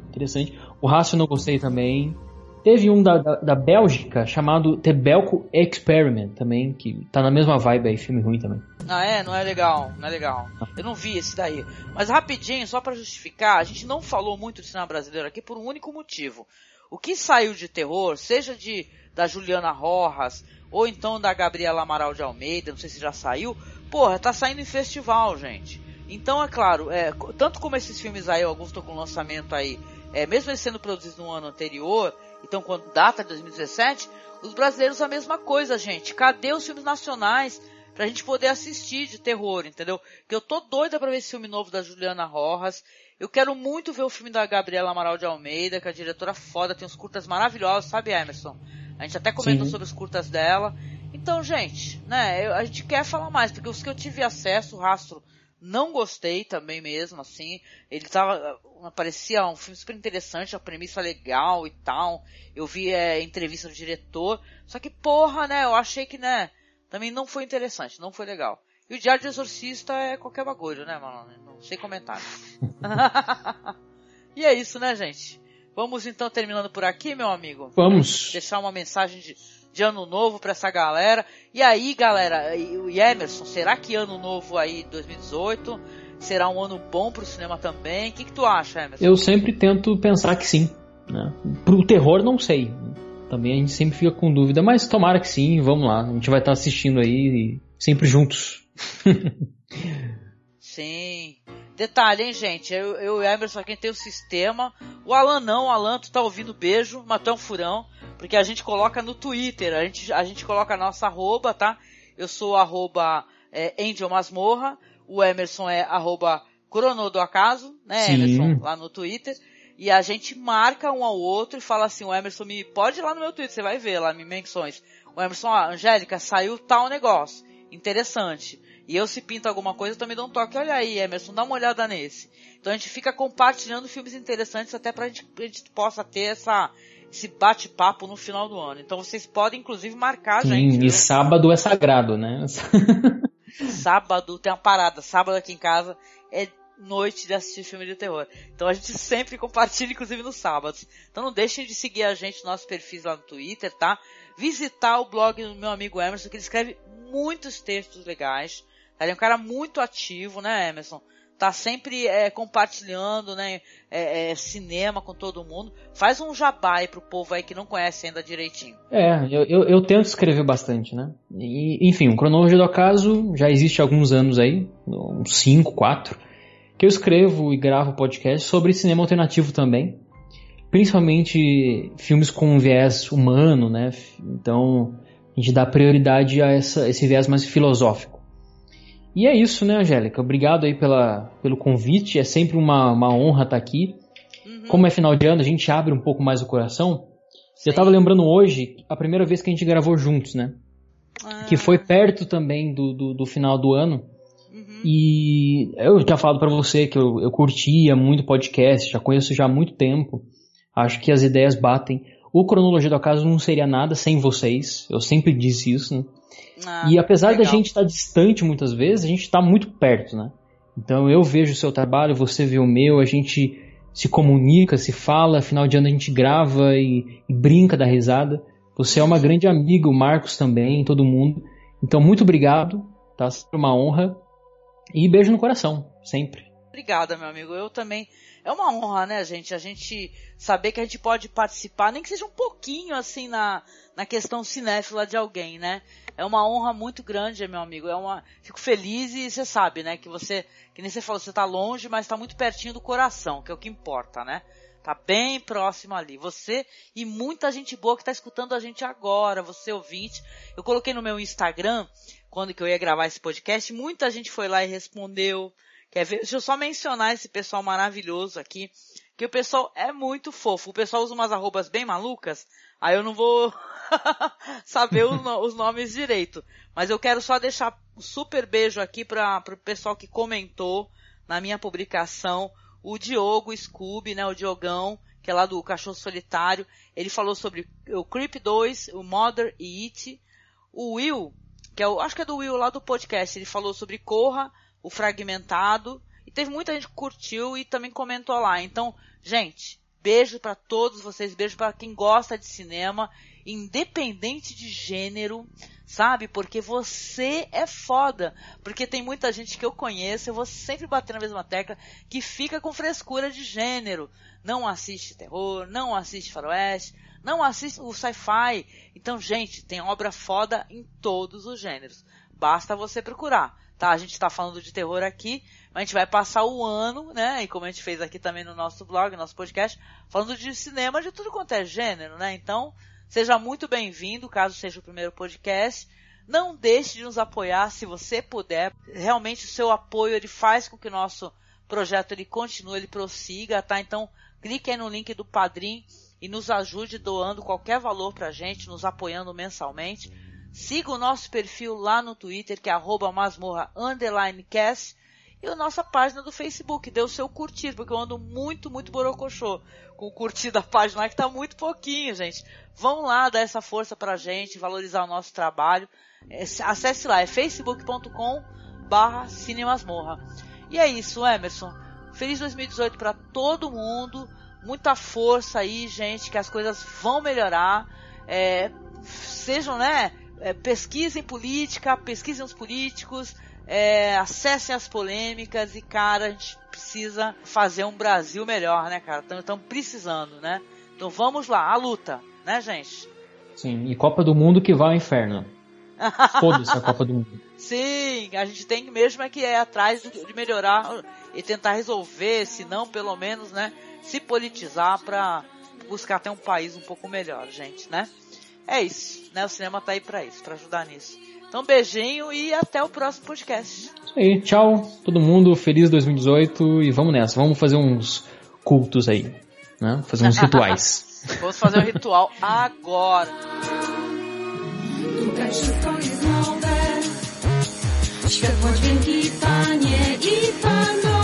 [SPEAKER 5] interessante. O Rastro eu não gostei também. Teve um da, da, da, Bélgica chamado The Belco Experiment também, que tá na mesma vibe aí, filme ruim também.
[SPEAKER 4] Ah, é? Não é legal, não é legal. Eu não vi esse daí. Mas rapidinho, só para justificar, a gente não falou muito de cinema brasileiro aqui por um único motivo. O que saiu de terror, seja de da Juliana Rojas, ou então da Gabriela Amaral de Almeida, não sei se já saiu, porra, tá saindo em festival, gente. Então, é claro, é, tanto como esses filmes aí, alguns estão com lançamento aí, é, mesmo eles sendo produzidos no ano anterior, então, quando data de 2017, os brasileiros a mesma coisa, gente. Cadê os filmes nacionais pra gente poder assistir de terror, entendeu? Que eu tô doida pra ver esse filme novo da Juliana Rojas. Eu quero muito ver o filme da Gabriela Amaral de Almeida, que é a diretora foda, tem uns curtas maravilhosos, sabe, Emerson? A gente até comentou Sim. sobre os curtas dela. Então, gente, né, a gente quer falar mais, porque os que eu tive acesso, o rastro não gostei também mesmo, assim. Ele tava. Parecia um filme super interessante, a premissa legal e tal. Eu vi é, entrevista do diretor. Só que, porra, né? Eu achei que, né? Também não foi interessante, não foi legal. E o Diário de Exorcista é qualquer bagulho, né, mano? Não sei comentário. e é isso, né, gente? Vamos então terminando por aqui, meu amigo?
[SPEAKER 5] Vamos.
[SPEAKER 4] Deixar uma mensagem de de ano novo para essa galera. E aí, galera, o Emerson, será que ano novo aí 2018 será um ano bom pro cinema também? O que, que tu acha, Emerson?
[SPEAKER 5] Eu sempre tento pensar que sim. Né? Pro terror, não sei. Também a gente sempre fica com dúvida, mas tomara que sim, vamos lá. A gente vai estar assistindo aí sempre juntos.
[SPEAKER 4] sim. Detalhe, hein, gente? Eu, eu e o Emerson aqui tem o sistema. O Alan não, o Alan, tu tá ouvindo beijo, mas tu é um furão. Porque a gente coloca no Twitter, a gente, a gente coloca a nossa arroba, tá? Eu sou arroba é, Angel Masmorra, o Emerson é arroba Crono do Acaso, né, Sim. Emerson, lá no Twitter. E a gente marca um ao outro e fala assim, o Emerson me pode ir lá no meu Twitter, você vai ver lá, me menções. O Emerson, ah, Angélica, saiu tal negócio. Interessante. E eu se pinto alguma coisa, eu também dou um toque. Olha aí, Emerson, dá uma olhada nesse. Então a gente fica compartilhando filmes interessantes até pra gente, pra gente possa ter essa, esse bate-papo no final do ano. Então vocês podem inclusive marcar
[SPEAKER 5] Sim,
[SPEAKER 4] gente.
[SPEAKER 5] E viu? sábado é sagrado, né?
[SPEAKER 4] sábado tem uma parada. Sábado aqui em casa é noite de assistir filme de terror. Então a gente sempre compartilha, inclusive nos sábados. Então não deixem de seguir a gente no nosso perfil lá no Twitter, tá? Visitar o blog do meu amigo Emerson, que ele escreve muitos textos legais. Ele é um cara muito ativo, né, Emerson? Tá sempre é, compartilhando, né, é, é, cinema com todo mundo. Faz um jabá aí pro povo aí que não conhece ainda direitinho.
[SPEAKER 5] É, eu, eu, eu tento escrever bastante, né? E, enfim, o Cronologia do Acaso já existe há alguns anos aí, uns 5, 4, que eu escrevo e gravo podcast sobre cinema alternativo também. Principalmente filmes com viés humano, né? Então, a gente dá prioridade a essa, esse viés mais filosófico. E é isso, né, Angélica? Obrigado aí pela, pelo convite. É sempre uma, uma honra estar aqui. Uhum. Como é final de ano, a gente abre um pouco mais o coração. Sim. Eu estava lembrando hoje a primeira vez que a gente gravou juntos, né? Ah. Que foi perto também do, do, do final do ano. Uhum. E eu já falo para você que eu, eu curtia muito podcast, já conheço já há muito tempo. Acho que as ideias batem. O Cronologia do Acaso não seria nada sem vocês. Eu sempre disse isso, né? Ah, e apesar legal. da gente estar tá distante muitas vezes, a gente está muito perto, né? Então eu vejo o seu trabalho, você vê o meu, a gente se comunica, se fala, final de ano a gente grava e, e brinca da risada. Você é uma grande amiga, o Marcos também, todo mundo. Então muito obrigado, tá? Sempre uma honra. E beijo no coração, sempre.
[SPEAKER 4] Obrigada, meu amigo. Eu também é uma honra, né, gente? A gente saber que a gente pode participar, nem que seja um pouquinho assim na, na questão cinéfila de alguém, né? É uma honra muito grande, meu amigo. É uma, fico feliz e você sabe, né, que você, que nem você falou, você tá longe, mas tá muito pertinho do coração, que é o que importa, né? Tá bem próximo ali. Você e muita gente boa que tá escutando a gente agora, você ouvinte. Eu coloquei no meu Instagram, quando que eu ia gravar esse podcast, muita gente foi lá e respondeu, Quer ver? Deixa eu só mencionar esse pessoal maravilhoso aqui, que o pessoal é muito fofo. O pessoal usa umas arrobas bem malucas, aí eu não vou saber os, nomes direito. Mas eu quero só deixar um super beijo aqui para o pessoal que comentou na minha publicação. O Diogo Scooby, né, o Diogão, que é lá do Cachorro Solitário. Ele falou sobre o Creep 2, o Mother e It. O Will, que é o, acho que é do Will lá do podcast, ele falou sobre Corra, o Fragmentado. E teve muita gente que curtiu e também comentou lá. Então, gente, beijo para todos vocês, beijo para quem gosta de cinema, independente de gênero, sabe? Porque você é foda. Porque tem muita gente que eu conheço, eu vou sempre bater na mesma tecla, que fica com frescura de gênero. Não assiste terror, não assiste faroeste, não assiste o sci-fi. Então, gente, tem obra foda em todos os gêneros. Basta você procurar tá? A gente está falando de terror aqui, mas a gente vai passar o ano, né? E como a gente fez aqui também no nosso blog, no nosso podcast, falando de cinema de tudo quanto é gênero, né? Então, seja muito bem-vindo, caso seja o primeiro podcast. Não deixe de nos apoiar se você puder. Realmente o seu apoio ele faz com que o nosso projeto ele continue, ele prossiga, tá? Então, clique aí no link do Padrim e nos ajude doando qualquer valor pra gente, nos apoiando mensalmente. Siga o nosso perfil lá no Twitter, que é arroba masmorra e a nossa página do Facebook. Dê o seu curtir, porque eu ando muito, muito borocochô com o curtir da página lá, que tá muito pouquinho, gente. Vão lá dar essa força pra gente, valorizar o nosso trabalho. É, acesse lá, é facebook.com barra cinemasmorra. E é isso, Emerson. Feliz 2018 para todo mundo. Muita força aí, gente, que as coisas vão melhorar. É, sejam, né, é, pesquisem política, pesquisem os políticos, é, acessem as polêmicas e, cara, a gente precisa fazer um Brasil melhor, né, cara? Estamos precisando, né? Então vamos lá, a luta, né, gente?
[SPEAKER 5] Sim, e Copa do Mundo que vai ao inferno. Foda-se a Copa do Mundo.
[SPEAKER 4] Sim, a gente tem mesmo é que ir atrás de melhorar e tentar resolver, se não, pelo menos, né, se politizar para buscar até um país um pouco melhor, gente, né? É isso, né? O cinema tá aí para isso, para ajudar nisso. Então, beijinho e até o próximo podcast.
[SPEAKER 5] Isso aí, tchau, todo mundo, feliz 2018 e vamos nessa, vamos fazer uns cultos aí, né? Fazer uns rituais.
[SPEAKER 4] vamos fazer um ritual agora. Światło, dźwięki, panie i panowie,